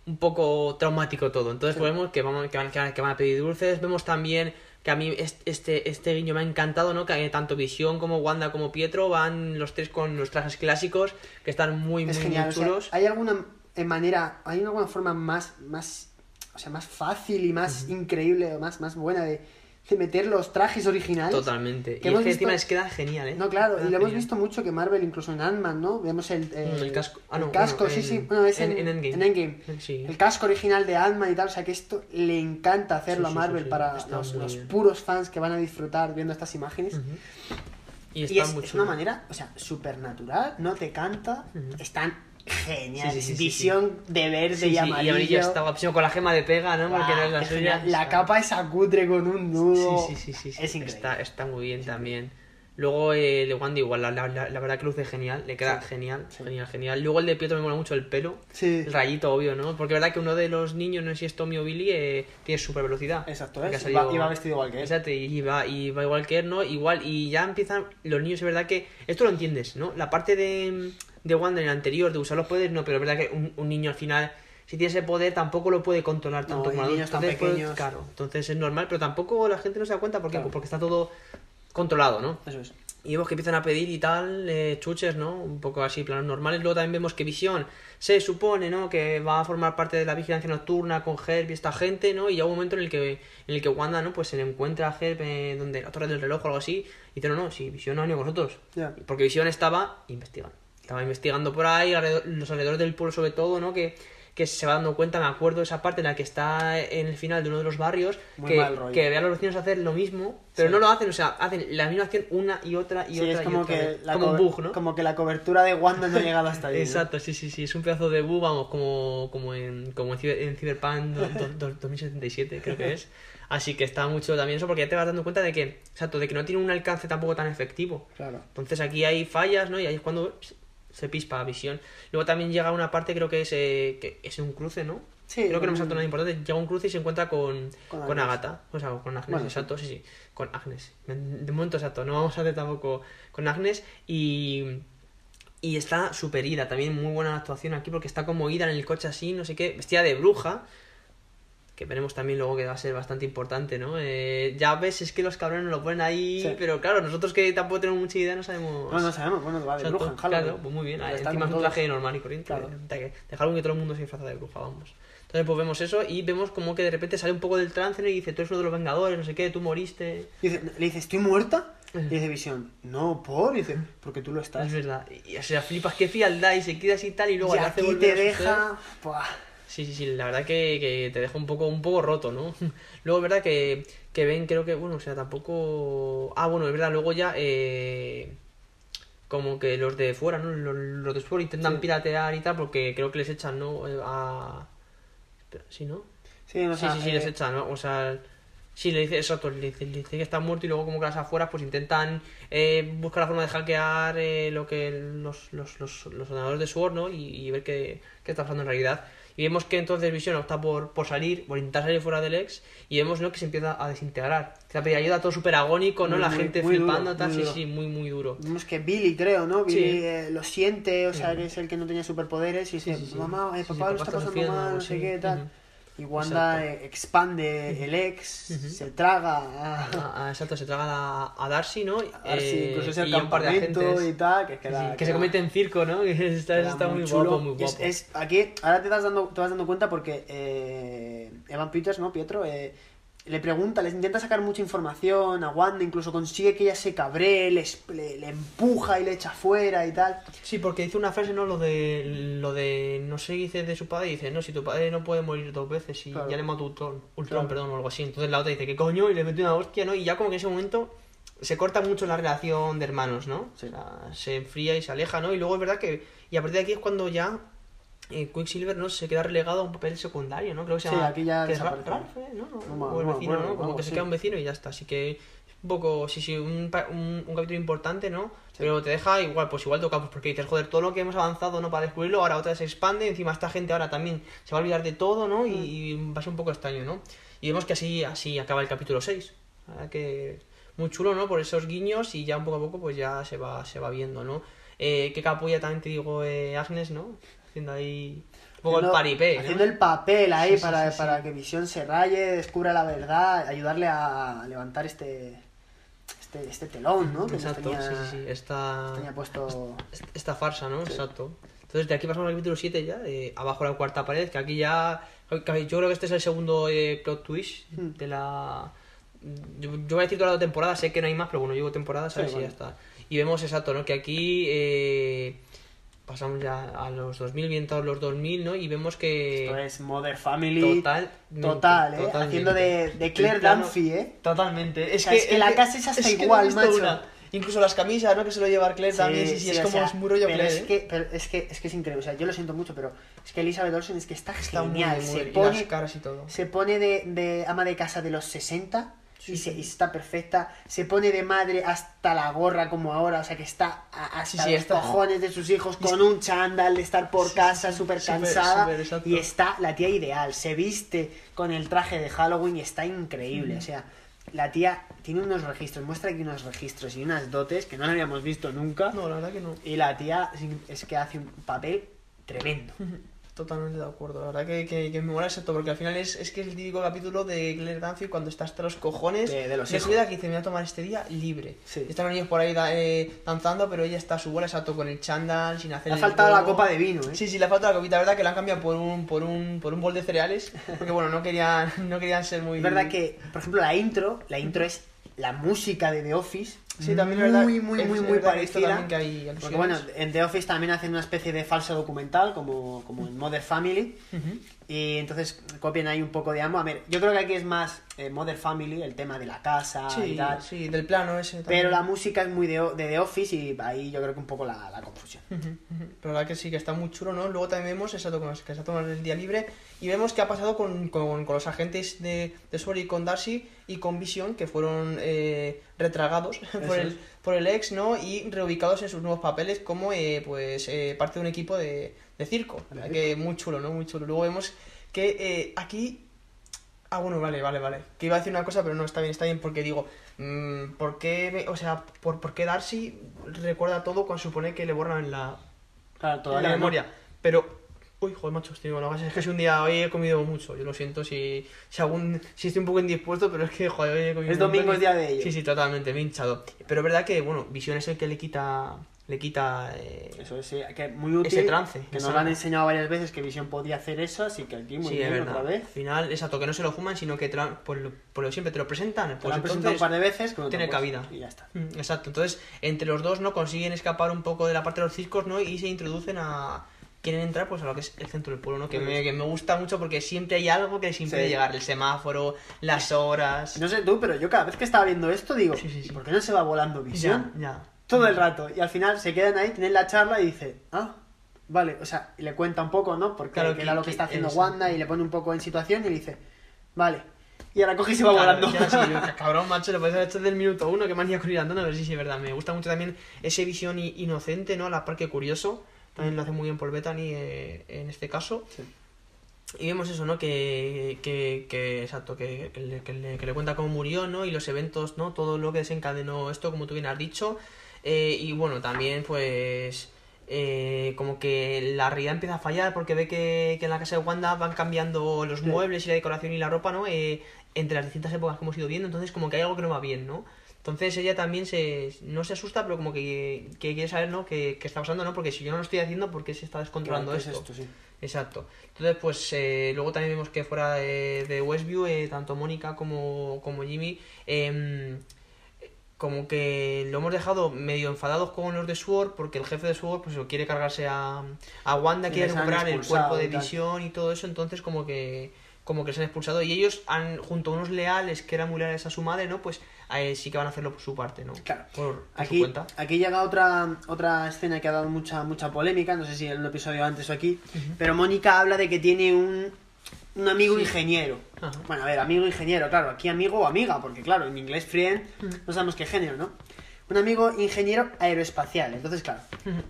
un poco traumático todo. Entonces Sí. vemos que, vamos, que van- que van a pedir dulces, vemos también que a mí es- este, este guiño me ha encantado, ¿no? Que tanto Visión como Wanda como Pietro van los tres con los trajes clásicos, que están muy, Es muy, genial. muy o sea, chulos. ¿Hay alguna eh, manera, hay alguna forma más, más, o sea, más fácil y más increíble o más, más buena de, de meter los trajes originales? Totalmente. que y es que encima les queda genial, ¿eh? No, claro, Queda y lo hemos visto mucho que Marvel, incluso en Ant-Man, ¿no? Vemos el, eh, Mm, el casco. Ah, el no, casco, bueno, sí, en- sí. Bueno, es en, en- en Endgame. en Endgame. Sí. El casco original de Ant-Man y tal, o sea que esto le encanta hacerlo Sí, a Marvel para los, puros fans que van a disfrutar viendo estas imágenes. Y, es, una manera, o sea, súper natural, no te canta, están geniales. Sí, sí, sí, sí, Visión de verde y amarillo. amarilla está guapísimo con la gema de pega, ¿no? Porque no es la es suya. genial. La capa esa cutre con un nudo. Sí, sí, sí. Es increíble. Está, está muy bien también. Luego eh, el de Wanda igual, la, la, la- la verdad que luce genial, le queda Sí. genial, Sí. genial, genial. Luego el de Pietro me mola mucho el pelo, Sí. el rayito obvio, ¿no? Porque es verdad que uno de los niños, no sé si es Tommy o Billy, eh, tiene super velocidad. Exacto, es. salido- Iba, iba vestido igual que él. Exacto, y va, y va igual que él, ¿no? Igual, y ya empiezan los niños, es verdad que. Esto lo entiendes, ¿no? La parte de, de Wanda en el anterior, de usar los poderes, no, pero es verdad que un, un niño al final, si tiene ese poder, tampoco lo puede controlar No, tanto y como adulto. Entonces, pues, claro, entonces es normal, pero tampoco la gente no se da cuenta porque, Claro. porque está todo controlado, ¿no? Eso es. Y vemos que empiezan a pedir y tal, eh, chuches, ¿no? Un poco así, planos normales. Luego también vemos que Visión se supone, ¿no? Que va a formar parte de la vigilancia nocturna con Herb y esta gente, ¿no? Y llega un momento en el que, en el que Wanda, ¿no? Pues se le encuentra a Herb eh, donde la torre del reloj o algo así. Y dice, no, no, si Visión no ha venido con nosotros. Porque Visión estaba investigando. Estaba investigando por ahí, los alrededores del pueblo sobre todo, ¿no? Que, que se va dando cuenta, me acuerdo de esa parte en la que está en el final de uno de los barrios, Muy que, que ve a los vecinos hacer lo mismo, pero Sí. no lo hacen, o sea, hacen la misma acción una y otra y Sí, otra es y como otra que, la como un bug, ¿no? como que la cobertura de Wanda no ha llegado hasta ahí. ¿no? Exacto, sí, sí, sí, es un pedazo de bug, vamos, como, como en, como en, Ciber- en Cyberpunk do- do- do- 2077, creo que es. Así que está mucho también eso, porque ya te vas dando cuenta de que, exacto, de que no tiene un alcance tampoco tan efectivo. Claro. Entonces aquí hay fallas, ¿no? Y ahí es cuando se pispa visión. Luego también llega una parte, creo que es, eh, que es un cruce, ¿no? Sí, Creo que no me saltó nada importante. Llega un cruce y se encuentra con, Con. Agatha. O sea, con Agnes, Bueno, exacto, sí, sí. Con Agnes. De momento, exacto. No vamos a hacer tampoco con Agnes. Y. Y está súper ida. También muy buena actuación aquí porque está como ida en el coche así, no sé qué. Vestida de bruja. Que veremos también luego que va a ser bastante importante, ¿no? Eh, ya ves, es que los cabrones lo ponen ahí. Sí. Pero claro, nosotros que tampoco tenemos mucha idea no sabemos. No, no sabemos, bueno, va de bruja en Halloween. Claro, pues muy bien. Está Encima es un todos. traje normal y corriente. Claro. De, de Halloween que todo el mundo se disfraza de bruja, vamos. Entonces pues vemos eso y vemos como que de repente sale un poco del trance ¿no? y dice, tú eres uno de los vengadores, no sé qué, tú moriste. Dice- le dice, ¿estoy muerta? Y dice Visión, no, por. Y dice, porque tú lo estás. Es verdad. Y, o sea, flipas, qué frialdad y se queda así tal y luego y le hace aquí volver te deja. Sí, sí, sí, la verdad que, que te deja un poco, un poco roto, ¿no? Luego es verdad que, que ven, creo que, bueno, o sea, tampoco... Ah, bueno, es verdad, luego ya, eh, como que los de fuera, ¿no? Los, los de fuera intentan Sí. piratear y tal, porque creo que les echan, ¿no? Eh, A... ¿Sí, no? Sí, o sí, sea, sí, sí, eh, les echan, ¿no? O sea... Sí, le dice, exacto, le dice, le dice que está muerto y luego como que las afueras pues intentan eh, buscar la forma de hackear eh, lo que los, los, los, los ordenadores de Sword, ¿no? Y, y ver qué, qué está pasando en realidad. Y vemos que entonces Vision opta por, por salir, por intentar salir fuera del ex, y vemos ¿no? que se empieza a desintegrar. Se a pedir ayuda, todo súper agónico, ¿no? Muy, la muy, gente muy flipando, duro, tal, sí, sí, muy, muy duro. Vemos que Billy, creo, ¿no? Sí. Billy eh, lo siente, o sea, Sí. que es el que no tenía superpoderes y dice, mamá, eh, papá lo está pasando mal, no sé qué, tal. Y Wanda Exacto. expande el ex, se traga a, Ah, exacto, se traga a, a Darcy, ¿no? a Eh, incluso ese y un par de agentes. y tal, que sí, se convierte en circo, ¿no? Que está, muy, chulo. guapo, muy Y es- guapo. Es, aquí, ahora te vas dando, te vas dando cuenta porque eh, Evan Peters, ¿no? Pietro, eh, le pregunta, les intenta sacar mucha información a Wanda, incluso consigue que ella se cabree, les- le, le empuja y le echa fuera y tal. Sí, porque dice una frase, ¿no? Lo de, lo de no sé dice de su padre, y dice, no, si tu padre no puede morir dos veces y Claro. ya le mató Ultron, Ultron, Claro. perdón, o algo así. Entonces la otra dice, ¿qué coño? Y le mete una hostia, ¿no? Y ya como que en ese momento se corta mucho la relación de hermanos, ¿no? Sí. O sea, se enfría y se aleja, ¿no? Y luego es verdad que, y a partir de aquí es cuando ya Quicksilver, ¿no? Se queda relegado a un papel secundario, ¿no? Creo que se Sí, llama... aquí ya que es. Ralph, ¿eh? ¿no? O el vecino, ¿no? Como que se queda un vecino y ya está. Así que un poco, sí, sí, un, un, un capítulo importante, ¿no? Pero te deja igual, pues igual toca, pues porque dices, joder, todo lo que hemos avanzado, ¿no? Para descubrirlo, ahora otra vez se expande, encima esta gente ahora también se va a olvidar de todo, ¿no? Y, y va a ser un poco extraño, ¿no? Y vemos que así, así acaba el capítulo 6. La verdad que muy chulo, ¿no? Por esos guiños y ya un poco a poco pues ya se va, se va viendo, ¿no? Eh, qué capulla también te digo eh, Agnes, ¿no? Haciendo ahí un poco el Haciendo- paripé, ¿no? Haciendo el papel ahí Sí, para, sí, sí. para que Visión se raye, descubra la verdad, ayudarle a levantar este este, este telón, ¿no? Que Exacto, tenía, sí, sí. Esta, tenía puesto... esta farsa, ¿no? Exacto. Entonces de aquí pasamos al capítulo 7 ya, de abajo la cuarta pared, que aquí ya... Yo creo que este es el segundo eh, plot twist Hmm. de la... Yo, yo voy a decir toda la temporada, sé que no hay más, pero bueno, llevo temporada, ¿sabes? Sí, y ya está. Y vemos exacto, ¿no? Que aquí eh, pasamos ya a los 2000, bien todos los 2000, ¿no? Y vemos que... Esto es Mother Family. Total. Total, ¿eh? Haciendo de, de Claire Dunphy, ¿eh? Totalmente. Es O sea, que, es que la casa es hasta igual, macho. una. Incluso las camisas, ¿no? Que se lo lleva Claire también, sí, sí, es o como sea, es muy rollo pero Claire, es ¿eh? que, pero es que es que es increíble, o sea, yo lo siento mucho, pero es que Elizabeth Olsen es que está, Está muy, genial, muy- se pone las caras y todo. se pone de, de ama de casa de los 60 y, se, y está perfecta, se pone de madre hasta la gorra como ahora, o sea que está a- hasta Sí, sí, los está- cojones de sus hijos con un chándal de estar por casa súper cansada súper, exacto. y está la tía ideal, se viste con el traje de Halloween y está increíble, o sea, la tía tiene unos registros, muestra aquí unos registros y unas dotes que no la habíamos visto nunca. No, la verdad que no. Y la tía es que hace un papel tremendo. Totalmente de acuerdo, la verdad que, que, que me mola exacto, porque al final es, es que es el típico capítulo de Claire Dunphy cuando está hasta los cojones De- de los su vida que dice, me voy a tomar este día libre. Sí. Están los niños por ahí eh, danzando, pero ella está a su bola exacto con el chándal, sin hacer Le ha faltado la copa de vino, ¿eh? Sí, sí, le ha faltado la copita, la verdad que la han cambiado por un, por un, por un bol de cereales, porque bueno, no querían, no querían ser muy... Es verdad que, por ejemplo, la intro, la intro es la música de The Office. Sí, también es muy, verdad. muy, muy, es muy parecida. que hay. Porque bueno, en The Office también hacen una especie de falso documental, como, como en Mother Family. Y entonces copian ahí un poco de ambos. A ver, yo creo que aquí es más eh, Mother Family, el tema de la casa y Sí, tal. sí, del plano ese también. Pero la música es muy de, de The Office y ahí yo creo que un poco la, la confusión. Pero la verdad que sí, que está muy chulo, ¿no? Luego también vemos con los que se ha tomado el día libre y vemos qué ha pasado con, con, con los agentes de, de Sword y con Darcy y con Vision, que fueron eh, retragados por el. Por el ex, ¿no? Y reubicados en sus nuevos papeles como, eh, pues, eh, parte de un equipo de, de circo. La que muy chulo, ¿no? Muy chulo. Luego vemos que eh, aquí... Ah, bueno, vale, vale, vale. Que iba a decir una cosa, pero no, está bien, está bien, porque digo, mm, ¿por qué, me- o sea, por, por qué Darcy recuerda todo cuando supone que le borran la, Claro, en todavía la no. memoria. Pero, uy, joder, macho, estoy bueno, es que si un día hoy he comido mucho, yo lo siento si, si algún, si estoy un poco indispuesto, pero es que, joder, hoy he comido Es domingo, es día de ello. Sí, sí, totalmente, me he hinchado. Pero es verdad que, bueno, Visión es el que le quita, le quita, eh, Eso es, sí, que muy útil. Ese trance, Que nos lo han enseñado varias veces que Vision podía hacer eso, así que aquí muy sí, bien otra vez. Al final, exacto, que no se lo fuman, sino que por lo, por lo siempre te lo presentan, Te pues lo han presentado un entonces par de veces, tiene lo puedes- cabida. Y ya está. Mm, Exacto, entonces entre los dos no consiguen escapar un poco de la parte de los circos, ¿no? Y se introducen a quieren entrar pues a lo que es el centro del pueblo, ¿no? Que me, que me gusta mucho porque siempre hay algo que les impide Sí. llegar, el semáforo, las horas. No sé tú, pero yo cada vez que estaba viendo esto digo, Sí, sí, sí. ¿y por qué no se va volando visión? Ya, ya. Todo el rato. Y al final se quedan ahí, tienen la charla y dice, ah, vale, o sea, y le cuenta un poco, ¿no? Porque Claro, que que- era lo que, que está haciendo eso. Wanda y le pone un poco en situación y le dice, vale. Y ahora coge y se va Claro, volando. ya, sí, cabrón, macho, lo puedes haber hecho desde el minuto uno, que manía con ir andando, a ver si sí es verdad. Me gusta mucho también ese visión inocente, ¿no? La parque curioso. También lo hace muy bien Paul Bettany eh, en este caso. Sí. Y vemos eso, ¿no? Que, que, que exacto, que, que le, que le- que le cuenta cómo murió, ¿no? Y los eventos, ¿no? Todo lo que desencadenó esto, como tú bien has dicho. Eh, y bueno, también pues... eh, como que la realidad empieza a fallar porque ve que, que en la casa de Wanda van cambiando los Sí. muebles y la decoración y la ropa, ¿no? Eh, entre las distintas épocas que hemos ido viendo, entonces como que hay algo que no va bien, ¿no? Entonces ella también se, no se asusta, pero como que, que quiere saber, ¿no? ¿Qué, qué está pasando, ¿no? Porque si yo no lo estoy haciendo, ¿por qué se está descontrolando ¿Qué es esto? Sí. Exacto. Entonces, pues eh, luego también vemos que fuera de, de Westview, eh, tanto Mónica como, como Jimmy, em, como que lo hemos dejado medio enfadados con los de Sword, porque el jefe de Sword pues quiere cargarse a, a Wanda, Y quiere recuperar el cuerpo de y visión y todo eso, entonces como que como que se han expulsado y ellos han junto a unos leales que eran muy leales a su madre no pues eh, sí que van a hacerlo por su parte no Claro. por, por su Aquí, cuenta aquí llega otra, otra escena que ha dado mucha, mucha polémica, no sé si en un episodio antes o aquí, pero Mónica habla de que tiene un, un amigo Sí. ingeniero. Ajá. Bueno, a ver, amigo ingeniero, claro, aquí amigo o amiga, porque claro, en inglés friend no sabemos qué género, ¿no? Un amigo ingeniero aeroespacial, entonces claro,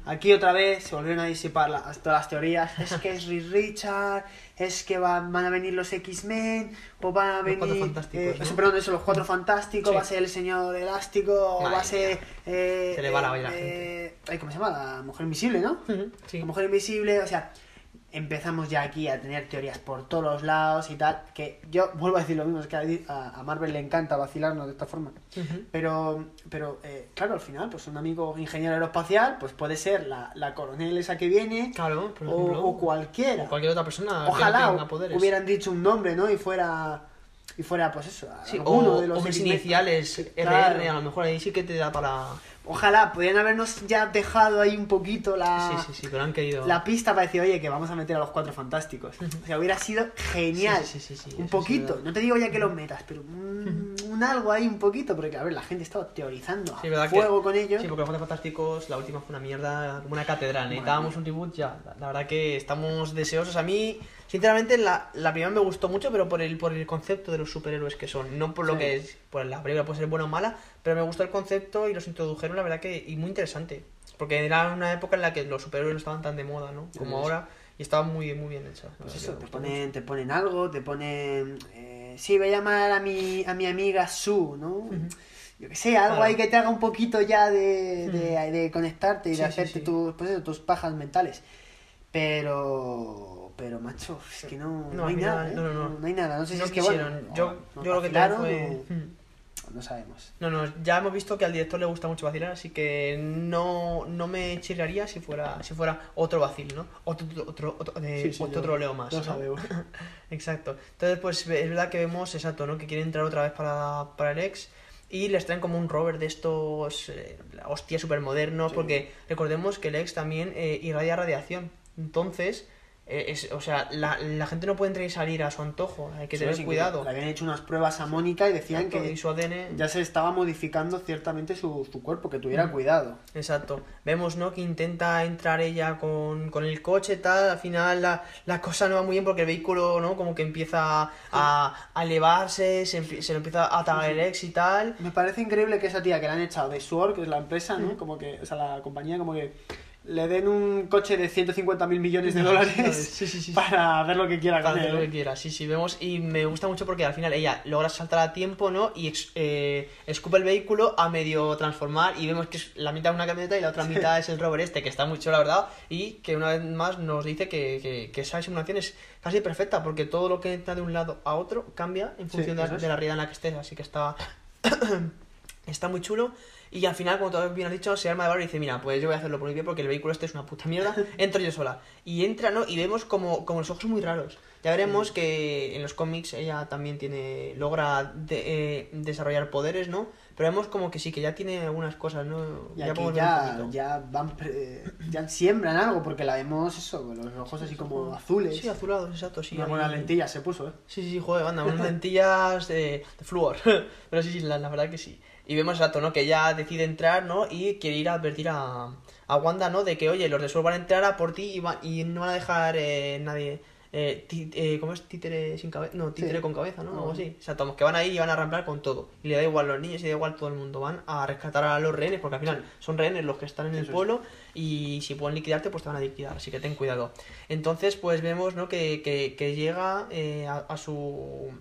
aquí otra vez se volvieron a disipar las- todas las teorías, es que es Richard, es que va- van a venir los X-Men, o van a Los venir... Cuatro Fantásticos, eh, ¿no? eso, perdón, eso, los cuatro fantásticos, Sí. va a ser el señor elástico, o va a ser... eh, Se le va la eh, olla a la eh, ay, ¿Cómo se llama? La mujer invisible, ¿no? Sí. La mujer invisible, o sea, empezamos ya aquí a tener teorías por todos los lados y tal, que yo vuelvo a decir lo mismo, es que a, Marvel le encanta vacilarnos de esta forma. Pero, pero eh, claro, al final, pues un amigo ingeniero aeroespacial, pues puede ser la, la coronel esa que viene, claro por o, ejemplo o cualquiera. o cualquier otra persona que no Ojalá tenga poderes. hubieran dicho un nombre, ¿no? Y fuera, y fuera pues eso, Sí, alguno o, de los o mis iniciales RR, claro. a lo mejor ahí sí que te da para... Ojalá, podrían habernos ya dejado ahí un poquito la... Sí, sí, sí, pero han la pista para decir, oye, que vamos a meter a los cuatro fantásticos. O sea, hubiera sido genial. Sí, sí, sí, sí, un poquito. no te digo ya que los metas, pero un, un algo ahí, un poquito. Porque, a ver, la gente estaba teorizando a Sí, ¿verdad fuego que- con ellos. Sí, porque los Cuatro Fantásticos, la última fue una mierda, como una catedral. Necesitábamos un reboot ya. La, la verdad que estamos deseosos. A mí, sinceramente, la, la primera me gustó mucho, pero por el, por el concepto de los superhéroes que son. No por lo Sí. que es. Pues la película puede ser buena o mala, pero me gustó el concepto y los introdujeron, la verdad que. Y muy interesante. Porque era una época en la que los superhéroes no estaban tan de moda, ¿no? Como Sí. ahora. Y estaban muy, muy bien hechas. Pues eso, te ponen, te ponen algo, te ponen... eh, sí, voy a llamar a mi, a mi amiga Sue, ¿no? Yo que sé, algo Claro. ahí que te haga un poquito ya de, de, de conectarte y Sí, de hacerte sí. tus, pues eso, tus pajas mentales. Pero... Pero, macho, es que no, no, No, hay nada, ¿eh? no, no, no. No hay nada. No sé si es que, bueno... yo, yo lo que vacilaron fue. No sabemos. No, no, ya hemos visto que al director le gusta mucho vacilar, así que no, no me chirraría si fuera, si fuera otro vacil, ¿no? Otro, otro, otro, eh, Sí, sí, otro troleo más. lo ¿no? sabemos. Exacto. Entonces, pues es verdad que vemos, exacto, ¿no? Que quieren entrar otra vez para, para el ex y les traen como un rover de estos, eh, hostias super modernos, porque recordemos que el ex también eh, irradia radiación. Entonces, es, o sea, la, la gente no puede entrar y salir a su antojo, hay que Sí, tener sí, cuidado. Le habían hecho unas pruebas a Mónica y decían Exacto, que y su ADN ya se estaba modificando ciertamente su, su cuerpo, que tuviera cuidado. Exacto. Vemos, ¿no? Que intenta entrar ella con, con el coche, tal. Al final la, la cosa no va muy bien porque el vehículo, ¿no? Como que empieza a, a elevarse, se, se le empieza a atacar el ex y tal. Me parece increíble que esa tía que la han echado de Sword, que es la empresa. ¿no? Como que, o sea, la compañía, como que le den un coche de 150 mil millones de dólares Sí, sí, sí. para hacer lo que quiera Para hacer lo que quiera, sí, sí, vemos. Y me gusta mucho porque al final ella logra saltar a tiempo, ¿no? Y eh, escupe el vehículo a medio transformar. Y vemos que es la mitad una camioneta y la otra mitad es el rover este, que está muy chulo, la verdad. Y que una vez más nos dice que, que, que esa simulación es casi perfecta porque todo lo que entra de un lado a otro cambia en función de, eso la, es. de la realidad en la que estés. Así que está. Está muy chulo. Y al final, como tú bien has dicho, se arma de valor y dice, mira, pues yo voy a hacerlo por mi pie porque el vehículo este es una puta mierda. Entro yo sola. Y entra, ¿no? Y vemos como, como los ojos muy raros. Ya veremos que en los cómics ella también tiene logra de- eh, desarrollar poderes, ¿no? Pero vemos como que sí, que ya tiene algunas cosas, ¿no? Y aquí podemos ver un ya, poquito. ya van pre- ya siembran algo porque la vemos eso, con los ojos así como azules. Sí, azulados, exacto, sí. Unas ahí- buenas lentillas se puso, ¿eh? Sí, sí, sí, joder, anda, unas lentillas de, de flúor. Pero sí, sí, la, la verdad que sí. Y vemos exacto, ¿no? Que ella decide entrar, ¿no? Y quiere ir a advertir a, a Wanda, ¿no? De que, oye, los de Sword van a entrar a por ti y, va- y no van a dejar eh, nadie. Eh, ti- eh, ¿Cómo es? Títere sin cabeza. No, títere Sí. con cabeza, ¿no? Ah, Algo bueno. así. Exacto, vamos, que van ahí y van a arrancar con todo. Y le da igual a los niños y le da igual a todo el mundo. Van a rescatar a los rehenes, porque al final son rehenes los que están en el pueblo y si pueden liquidarte, pues te van a liquidar. Así que ten cuidado. Entonces, pues vemos, ¿no? Que, que, que llega eh, a, a su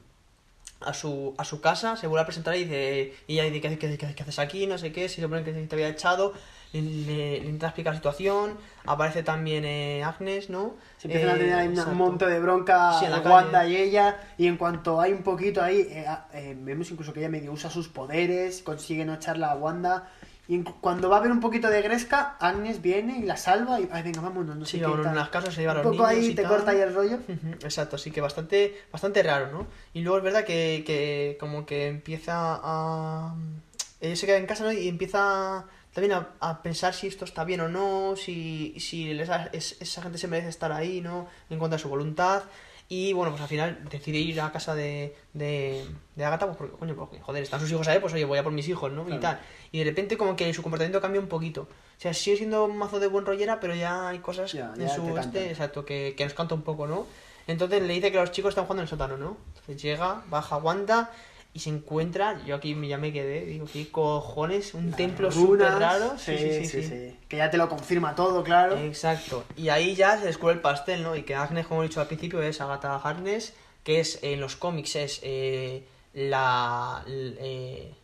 a su, a su casa, se vuelve a presentar y dice, y ella dice, ¿qué, qué, qué- qué haces aquí? No sé qué, si se supone que te había echado, le, le- le intenta explicar la situación, aparece también eh, Agnes, ¿no? Se empiezan a tener ahí Eh, un monte de bronca Sí, la Wanda y ella, y en cuanto hay un poquito ahí, eh, eh, vemos incluso que ella medio usa sus poderes, consigue no echarla a Wanda, y en cuando va a haber un poquito de gresca, Agnes viene y la salva, y ay, venga, vámonos, no Sí, tal. en las casas, se lleva a Un los poco niños ahí y te tal. corta ahí el rollo. Exacto, así que bastante, bastante raro, ¿no? Y luego es verdad que, que como que empieza a... Ella se queda en casa, ¿no? Y empieza también a, a pensar si esto está bien o no, si, si esa, es- esa gente se merece estar ahí, ¿no? En contra de su voluntad. Y bueno, pues al final decide ir a casa de, de, de Agatha, pues porque, coño, porque, joder, están sus hijos ahí, pues oye, voy a por mis hijos, ¿no? Y tal. Y de repente como que su comportamiento cambia un poquito. O sea, sigue siendo un mazo de buen rollera, pero ya hay cosas Ya, en ya su te cantan. este, exacto, que, que nos canta un poco, ¿no? Entonces le dice que los chicos están jugando en el sótano, ¿no? Entonces llega, baja, Wanda y se encuentra, yo aquí ya me quedé, digo, ¿qué cojones? Un templo súper raro. sí, sí, sí, Que ya te lo confirma todo, claro. Exacto. Y ahí ya se descubre el pastel, ¿no? Y que Agnes, como he dicho al principio, es Agatha Harkness, que es en los cómics es eh, la eh,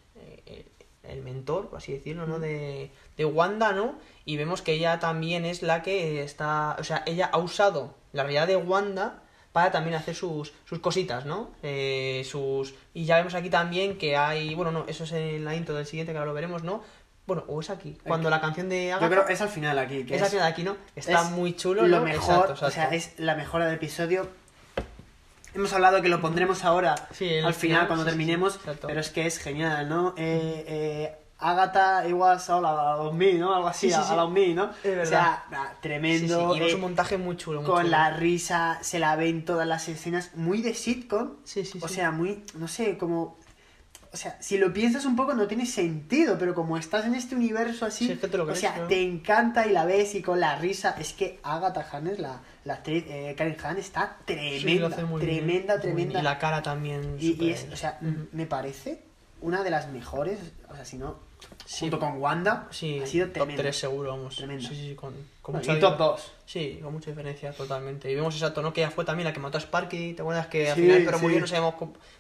el mentor, por así decirlo, ¿no? De, de Wanda, ¿no? Y vemos que ella también es la que está, o sea, ella ha usado la realidad de Wanda para también hacer sus, sus cositas, ¿no? Eh, sus y ya vemos aquí también que hay, bueno, no, eso es en la intro del siguiente que ahora lo veremos, ¿no? Bueno, o es aquí, cuando la canción de Agatha Yo creo es al final aquí. Que es al final aquí, ¿no? Está es muy chulo, Lo ¿no? mejor, Exacto, o sea, es la mejora del episodio. Hemos hablado que lo pondremos ahora Sí, al final, final, cuando sí, terminemos, sí, pero es que es genial, ¿no? Eh, eh, Agatha igual a la 2000, ¿no? Algo así, Sí, sí, a- la 2000, ¿no? Es verdad. O sea, tremendo. Y es eh, un montaje muy chulo. muy con chulo. la risa, se la ven todas las escenas, muy de sitcom. Sí, sí, O sea, muy, no sé, como... O sea, si lo piensas un poco no tiene sentido, pero como estás en este universo así, Sí, es que te lo o sea, te encanta y la ves y con la risa, es que Agatha Harkness, la, la actriz eh, Karen Han, está Sí, tremenda, bien, tremenda, muy bien. tremenda. Y la cara también. Y, es, o sea, me parece una de las mejores, o sea, si no, Sí. junto con Wanda, Sí, ha sido top tremenda. 3 seguro, vamos. Tremenda. Sí, sí, sí, con, con Bueno, mucha y top 2. Sí, con mucha diferencia, totalmente. Y vemos exacto, ¿no? Que ella fue también la que mató a Sparky, ¿te acuerdas? Que al Sí, final, pero sí. murió, no sabemos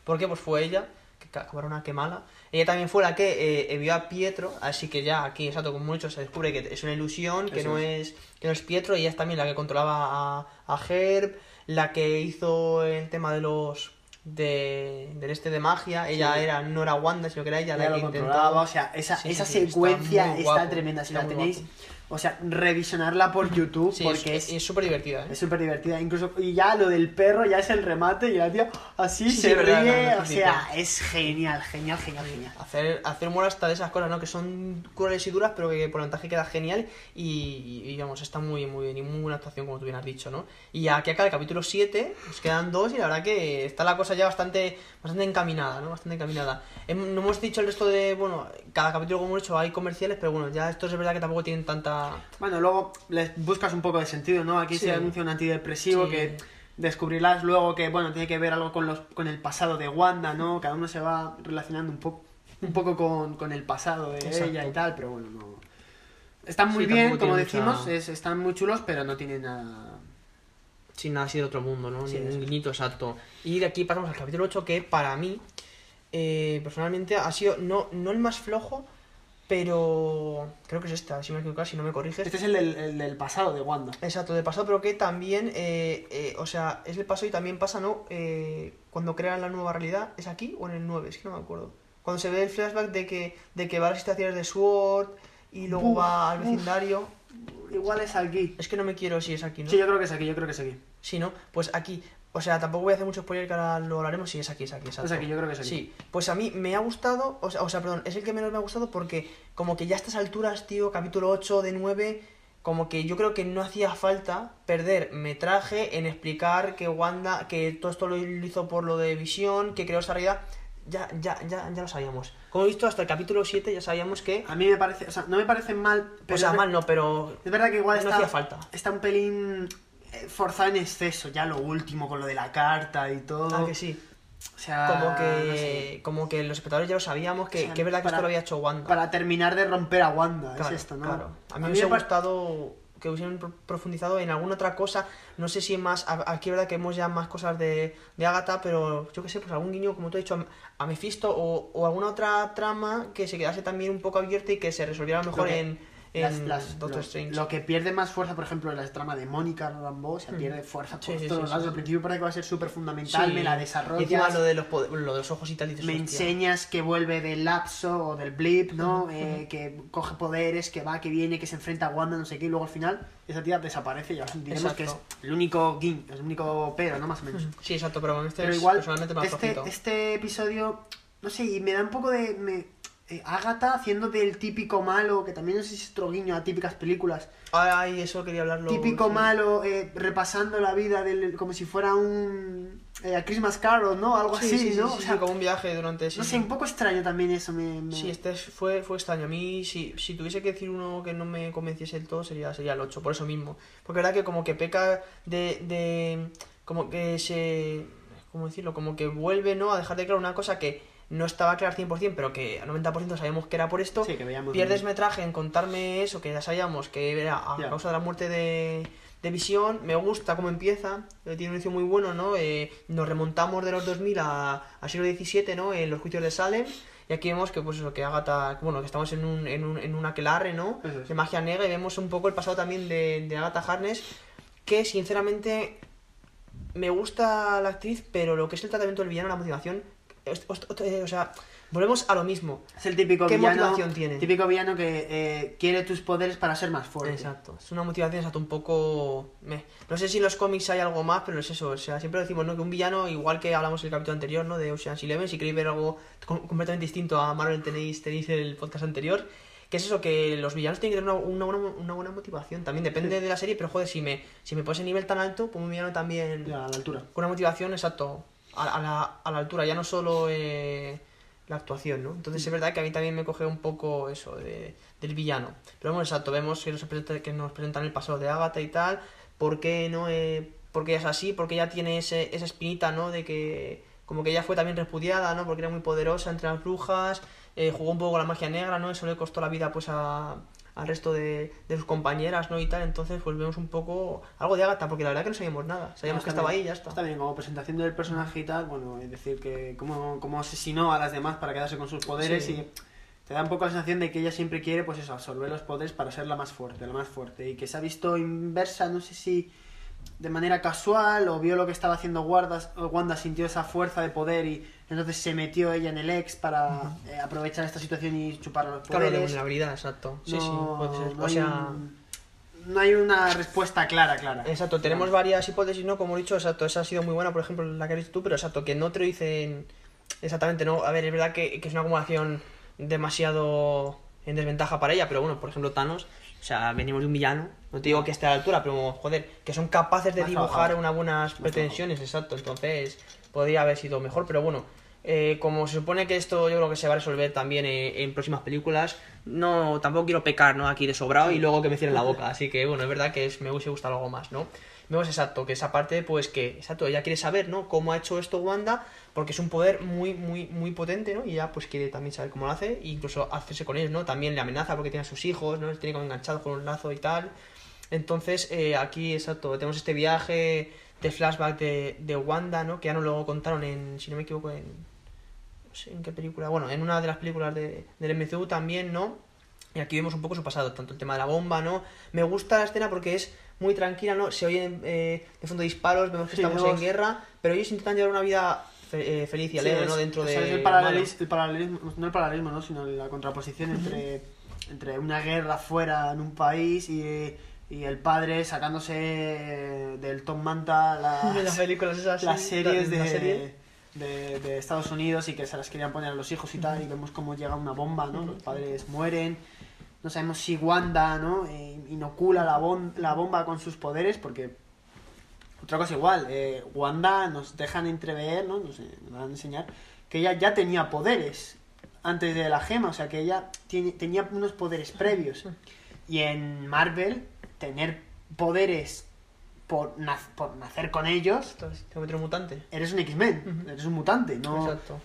por qué, pues fue ella, que ca- cabrona, qué mala. Ella también fue la que eh, vio a Pietro, así que ya aquí, exacto, como mucho se descubre que es una ilusión, que Eso no es. que no es Pietro, y ella es también la que controlaba a, a Herb, la que hizo el tema de los de, del este de magia, ella Sí. era, no era Wanda, sino que era ella la que intentaba. o sea, esa, Sí, esa sí, sí, está secuencia está, tremenda, si la tenéis, guapo. O sea, revisionarla por YouTube, Sí, porque es es súper divertida, ¿eh? es súper divertida, incluso, y ya lo del perro ya es el remate, y la tía así Sí, se sí, verdad, ríe, o sea, es genial, genial, genial, genial. Hacer, hacer humor hasta de esas cosas, ¿no? Que son crueles y duras, pero que por ventaja queda genial y, y, vamos, está muy, muy bien y muy buena actuación, como tú bien has dicho, ¿no? Y aquí acá el capítulo 7, nos quedan dos y la verdad que está la cosa ya bastante, bastante encaminada, ¿no? Bastante encaminada. Hem- no hemos dicho el resto de, bueno, cada capítulo como hemos hecho hay comerciales, pero bueno, ya estos es verdad que tampoco tienen tanta... Bueno, luego les buscas un poco de sentido, ¿no? Aquí Sí. se anuncia un antidepresivo Sí. que descubrirás luego que, bueno, tiene que ver algo con, los, con el pasado de Wanda, ¿no? Cada uno se va relacionando un poco, un poco con, con el pasado de Exacto. ella y tal, pero bueno, no... Están muy Sí, bien, como decimos, mucha- es- están muy chulos, pero no tienen nada... sin nada así de otro mundo, ¿no? Ni un guiñito exacto. Y de aquí pasamos al capítulo 8, que para mí, eh, personalmente, ha sido no, no el más flojo, pero creo que es esta, si me equivoco, si no me corriges. Este es el del, el del pasado de Wanda. Exacto, de pasado, pero que también, eh, eh, o sea, es el pasado y también pasa, ¿no? Eh, cuando crean la nueva realidad, ¿es aquí o en el 9? Es que no me acuerdo. Cuando se ve el flashback de que, de que va a las estaciones de SWORD y luego Uf, va al uf. vecindario. Igual es aquí. Es que no me quiero si es aquí, ¿no? Sí, yo creo que es aquí, yo creo que es aquí. Sí, ¿no? Pues aquí, O sea, tampoco voy a hacer mucho spoiler que ahora lo hablaremos. Sí, es aquí, es aquí, exacto. Es aquí, yo creo que es aquí. Sí, pues a mí me ha gustado, o sea, o sea, perdón, es el que menos me ha gustado porque como que ya a estas alturas, tío, capítulo 8 de 9, como que yo creo que no hacía falta perder metraje en explicar que Wanda, que todo esto lo hizo por lo de visión, que creó esta realidad. Ya, ya, ya, ya lo sabíamos. Como he visto, hasta el capítulo 7 ya sabíamos que... A mí me parece, o sea, no me parece mal, pero... O sea, mal no, pero... Es verdad que igual no está, hacía falta. está un pelín forzado en exceso, ya lo último con lo de la carta y todo. Ah, que sí. O sea, Como no que, sé. como que los espectadores ya lo sabíamos, que, O sea, que es verdad que para- esto lo había hecho Wanda. Para terminar de romper a Wanda, Claro, es esto, ¿no? claro. A mí me me hubiese gustado que hubiesen pro- profundizado en alguna otra cosa. No sé si más. Aquí es verdad que hemos ya más cosas de, de Agatha, pero yo qué sé, pues algún guiño, como tú has dicho, a, Mephisto o, o alguna otra trama que se quedase también un poco abierta y que se resolviera a lo mejor que- en las- las- Doctor lo, Strange. lo que pierde más fuerza, por ejemplo, la trama de Mónica Rambeau, se Mm. pierde fuerza por Sí, todos sí, lados. sí, Al principio parece que va a ser súper fundamental, me la Y desarrollas. encima lo de los, poder- lo de los ojos y tal, y dices, me "Hostia". enseñas que vuelve del lapso o del blip, ¿no? Eh, que coge poderes, que va, que viene, que se enfrenta a Wanda, no sé qué, y luego al final esa tía desaparece y diremos que es Exacto. el único es el único pero, ¿no? Más o menos. Sí, exacto, pero este Pero igual, este, este episodio, no sé, y me da un poco de... Me, Agatha haciendo del típico malo, que también no sé si es otro guiño a típicas películas. Ay, eso quería hablarlo. típico sí. malo, eh, repasando la vida del, como si fuera un... eh, a Christmas Carol, ¿no? Algo Sí, así, sí, sí, ¿no? sí, o sea, como un viaje durante... sí, no sé, un poco extraño también eso. Me, me- Sí, este es- fue, fue extraño. A mí, si, si tuviese que decir uno que no me convenciese del todo, sería, sería el 8, por eso mismo. Porque verdad que como que peca de... de como que se... ¿Cómo decirlo? Como que vuelve, ¿no? A dejar de claro una cosa que no estaba clara al 100%, pero que al 90% sabíamos que era por esto. Sí, que veíamos Pierdes bien. metraje en contarme eso, que ya sabíamos que era a causa de la muerte de, de Visión. Me gusta cómo empieza, eh, tiene un inicio muy bueno, ¿no? Eh, nos remontamos de los 2000 a, a siglo XVII, ¿no? En los juicios de Salem. Y aquí vemos que, pues eso, que Agatha, bueno, que estamos en un, en un, en un aquelarre, ¿no? Es. De magia negra y vemos un poco el pasado también de, de Agatha Harness, que sinceramente me gusta la actriz, pero lo que es el tratamiento del villano, la motivación, o sea, volvemos a lo mismo. Es el típico ¿Qué villano, motivación tiene? típico villano que eh, quiere tus poderes para ser más fuerte. Exacto, es una motivación exacto, un poco... meh. No sé si en los cómics hay algo más, pero es eso, o sea, siempre decimos, ¿no? Que un villano, igual que hablamos en el capítulo anterior, ¿no? De Ocean's Eleven, si queréis ver algo com- completamente distinto a Marvel tenéis, tenéis el podcast anterior, que es eso, que los villanos tienen que tener una, una buena, una buena motivación, también depende de la serie, pero joder, si me, si me pones en nivel tan alto, pues un villano también... Ya, a la altura. Con una motivación, exacto, a, la, a la altura, ya no solo eh, la actuación, ¿no? Entonces es verdad que a mí también me coge un poco eso de, del villano. Pero bueno, exacto, vemos que nos, presenta- que nos presentan el pasado de Agatha y tal, por qué no eh, porque ella es así, porque ella tiene ese, esa espinita, ¿no? De que como que ella fue también repudiada, ¿no? Porque era muy poderosa entre las brujas, eh, jugó un poco con la magia negra, ¿no? Eso le costó la vida pues a, al resto de, de sus compañeras, ¿no? Y tal, entonces pues vemos un poco algo de Agatha, porque la verdad que no sabíamos nada, sabíamos No, que estaba bien. ahí y ya está. Está bien, como presentación del personaje y tal, bueno, es decir, que cómo, cómo asesinó a las demás para quedarse con sus poderes Sí. y te da un poco la sensación de que ella siempre quiere, pues eso, absorber los poderes para ser la más fuerte, la más fuerte. Y que se ha visto inversa, no sé si de manera casual o vio lo que estaba haciendo Wanda, Wanda sintió esa fuerza de poder y entonces se metió ella en el ex para eh, aprovechar esta situación y chupar los Claro, de poderes. vulnerabilidad, exacto. Sí, sí, No- puede ser. no O hay sea, un- no hay una respuesta clara, clara. exacto, tenemos varias hipótesis, ¿no? Como he dicho, exacto, esa ha sido muy buena, por ejemplo, la que has dicho tú, pero exacto, que no te lo dicen exactamente, ¿no? A ver, es verdad que, que es una acumulación demasiado en desventaja para ella, pero bueno, por ejemplo, Thanos, o sea, venimos de un villano, no te digo que esté a la altura, pero joder, que son capaces de dibujar unas buenas pretensiones, exacto, entonces podría haber sido mejor, pero bueno, eh, como se supone que esto yo creo que se va a resolver también en, en próximas películas, no tampoco quiero pecar, ¿no? Aquí de sobrado y luego que me cierren la boca, así que bueno, es verdad que es, me hubiese gustado algo más, ¿no? Vemos exacto, que esa parte, pues que, exacto, ella quiere saber, ¿no? Cómo ha hecho esto Wanda, porque es un poder muy, muy, muy potente, ¿no? Y ella, pues quiere también saber cómo lo hace, e incluso hacerse con ellos, ¿no? También le amenaza porque tiene a sus hijos, ¿no? Les tiene como enganchados con un lazo y tal. Entonces, eh, aquí, exacto, tenemos este viaje de flashback de, de Wanda, ¿no? Que ya nos lo contaron en, si no me equivoco, en... No sé en qué película, bueno, en una de las películas de, del MCU también, ¿no? Y aquí vemos un poco su pasado, tanto el tema de la bomba, ¿no? Me gusta la escena porque es muy tranquila, ¿no? Se oyen eh, de fondo disparos, vemos que Sí, estamos vemos- en guerra, pero ellos intentan llevar una vida fe- eh, feliz y alegre, Sí, ¿no? Dentro o sea, de... es el, lo malo. paralelis- el paralelismo, no el paralelismo, ¿no? sino la contraposición entre, entre una guerra fuera en un país y y el padre sacándose del Tom Manta las, las películas esas, las series de, serie. de, de Estados Unidos y que se las querían poner a los hijos y tal, y vemos cómo llega una bomba, ¿no? Los padres mueren, no sabemos si Wanda, ¿no? Eh, inocula la, bom- la bomba con sus poderes, porque otra cosa igual, eh, Wanda nos dejan entrever, ¿no? Nos, eh, nos van a enseñar que ella ya tenía poderes antes de la gema, o sea que ella tiene, tenía unos poderes previos. Y en Marvel, tener poderes por, por nacer con ellos, te mutante. eres un X-Men, eres un mutante, ¿no? Exacto.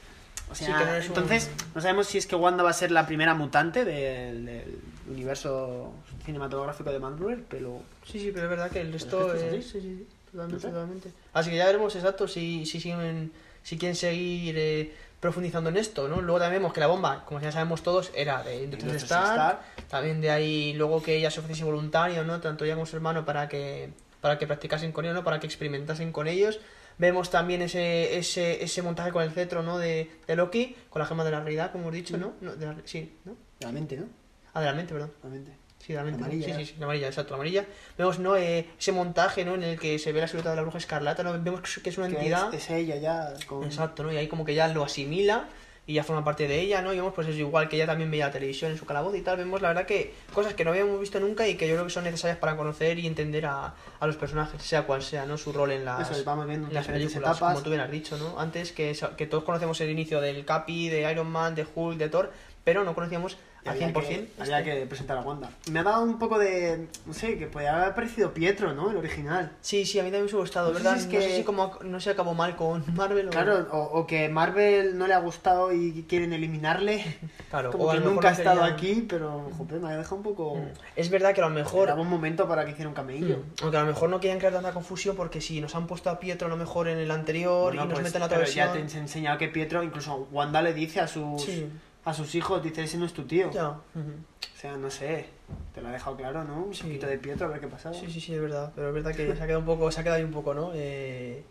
O sea, Sí, que no eres un- entonces, no sabemos si es que Wanda va a ser la primera mutante del, del universo cinematográfico de Marvel, pero... Sí, sí, pero es verdad que el resto es es... Sí, sí, sí, totalmente, No sé. totalmente. Así que ya veremos exacto si, si siguen, si quieren seguir eh, profundizando en esto, ¿no? Luego también vemos que la bomba, como ya sabemos todos, era de Industries Star, Star. también de ahí luego que ella se ofreciese voluntario, ¿no? Tanto ella como su hermano para que para que practicasen con ellos, ¿no? Para que experimentasen con ellos. Vemos también ese, ese, ese montaje con el cetro, ¿no? De, de Loki, con la gema de la realidad, como hemos dicho, ¿no? no de la- sí, ¿no? De la mente, ¿no? Ah, de la mente, perdón. La mente. Sí, de la mente. Amarilla. Sí, sí, sí, la amarilla, exacto, la amarilla. Vemos, ¿no? Eh, ese montaje, ¿no? En el que se ve la silueta de la bruja escarlata, ¿no? Vemos que es una Que entidad. Es, es ella ya con... Exacto, ¿no? Y ahí como que ya lo asimila y ya forma parte de ella, ¿no? Y vemos pues es igual que ella también veía la televisión en su calabozo y tal. Vemos la verdad que cosas que no habíamos visto nunca y que yo creo que son necesarias para conocer y entender a, a los personajes, sea cual sea, ¿no? Su rol en las, Eso es, vamos viendo en las películas, etapas. como tú bien has dicho, ¿no? Antes que, que todos conocemos el inicio del Capi, de Iron Man, de Hulk, de Thor, pero no conocíamos al había 100% que, este. había que presentar a Wanda. Me ha dado un poco de... No sé, que podría haber parecido Pietro, ¿no? El original. Sí, sí, a mí también me ha gustado, No sé ¿verdad? si es No que- sé si como, no se acabó mal con Marvel o... Claro, o, o que Marvel no le ha gustado y quieren eliminarle. Claro, Como o que nunca ha estado aquí, pero joder, me ha dejado un poco... Es verdad que a lo mejor... Era buen momento para que hiciera un cameillo. Mm, Aunque a lo mejor no querían crear tanta confusión porque si nos han puesto a Pietro a lo mejor en el anterior Bueno, y nos pues, meten la otra versión. ya te he enseñado que Pietro, incluso Wanda le dice a sus, Sí. A sus hijos, dice, ese no es tu tío. Ya. O sea, no sé, te lo ha dejado claro, ¿no? Un Sí. poquito de Pietro, a ver qué pasaba. Sí, sí, sí, es verdad. Pero es verdad que se ha quedado un poco, se ha quedado ahí un poco, ¿no? Eh,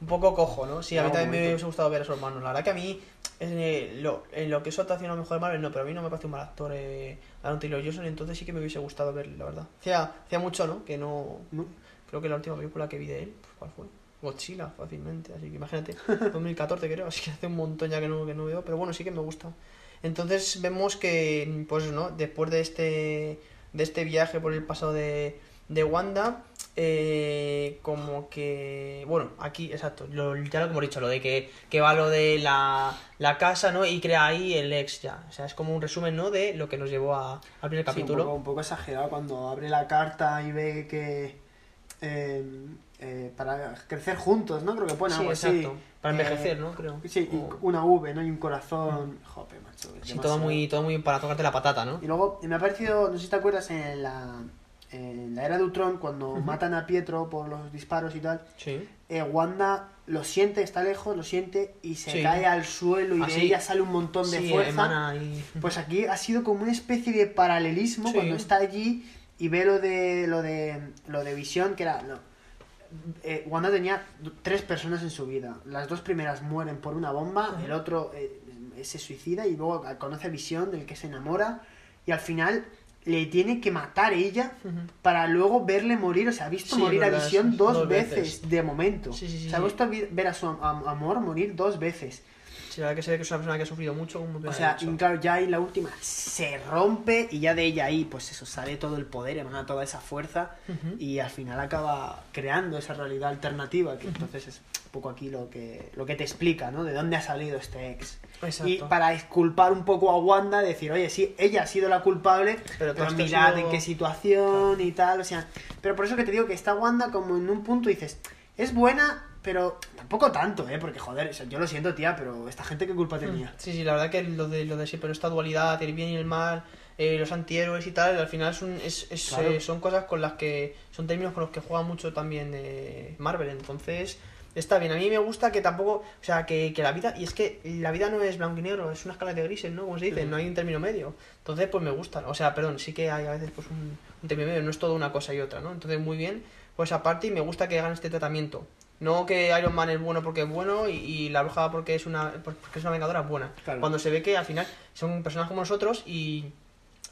un poco cojo, ¿no? Sí, a mí también me hubiese gustado ver a su hermano. La verdad que a mí, eh, lo, en lo que es su actuación a lo mejor de Marvel, no, pero a mí no me parece un mal actor eh, Aaron Taylor Johnson, entonces sí que me hubiese gustado verlo, la verdad. Hacía, hacía mucho, ¿no? Que no... No. Creo que la última película que vi de él, pues, ¿cuál fue? Godzilla, fácilmente, así que imagínate, 2014 creo, así que hace un montón ya que no, que no veo, pero bueno, sí que me gusta. Entonces vemos que, pues no, después de este, de este viaje por el pasado de, de Wanda, eh, como que, bueno, aquí, exacto, lo- ya lo que hemos dicho, lo de que, que va lo de la, la casa, ¿no? Y crea ahí el ex ya, o sea, es como un resumen, ¿no? De lo que nos llevó a, al primer Sí, capítulo. un, poco, un poco exagerado cuando abre la carta y ve que... eh, eh, para crecer juntos, ¿no? Creo que pone Sí, algo así. exacto. Para Eh, envejecer, ¿no? Creo. Sí, y O- una V, ¿no? Y un corazón. Joder, macho. Sí, todo muy, todo muy para tocarte la patata, ¿no? Y luego me ha parecido, no sé si te acuerdas, en la, en la era de Ultron, cuando matan a Pietro por los disparos y tal, Sí. eh, Wanda lo siente, está lejos, lo siente y se Sí. cae al suelo y Ah, de sí. ella sale un montón de Sí, fuerza. y... Pues aquí ha sido como una especie de paralelismo Sí. cuando está allí y ve lo de lo de lo de visión que era no, eh, Wanda tenía tres personas en su vida. Las dos primeras mueren por una bomba, el otro eh, se suicida y luego conoce a Visión del que se enamora y al final le tiene que matar ella para luego verle morir. O sea, ha visto Sí, morir a Visión dos, dos veces, veces. de momento. Sí, ha visto vi- ver a su am- amor morir dos veces. Sí, la verdad que se ve que es una persona que ha sufrido mucho. Como O sea, y claro, ya ahí la última se rompe y ya de ella ahí, pues eso, sale todo el poder, emana toda esa fuerza y al final acaba creando esa realidad alternativa, que entonces es un poco aquí lo que, lo que te explica, ¿no? De dónde ha salido este ex. Exacto. Y para exculpar un poco a Wanda, decir, oye, sí, ella ha sido la culpable, Pero pero, mirad sido- en qué situación y tal, o sea... Pero por eso que te digo que está Wanda como en un punto dices, es buena, pero tampoco tanto, ¿eh? Porque, joder, o sea, yo lo siento, tía, pero esta gente qué culpa tenía. Sí, sí, la verdad que lo de, lo de siempre, esta dualidad, el bien y el mal, eh, los antihéroes y tal, al final son, es, es, Claro. eh, son cosas con las que, son términos con los que juega mucho también eh, Marvel, entonces está bien, a mí me gusta que tampoco, o sea, que, que la vida, y es que la vida no es blanco y negro, es una escala de grises, ¿no? Como se dice, no hay un término medio, entonces pues me gusta, o sea, perdón, sí que hay a veces pues un, un término medio, no es todo una cosa y otra, ¿no? Entonces muy bien, pues aparte y me gusta que hagan este tratamiento. No que Iron Man es bueno porque es bueno y, y la bruja porque es una porque es una vengadora buena. Claro. Cuando se ve que al final son personas como nosotros y,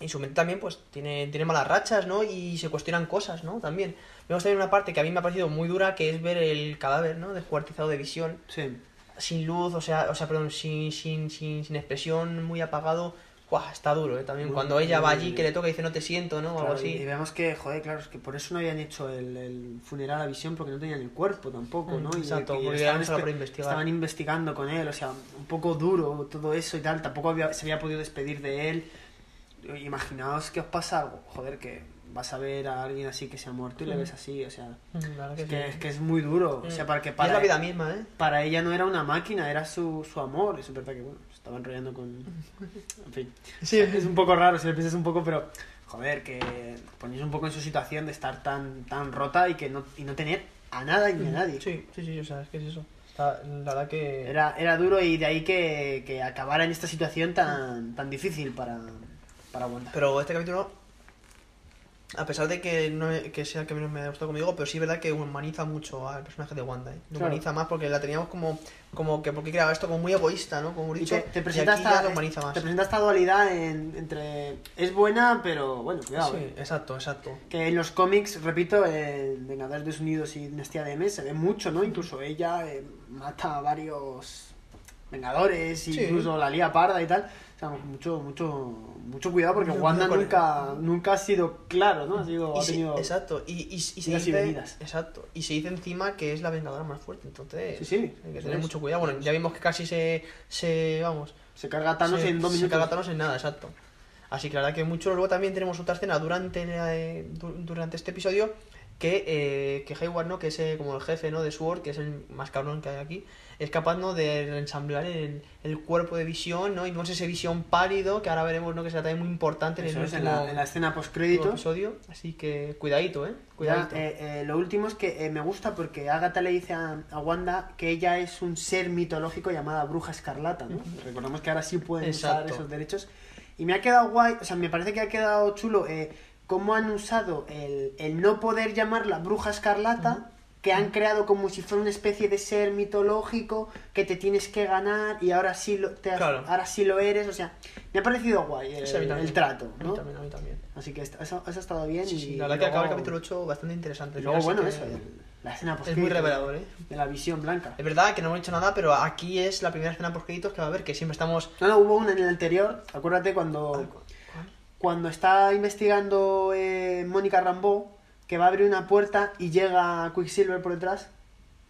y su mente también, pues, tiene, tiene malas rachas, ¿no? Y se cuestionan cosas, ¿no? También. Vemos también una parte que a mí me ha parecido muy dura, que es ver el cadáver, ¿no? Descuartizado de visión. Sí. Sin luz, o sea, o sea, perdón, sin, sin, sin, sin expresión, muy apagado. Está duro, ¿eh? También. Muy- Cuando ella va allí, que le toca y dice, no te siento, ¿no? O algo Claro, y así. vemos que, joder, claro, es que por eso no habían hecho el, el funeral a visión porque no tenían el cuerpo tampoco, Mm, ¿no? Y exacto, porque estaban, para investigar. estaban investigando con él, o sea, un poco duro todo eso y tal, tampoco había- se había podido despedir de él. Imaginaos que os pasa algo, joder, que vas a ver a alguien así que se ha muerto y le Mm. ves así, o sea, Mm, es que sí. es que es muy duro, o Mm. sea, para que Y para es la vida misma, ¿eh? para ella no era una máquina, era su, su amor. Es verdad que, bueno, se estaba enrollando con... En fin. Sí. Es un poco raro si lo piensas un poco, pero... Joder, que ponéis un poco en su situación de estar tan, tan rota y que no, y no tener a nada ni a nadie. Sí, sí, sí, o sea, es que es eso. La verdad que... Era, era duro y de ahí que, que acabara en esta situación tan, tan difícil para, para Wanda. Pero este capítulo, a pesar de que no que sea el que menos me ha gustado, como digo, pero sí es verdad que humaniza mucho al personaje de Wanda, ¿eh? Lo Claro. humaniza más porque la teníamos como, como que, porque creaba esto como muy egoísta, ¿no? Como Y dicho, te, te y presenta aquí ya esta, lo humaniza más. te presenta esta dualidad en- entre... Es buena, pero bueno, cuidado. Sí, eh. exacto, exacto. Que en los cómics, repito, en Vengadores Unidos y Dinastía de M se ve mucho, ¿no? Incluso ella eh, mata a varios Vengadores, Sí. incluso la lía parda y tal. O sea, mucho, mucho, mucho cuidado porque Mucho Wanda cuidado nunca, nunca ha sido claro, ¿no? Ha sido, Y ha se- tenido... exacto, y, y, y se dice, exacto, y se dice encima que es la vengadora más fuerte, entonces Sí, sí, hay que tener es. mucho cuidado. Bueno, ya vimos que casi se, se vamos, Se carga Thanos se, en dos se minutos. carga a Thanos en nada, exacto. Así que la verdad que mucho. Luego también tenemos otra escena durante, eh, du- durante este episodio que, eh, que Hayward, ¿no? Que es eh, como el jefe, ¿no? De Sword, que es el más cabrón que hay aquí, es capaz, ¿no? De reensamblar el, el cuerpo de visión, ¿no? Y vemos ese visión pálido, que ahora veremos, ¿no? Que será también muy importante en el es, en último, la, en la escena último post-créditos. episodio. Así que cuidadito, ¿eh? Ya, Cuidadito. eh, eh, lo último es que eh, me gusta porque Agatha le dice a, a Wanda que ella es un ser mitológico llamada Bruja Escarlata, ¿no? Recordemos que ahora sí pueden usar Exacto. esos derechos. Y me ha quedado guay, o sea, me parece que ha quedado chulo eh, cómo han usado el, el no poder llamarla Bruja Escarlata, que han creado como si fuera una especie de ser mitológico que te tienes que ganar y ahora sí lo, te has- Claro. ahora sí lo eres, o sea, me ha parecido guay el, Sí, el trato, A mí ¿no? también, a mí también. Así que eso, eso ha estado bien Sí, y sí, la verdad que acaba el luego- capítulo 8 bastante interesante. y luego, bueno, que eso, la escena Es muy revelador, ¿eh? de la visión blanca. Es verdad que no hemos dicho nada, pero aquí es la primera escena post créditos que va a haber, que siempre estamos... No, no, hubo una en el anterior, acuérdate cuando, cuando está investigando eh, Mónica Rambeau, que va a abrir una puerta y llega Quicksilver por detrás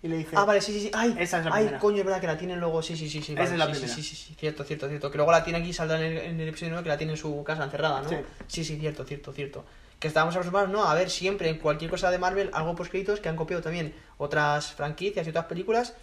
y le dice... Ah, vale, sí, sí, sí. Ay, Esa es la ay, coño, es verdad que la tiene luego. Sí, sí, sí, sí. Esa vale, es la sí, primera. Sí, sí, sí, cierto, cierto, cierto. Que luego la tiene aquí, saldrá en el, en el episodio 9 que la tiene en su casa encerrada, ¿no? Sí. sí, sí, cierto, cierto, cierto. Que estábamos acostumbrados, ¿no? A ver siempre en cualquier cosa de Marvel algo post créditos que han copiado también otras franquicias y otras películas.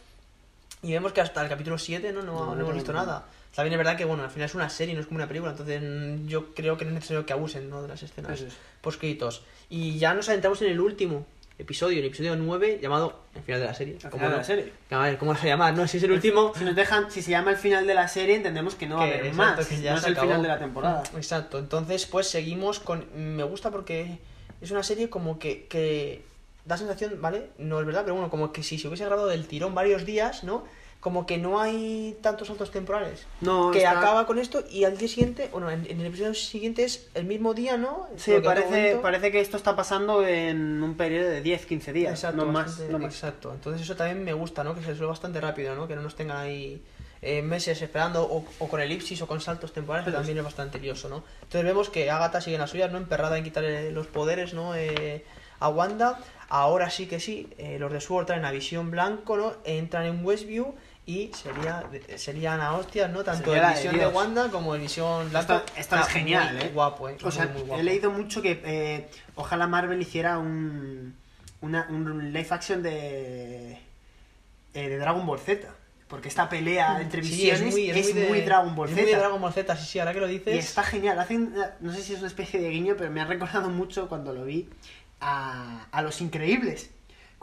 Y vemos que hasta el capítulo 7 no, no, No, hemos visto nada. También es verdad que, bueno, al final es una serie, no es como una película, entonces mm, yo creo que no es necesario que abusen, ¿no? De las escenas es. post créditos. Y ya nos adentramos en el último episodio, el episodio 9, llamado El final de la serie. ¿Cómo final de la serie. A ver, ¿cómo se llama? No, si es el último. Si nos dejan, si se llama el final de la serie, entendemos que no va a haber exacto, más. que ya no es el acabó. final de la temporada. Exacto, entonces pues seguimos con... Me gusta porque es una serie como que, que da sensación, ¿vale? No es verdad, pero bueno, como que si se hubiese grabado del tirón varios días, ¿no? Como que no hay tantos saltos temporales. No, que está- acaba con esto y al día siguiente, bueno, en, en el episodio siguiente es el mismo día, ¿no? Sí, Porque parece, momento- parece que esto está pasando en un periodo de 10-15 días. Exacto, no más, bastante- no más. exacto. Entonces eso también me gusta, ¿no? Que se resuelva bastante rápido, ¿no? Que no nos tengan ahí eh, meses esperando o, o con elipsis o con saltos temporales, que es. también es bastante lioso, ¿no? Entonces vemos que Agatha sigue en las suyas, ¿no? Emperrada en quitarle los poderes, ¿no? Eh, a Wanda. Ahora sí que sí, eh, los de Sword traen a Visión Blanco, ¿no? Entran en Westview y sería, serían a hostias, ¿no? Tanto Sería el de Visión de. Wanda como el Visión. Esto, esto es genial, muy ¿eh? Guapo, ¿eh? O sea, Muy, muy guapo. he leído mucho que eh, ojalá Marvel hiciera un, una, un live action de, eh, de Dragon Ball Z. Porque esta pelea entre Sí, visiones es muy, de- Dragon Ball es Z. muy de Dragon Ball Z, sí, sí, ahora que lo dices. Y está genial. Hacen, no sé si es una especie de guiño, pero me ha recordado mucho cuando lo vi a, a Los Increíbles.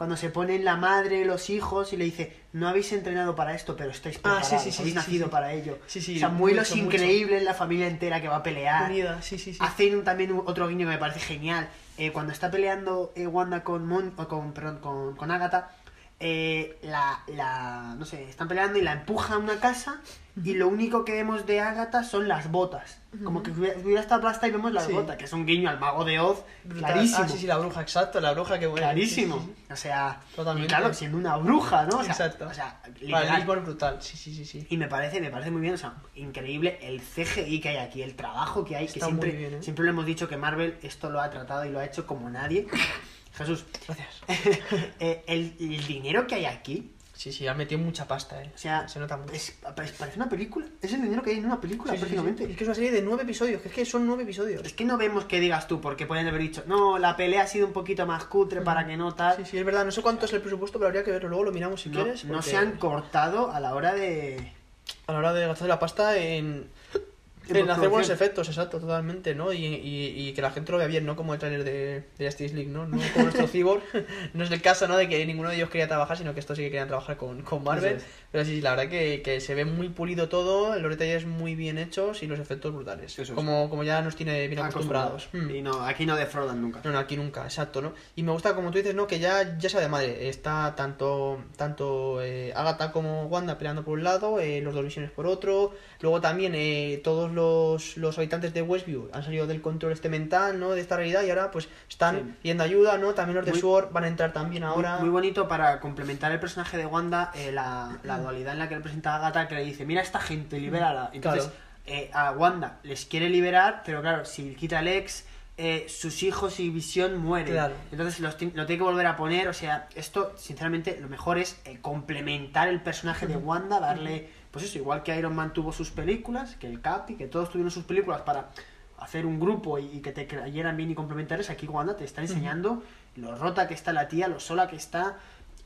Cuando se ponen la madre, los hijos y le dice, no habéis entrenado para esto, pero estáis Ah, preparados, sí, sí, sí, habéis sí, nacido para ello. O sea, muy mucho, Los mucho. Increíbles, la familia entera que va a pelear. Unida, sí, sí, sí. Hacen también un- otro guiño que me parece genial. Eh, cuando está peleando eh, Wanda con, Mon- o con, perdón, con, con Agatha, eh, la, la, no sé, están peleando y la empuja a una casa y lo único que vemos de Agatha son las botas. Como que hubiera, estado aplastada y vemos las Sí. botas, que es un guiño al mago de Oz, Brutal. clarísimo. Ah, sí, sí, la bruja, exacto, la bruja que bueno. Clarísimo. Sí, sí. O sea, Totalmente. claro, siendo una bruja, ¿no? O sea, Exacto. O sea, Vale, brutal, sí, sí, sí, sí. Y me parece, me parece muy bien, o sea, increíble el CGI que hay aquí, el trabajo que hay, que siempre, bien, ¿eh? siempre le hemos dicho que Marvel esto lo ha tratado y lo ha hecho como nadie. Jesús, Gracias. eh, el, el dinero que hay aquí, Sí, sí, ha metido mucha pasta, eh. o sea, se nota mucho. es- parece una película. Es el dinero que hay en una película, Sí, prácticamente. sí. Es que es una serie de nueve episodios, que es que son nueve episodios. Es que no vemos que digas tú, porque pueden haber dicho, no, la pelea ha sido un poquito más cutre para que no tal. Sí, sí, es verdad, no sé cuánto es el presupuesto, pero habría que verlo, luego lo miramos si no, quieres. no se han cortado a la hora de... A la hora de gastar la pasta en... En hacer buenos efectos, exacto, totalmente, ¿no? Y, y, y que la gente lo vea bien, no como el trailer de, de Justice League, ¿no? No como nuestro Cyborg. no es el caso, ¿no? De que ninguno de ellos quería trabajar, sino que estos sí que querían trabajar con, con Marvel. Pero sí, sí, la verdad que, que se ve muy pulido todo, los detalles muy bien hechos y los efectos brutales. Eso es. Como, como ya nos tiene bien acostumbrados. Mm. Y no, aquí no defraudan nunca. No, no, aquí nunca, exacto, ¿no? Y me gusta, como tú dices, ¿no? Que ya, ya sea de madre. Está tanto, tanto eh, Agatha como Wanda peleando por un lado, eh, los dos visiones por otro. Luego también eh, todos los, los habitantes de Westview han salido del control este mental, ¿no? De esta realidad y ahora pues están Sí. yendo ayuda, ¿no? También los de Muy- SWORD van a entrar también ahora. Muy, bonito para complementar el personaje de Wanda, eh, la, la Mm. Dualidad en la que le presenta a Agatha, que le dice, mira a esta gente, libérala. Entonces, Claro. eh, a Wanda les quiere liberar, pero claro, si quita el ex, eh, sus hijos y Visión mueren. Claro. Entonces los lo tiene que volver a poner, o sea, esto, sinceramente, lo mejor es eh, complementar el personaje de Wanda, darle, pues eso, igual que Iron Man tuvo sus películas, que el Capi, que todos tuvieron sus películas para hacer un grupo y, y que te creyeran bien y complementarios, aquí Wanda te está enseñando lo rota que está la tía, lo sola que está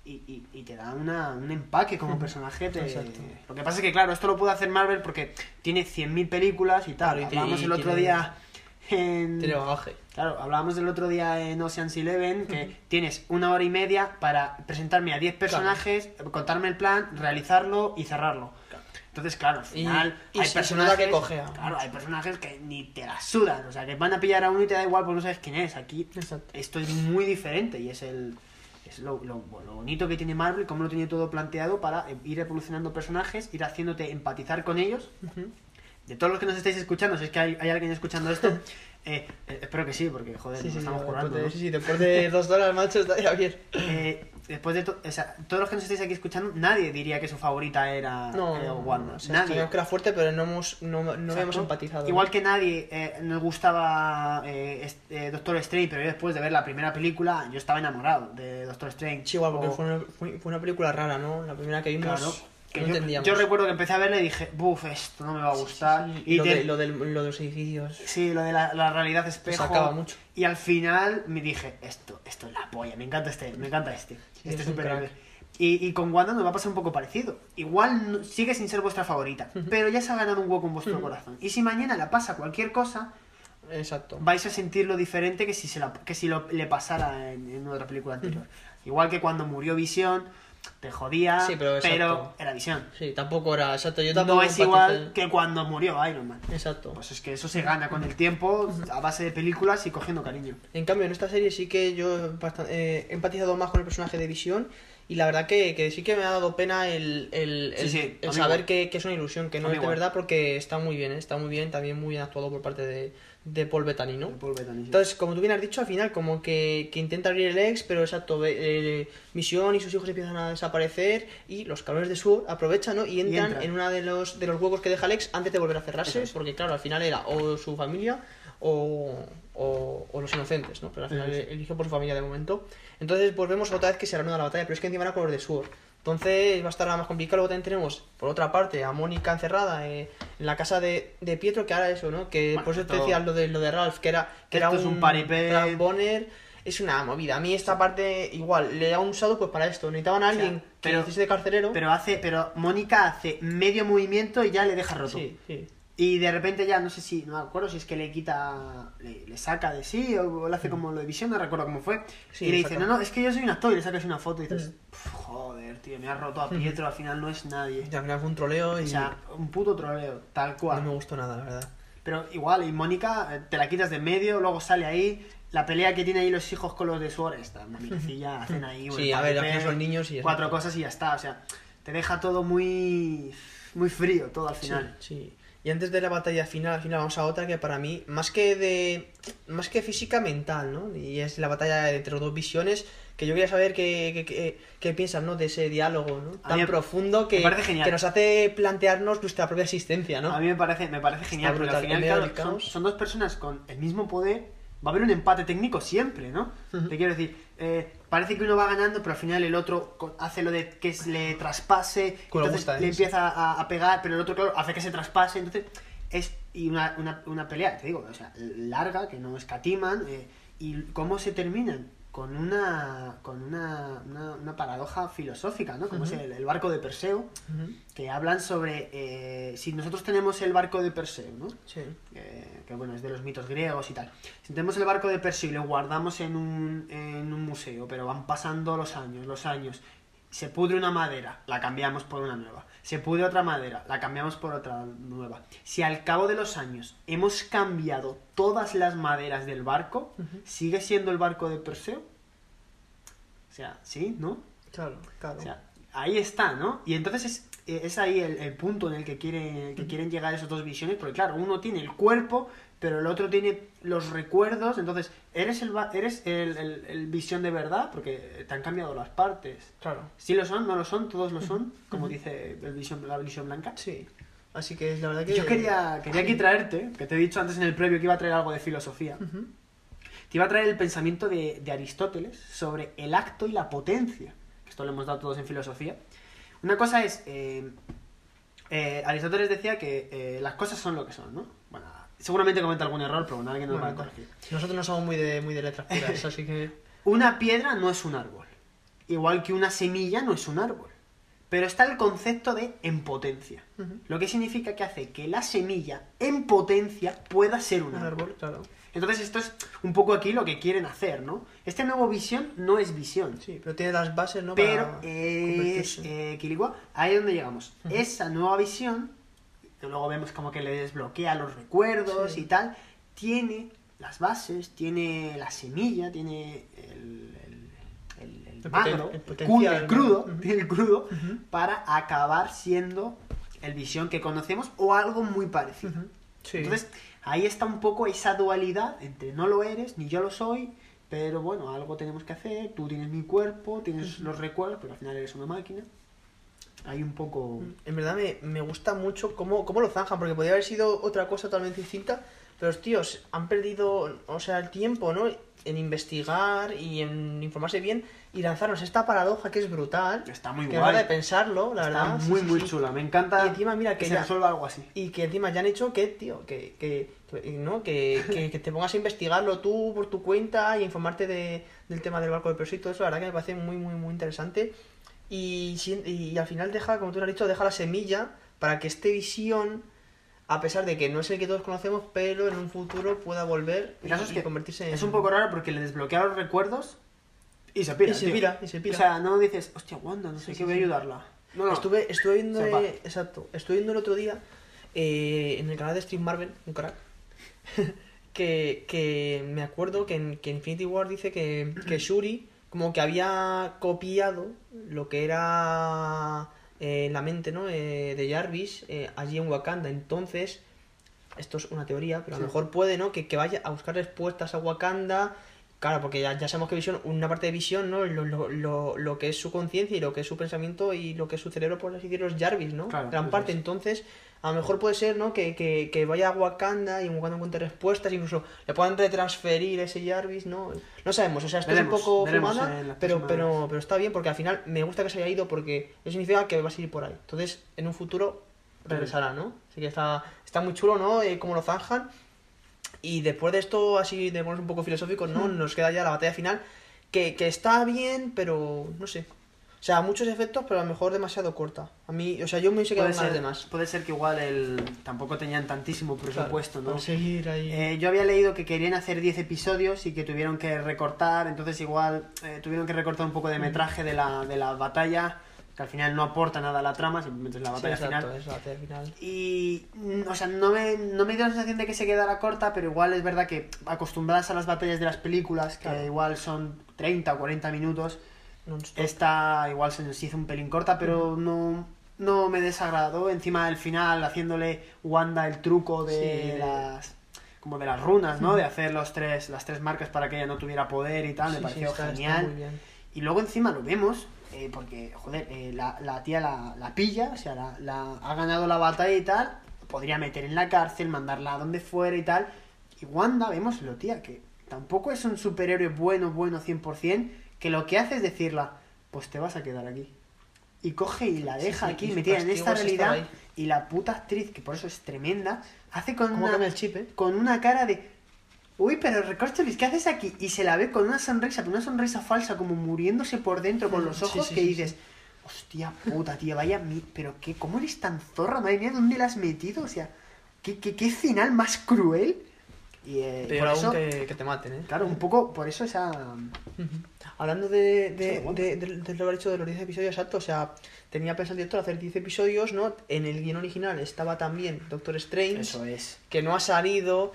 y, y- y te da una, un empaque como personaje. te-. Lo que pasa es que, claro, esto lo puede hacer Marvel porque tiene 100.000 películas y tal. Claro, y Hablábamos y el otro tiene- día en... Tiene bagaje. Claro, hablábamos del otro día en Ocean's Eleven que tienes una hora y media para presentarme a 10 personajes, contarme el plan, realizarlo y cerrarlo. Entonces, claro, al Y- final y hay se nota que personajes, cojea. claro, hay personajes que ni te la sudan, o sea, que van a pillar a uno y te da igual porque no sabes quién es. Aquí Exacto. esto es muy diferente y es el es lo, lo- lo bonito que tiene Marvel, cómo lo tiene todo planteado para eh, ir evolucionando personajes, ir haciéndote empatizar con ellos. De todos los que nos estáis escuchando, si es que hay, hay alguien escuchando esto, eh, eh, espero que sí, porque joder, Sí, estamos después currando. de, ¿no? sí, sí, después de dos horas, macho, estaría bien. Eh, después de to- o sea, todos los que nos estáis aquí escuchando, nadie diría que su favorita era No, eh, no, Wanda. o sea, nadie. sabíamos que era fuerte, pero no hemos, no, no habíamos empatizado. Igual ¿no? que nadie eh, nos gustaba eh, eh, Doctor Strange, pero yo después de ver la primera película, yo estaba enamorado de Doctor Strange. Sí, igual, porque O- fue una, fue, fue una película rara, ¿no? La primera que vimos Claro. Que no yo, entendíamos. yo recuerdo que empecé a verla y dije, buf, esto no me va a gustar. Sí, y lo, te- de, lo, del, lo de los edificios. Sí, lo de la, la realidad espejo. sacaba mucho. Y al final me dije, esto, esto es la polla, me encanta este, me encanta este. este es crack. Y, y con Wanda nos va a pasar un poco parecido. Igual no- sigue sin ser vuestra favorita, pero ya se ha ganado un hueco en vuestro corazón. Y si mañana la pasa cualquier cosa, Exacto. vais a sentirlo diferente que si, se la- que si lo, le pasara en, en otra película anterior. Igual que cuando murió Visión, te jodía, Sí, pero era Visión. Sí, tampoco era. Exacto, yo tampoco. No es igual que cuando murió Iron Man. Exacto. Pues es que eso se gana con el tiempo, a base de películas y cogiendo cariño. En cambio, en esta serie sí que yo he eh, he empatizado más con el personaje de Visión. Y la verdad que, que sí que me ha dado pena el, el, el- Sí, sí, el a mí saber que, que es una ilusión, que no es de verdad, porque está muy bien, ¿eh? está muy bien, también muy bien actuado por parte de, de Paul Bettany, ¿no? De Paul Bettany, sí. Entonces, como tú bien has dicho, al final como que, que intenta abrir el ex, pero exacto, ve- eh, Misión y sus hijos empiezan a desaparecer y los cabrones de Sword aprovechan, ¿no? Y entran, en uno de los, de los huecos que deja el ex antes de volver a cerrarse, es. porque claro, al final era o su familia o, o, o los inocentes, ¿no? Pero al final es. eligió por su familia de momento. Entonces, pues vemos otra vez que se reanuda la batalla, pero es que encima era con los de Sword. Entonces va a estar más complicado. Luego también tenemos, por otra parte, a Mónica encerrada eh, en la casa de, de Pietro, que ahora eso, ¿no? Que Bueno, por eso te decía lo de, lo de Ralph, que era, que era Esto es un paripé. transponer. Es una movida. A mí esta parte, igual, le han usado pues para esto. Necesitaban a O sea, alguien que pero- hiciese de carcelero. Pero hace, pero Mónica hace medio movimiento y ya le deja roto. Sí, sí. Y de repente ya no sé si, no me acuerdo si es que le quita, le, le saca de sí o le hace como lo de visión, no recuerdo cómo fue. Sí, y le dice, no, no, es que yo soy un actor y le sacas una foto y dices, Mm. "Pf, joder, tío, me has roto a Pietro, al final no es nadie. Y al final fue un troleo y O sea, un puto troleo, tal cual. no me gustó nada, la verdad. Pero igual, y Mónica, eh, te la quitas de medio, luego sale ahí, la pelea que tiene ahí los hijos con los de Sword está una mirecilla, hacen ahí Sí, a ver, al son niños y ya cuatro está. cosas y ya está, o sea, te deja todo muy muy frío todo al final. Sí, sí. Y antes de la batalla final, al final vamos a otra que para mí, más que de. más que física mental, ¿no? Y es la batalla entre dos visiones. Que yo quería saber qué, qué, qué- piensan, ¿no? De ese diálogo, ¿no? Tan me- profundo que, nos hace plantearnos nuestra propia existencia, ¿no? A mí me parece, me parece genial, Está porque brutal, al final claro, son, dos personas con el mismo poder, va a haber un empate técnico siempre, ¿no? Te quiero decir, eh, parece que uno va ganando, pero al final el otro hace lo de que le traspase, entonces gusta, ¿eh? le Sí. empieza a, a pegar, pero el otro, claro, hace que se traspase, entonces es y una, una, una pelea, te digo, o sea, larga, que no escatiman, eh, y cómo se terminan con una con una, una, una paradoja filosófica, ¿no? Como es el, el barco de Perseo, que hablan sobre eh, si nosotros tenemos el barco de Perseo, ¿no? Sí. Eh, que bueno, es de los mitos griegos y tal. Si tenemos el barco de Perseo y lo guardamos en un, en un museo, pero van pasando los años, los años, se pudre una madera, la cambiamos por una nueva. Se pudre otra madera, la cambiamos por otra nueva. Si al cabo de los años hemos cambiado todas las maderas del barco, ¿sigue siendo el barco de Perseo? O sea, ¿sí? ¿No? Claro, claro. O sea, ahí está, ¿no? Y entonces es, es ahí el, el punto en el que, quieren, el que quieren llegar esas dos visiones, porque claro, uno tiene el cuerpo, pero el otro tiene los recuerdos, entonces, ¿eres el, eres el, el- el visión de verdad? Porque te han cambiado las partes. Claro. Sí lo son, no lo son, todos lo son, como dice el visión, la visión blanca. Sí. Así que la verdad que. Yo quería, quería aquí traerte, que te he dicho antes en el previo que iba a traer algo de filosofía. Ujú. Te iba a traer el pensamiento de, de Aristóteles sobre el acto y la potencia. Esto lo hemos dado todos en filosofía. Una cosa es, eh, eh, Aristóteles decía que eh, las cosas son lo que son, ¿no? Bueno, seguramente comenta algún error, pero nadie nos va a Bueno, corregir. Nosotros no somos muy de, muy de letras puras, así que. Una piedra no es un árbol. Igual que una semilla no es un árbol. Pero está el concepto de en potencia. Lo que significa que hace que la semilla en potencia pueda ser un Un árbol. árbol, claro. Entonces esto es un poco aquí lo que quieren hacer, ¿no? Este nuevo visión no es visión. Sí, pero tiene las bases, ¿no? Pero Para es, eh, ahí es donde llegamos. Esa nueva visión, que luego vemos como que le desbloquea los recuerdos Sí. y tal, tiene las bases, tiene la semilla, tiene el, el, el- el El magro, crudo, tiene el crudo, para acabar siendo el visión que conocemos o algo muy parecido. Sí. Entonces, ahí está un poco esa dualidad entre no lo eres, ni yo lo soy, pero bueno, algo tenemos que hacer, tú tienes mi cuerpo, tienes los recuerdos, pero al final eres una máquina. Hay un poco... En verdad me, me gusta mucho cómo, cómo lo zanjan, porque podría haber sido otra cosa totalmente distinta, pero los tíos han perdido, o sea, el tiempo, ¿no? En investigar y en informarse bien y lanzarnos esta paradoja que es brutal. Está muy que guay. de pensarlo, la Está verdad. muy, sí, muy sí. chula. Me encanta Y encima, mira, que se ya- resuelva algo así. Y que encima ya han hecho que, tío, que, que, que- ¿no? que, que, que te pongas a investigarlo tú por tu cuenta y informarte de, del tema del barco de todo eso, la verdad que me parece muy, muy, muy interesante. Y, y al final deja, como tú has dicho, deja la semilla para que este visión, a pesar de que no es el que todos conocemos, pero en un futuro pueda volver y, es que convertirse en... Es un poco raro porque le desbloquea los recuerdos y se pira. Y se tío. pira, y se pira. O sea, no dices, hostia, Wanda, no sé Sí, qué, sí, voy a ayudarla. No, no. Estuve, estuve viendo, va. exacto, estuve viendo el otro día eh, en el canal de Stream Marvel, un crack, que, que me acuerdo que en que Infinity War dice que, que Shuri como que había copiado lo que era eh, la mente ¿no? Eh, de Jarvis eh, allí en Wakanda. Entonces, esto es una teoría, pero a lo Sí. mejor puede ¿no? que, que vaya a buscar respuestas a Wakanda. Claro, porque ya, ya sabemos que Visión, una parte de Visión, ¿no? Lo, lo, lo, lo que es su conciencia y lo que es su pensamiento y lo que es su cerebro, por así decirlo, es Jarvis, ¿no? Claro, Gran parte. es. Entonces, a lo mejor puede ser, ¿no? Que, que, que vaya a Wakanda y en Wakanda encuentre respuestas, incluso le puedan retransferir ese Jarvis, ¿no? No sabemos, o sea, esto Veremos, es un poco fumada, pero, pero, pero está bien porque al final me gusta que se haya ido porque eso significa que va a seguir por ahí. Entonces, en un futuro regresará, ¿no? Así que está, está muy chulo, ¿no? Eh, cómo lo zanjan. Y después de esto, así de un poco filosóficos, ¿no? Nos queda ya la batalla final, que, que está bien, pero no sé. O sea, muchos efectos, pero a lo mejor demasiado corta. A mí, o sea, yo me hubiese quedado con ganas ser, de más. puede ser que igual el, tampoco tenían tantísimo presupuesto, Claro, ¿no? seguir ahí. Eh, yo había leído que querían hacer 10 episodios y que tuvieron que recortar, entonces igual eh, tuvieron que recortar un poco de metraje de la, de la batalla, que al final no aporta nada a la trama, simplemente es la Sí, batalla exacto, final. es la batalla final. Y, mm, o sea, no me, no me dio la sensación de que se quedara corta, pero igual es verdad que acostumbradas a las batallas de las películas, que Claro. igual son 30 o 40 minutos. Esta igual se nos hizo un pelín corta, pero no, no me desagradó. Encima del final, haciéndole Wanda el truco de Sí. las como de las runas, ¿no? De hacer los tres, las tres marcas para que ella no tuviera poder y tal, me Sí, pareció está genial. Y luego encima lo vemos, eh, porque, joder, eh, la, la tía la, la pilla, o sea, la, la- ha ganado la batalla y tal, podría meter en la cárcel, mandarla a donde fuera y tal. Y Wanda, vemoslo, tía, que tampoco es un superhéroe bueno, bueno 100%, que lo que hace es decirla, pues te vas a quedar aquí. Y coge y la deja sí, aquí, metida en castigo esta realidad. Y la puta actriz, que por eso es tremenda, hace con ¿Cómo una, cambia el chip, eh? con una cara de... Uy, pero Recorcholis, ¿qué haces aquí? Y se la ve con una sonrisa, pero una sonrisa falsa, como muriéndose por dentro con los ojos, sí, que dices, hostia puta, tía, vaya mi... Pero qué, ¿cómo eres tan zorra? Madre mía, ¿dónde la has metido? O sea, ¿qué, qué, qué final más cruel? Y eh, Peor por aún eso, que, que te maten, ¿eh? claro, un poco, por eso esa... Hablando de, de, Sí, de, de- de lo que he dicho de los 10 episodios, exacto, o sea, tenía pensado el director hacer 10 episodios, ¿no? En el guion original estaba también Doctor Strange, Eso es. que no ha salido.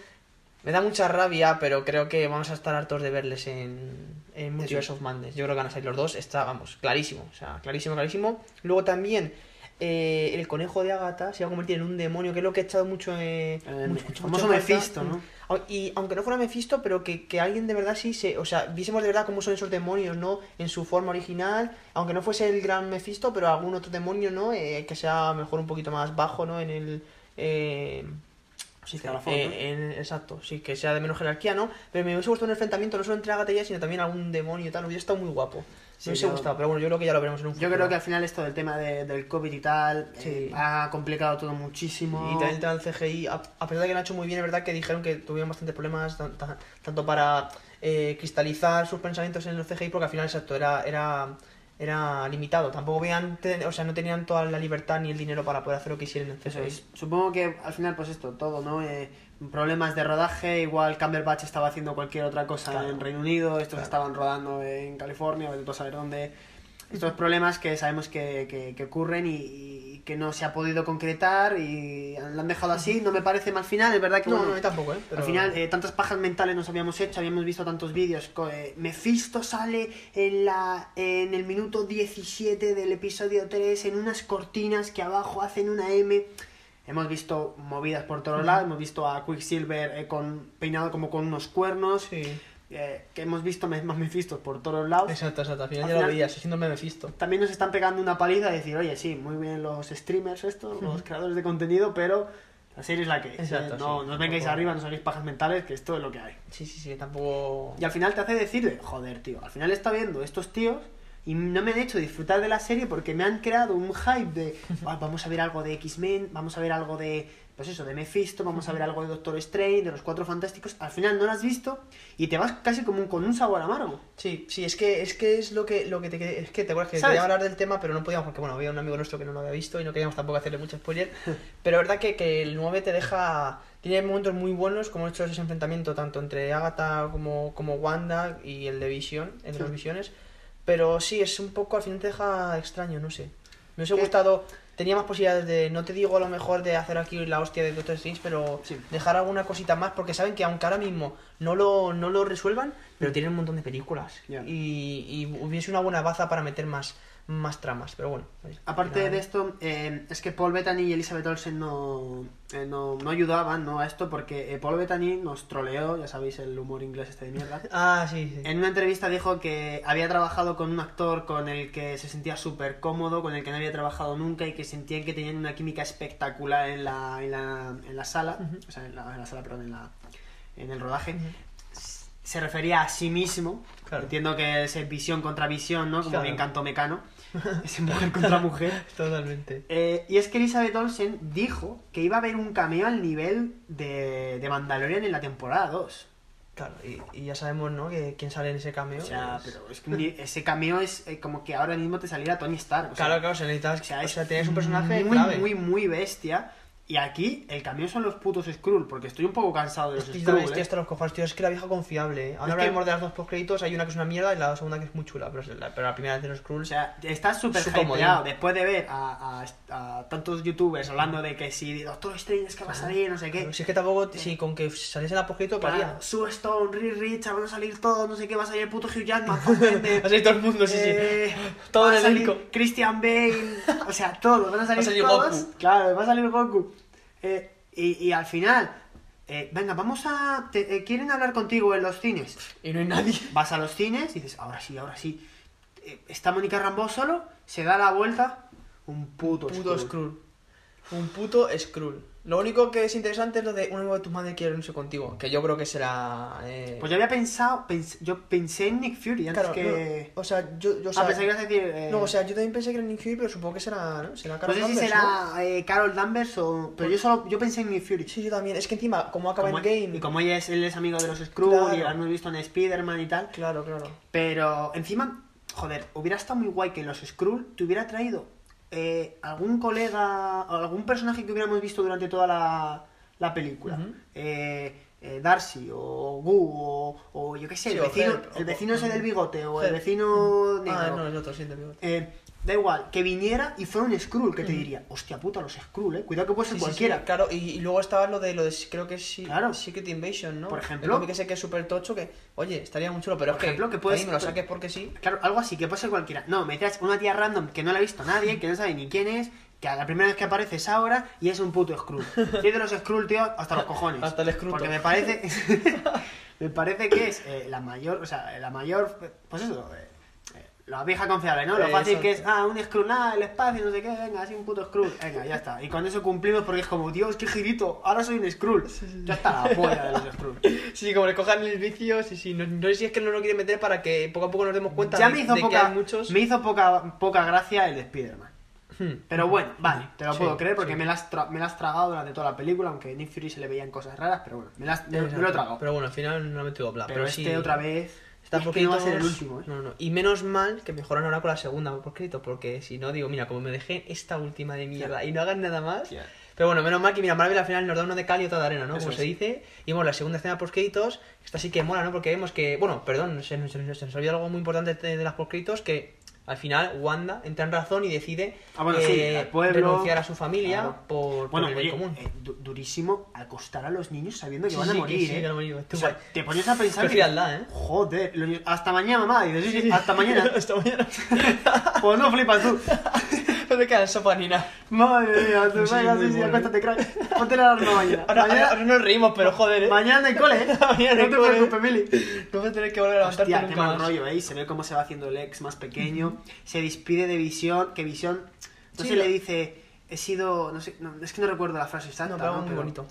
Me da mucha rabia, pero creo que vamos a estar hartos de verles en, en Multiverse of Madness. Yo creo que van a salir los dos, está, vamos, clarísimo, o sea, clarísimo, clarísimo. Luego también eh, el conejo de Agatha se va a convertir en un demonio, que es lo que he echado mucho... Eh, El mucho- mucho. Mephisto, ¿no? Y aunque no fuera Mephisto, pero que, que alguien de verdad sí se. O sea, viésemos de verdad cómo son esos demonios, ¿no? En su forma original. Aunque no fuese el gran Mephisto, pero algún otro demonio, ¿no? Eh, que sea mejor un poquito más bajo, ¿no? En el. Eh, sí, Escalafón, eh, exacto, sí, que sea de menos jerarquía, ¿no? Pero me hubiese gustado un enfrentamiento no solo entre Agatha y ella, sino también algún demonio y tal. Hubiera estado muy guapo. Sí, hubiese yo- gustado, pero bueno, yo creo que ya lo veremos en un futuro. Yo creo que al final esto del tema de- del COVID y tal Sí. eh, ha complicado todo muchísimo. Y también el tema del CGI, a, a pesar de que lo han hecho muy bien, es verdad que dijeron que tuvieron bastantes problemas, tan- tan- tanto para eh, cristalizar sus pensamientos en el CGI, porque al final, exacto, era, era, era limitado. Tampoco veían, o sea, no tenían toda la libertad ni el dinero para poder hacer lo que el Eso CGI. es. Supongo que al final, pues esto, todo, ¿no? Eh, problemas de rodaje, igual Cumberbatch estaba haciendo cualquier otra cosa Claro. en Reino Unido, estos estaban rodando en California, vete tú a saber dónde. Estos problemas que sabemos que, que- que ocurren y, y que no se ha podido concretar y lo han dejado así, no me parece mal final, es verdad que No, bueno, no, tampoco, ¿eh? Pero- al final eh, tantas pajas mentales nos habíamos hecho, habíamos visto tantos vídeos. eh, Mephisto sale en, la, en el minuto 17 del episodio 3 en unas cortinas que abajo hacen una M. Hemos visto movidas por todos lados, hemos visto a Quicksilver eh, con, peinado como con unos cuernos, Sí. eh, que hemos visto me- más Mephisto por todos lados. Exacto, exacto. Al final Al ya lo final- veías, siendo Mephisto. También nos están pegando una paliza de decir, oye, sí, muy bien los streamers estos, los creadores de contenido, pero la serie es la que es. Exacto, ¿eh? No, sí, no os vengáis tampoco- arriba, no saquéis pajas mentales, que esto es lo que hay. Sí, sí, sí, tampoco. Y al final te hace decir, de, joder, tío, al final está viendo estos tíos y no me han hecho disfrutar de la serie porque me han creado un hype de, "Ah, vamos a ver algo de X-Men, vamos a ver algo de, pues eso, de Mephisto, vamos a ver algo de Doctor Strange, de los Cuatro Fantásticos. Al final no lo has visto y te vas casi como un- con un sabor amargo. Sí, sí, es que es que es lo que lo que te es que te acuerdas que ¿Sabes? quería hablar del tema, pero no podíamos porque bueno, había un amigo nuestro que no lo había visto y no queríamos tampoco hacerle mucho spoiler, pero es verdad que, que el 9 te deja tiene momentos muy buenos, como he hecho ese enfrentamiento tanto entre Agatha como, como Wanda y el de Vision, el de las visiones, pero sí, es un poco, al final te deja extraño, no sé. Me hubiese ¿Qué? gustado, tenía más posibilidades de, no te digo a lo mejor de hacer aquí la hostia de Doctor Strange, pero Sí. dejar alguna cosita más, porque saben que aunque ahora mismo no lo, no lo resuelvan, pero tienen un montón de películas. Ya. Y, y hubiese una buena baza para meter más, más tramas, pero bueno. Aparte de esto, eh, es que Paul Bettany y Elizabeth Olsen no, eh, no, no ayudaban ¿no? a esto porque eh, Paul Bettany nos troleó, ya sabéis el humor inglés este de mierda. Ah, sí, sí. En una entrevista dijo que había trabajado con un actor con el que se sentía súper cómodo, con el que no había trabajado nunca y que sentían que tenían una química espectacular en la, en la, en la sala, o sea, en la, en la sala, perdón, en, la, en el rodaje. Se refería a sí mismo, Claro. entiendo que es visión contra visión, ¿no? Como Claro. bien cantó Mecano, es mujer contra mujer. Totalmente. Eh, y es que Elizabeth Olsen dijo que iba a haber un cameo al nivel de, de Mandalorian en la temporada 2. Claro, y, y ya sabemos, ¿no? Que quién sale en ese cameo. O sea, es- pero es que ese cameo es eh, como que ahora mismo te saliera Tony Stark. o sea, Claro, claro, se necesita. o sea, o es sea, tienes un personaje muy, clave. muy, muy bestia. Y aquí el cambio son los putos Skrull, porque estoy un poco cansado de los Estoy, Skrull. estoy ¿eh? hasta los cojones, tío. Es que la vieja confiable. ¿eh? Ahora Es que- hablaremos de las dos postcréditos. Hay una que es una mierda y la segunda que es muy chula. Pero, la, pero la primera de los Skrulls. O sea, estás súper hypeado después de ver a, a- a tantos youtubers hablando de que si Doctor Strange es que va a salir, no sé qué. Pero si es que tampoco, si con que saliese la postcrédito, Claro, valía. Sue Stone, Reed Richards, van a salir todos, no sé qué, va a salir el puto Hugh Jackman, Va a salir todo el mundo, sí, eh, sí. Todo en a el elenco. Christian Bale, o sea, todos, van a salir, salir todos. Goku. Claro, va a salir Goku. Eh, y, y al final, eh, venga, vamos a... te- eh, ¿Quieren hablar contigo en los cines? Y no hay nadie. Vas a los cines y dices, ahora sí, ahora sí. Eh, Está Mónica Rambeau solo, se da la vuelta, un puto, Puto. Skrull. Un puto Skrull. Lo único que es interesante es lo de uno de tu madre quiere unirse contigo. Que yo creo que será. Eh... Pues yo había pensado, pens- yo pensé en Nick Fury antes Claro, que... no, o sea, yo. yo o ah, pensé que ibas a decir... eh, No, o sea, yo también pensé que era Nick Fury, pero supongo que será. ¿no? Será No Carol sé si Danvers, será eh, Carol Danvers o... Pero yo solo... Yo pensé en Nick Fury. Sí, yo también. Es que encima, como acaba en Game. Y como ella es, él es amigo de los Skrull Claro. y lo hemos visto en Spider-Man y tal. Claro, claro. Pero encima, joder, hubiera estado muy guay que los Skrull te hubiera traído eh, algún colega, algún personaje que hubiéramos visto durante toda la, la película. Eh, eh, Darcy o Gu o, o yo qué sé, Sí, el o vecino, el o- vecino ese del bigote o el vecino negro. Ah, no, el otro, sí, el bigote. Da igual, que viniera y fuera un Skrull que te diría, hostia puta, los Skrull, eh, cuidado que puede ser Sí, sí, cualquiera. claro, y, y luego estaba lo de lo de creo que sí, Claro. Secret Invasion, ¿no? Por ejemplo. El cómic ese que es súper tocho que, oye, estaría muy chulo, pero Por es ejemplo, que, que puedes- ahí me lo saques porque sí. Claro, algo así, que puede ser cualquiera. No, me traes una tía random que no la ha visto nadie, que no sabe ni quién es, que a la primera vez que aparece es ahora y es un puto Skrull. Soy de los Skrull, tío, hasta los cojones. Hasta el Skrull. Porque me parece. me parece que es eh, la mayor. O sea, la mayor. Pues eso, eh, la vieja confiable, ¿no? Lo Eh, fácil que es, ah, un Skrull, nada, el espacio, no sé qué, venga, así un puto Skrull. Venga, ya está. Y con eso cumplimos porque es como, Dios, qué girito, ahora soy un Skrull. Ya está la polla de los Skrull. Sí, como le cojan el vicio, sí, sí. No, no sé si es que no lo quieren meter para que poco a poco nos demos cuenta Ya me hizo, de que poca, hay muchos. me hizo poca, poca gracia el de Spider-Man. Hmm. Pero bueno, vale, te lo Sí, puedo creer porque sí. me, la has tra- me la has tragado durante toda la película, aunque a Nick Fury se le veían cosas raras, pero bueno, me, la has- me- me lo he tragado. Pero bueno, al final no me metido hablar. Pero, este sí, otra vez, Está es que no va a ser el último, ¿eh? No, no. Y menos mal que mejoran ahora con la segunda por escrito, porque si no, digo, mira, como me dejé esta última de mierda y no hagan nada más. Pero bueno, menos mal que mira, Marvel al final nos da uno de cal y otra de arena, ¿no? Eso Como es. se dice. Y bueno, la segunda escena post créditos, esta sí que mola, ¿no? Porque vemos que, bueno, perdón, se, nos- se se nos olvidó algo muy importante de, de las post créditos que al final Wanda entra en razón y decide Ah, bueno, sí, eh, pueblo, renunciar a su familia claro. por, por Bueno, el bien común. eh, du- durísimo acostar a los niños sabiendo que Sí, van a morir, sí, ¿eh? que van a morir. Tú, O sea, guay. te pones a pensar Qué que... frialdad, ¿eh? Joder, los niños- hasta mañana, mamá. Y dices, hasta mañana. Hasta mañana. pues no flipas tú. no te quedas sopa ni nada. Madre mía, tú Sí, venga, sí, sí, acuéstate, crack. Ponte la alarma mañana. Ahora, mañana, ahora- nos reímos, pero joder, ¿eh? mañana hay cole, ¿eh? Mañana no te cole. preocupes, Mili. No vas a tener que volver a levantarte Hostia, nunca qué mal más. rollo, ¿eh? Se ve cómo se va haciendo el ex más pequeño. Se despide de Visión, que Visión... No Sí, le dice... He sido... No sé, no, es que no recuerdo la frase exacta, No, pero ¿no? muy Pero- bonito.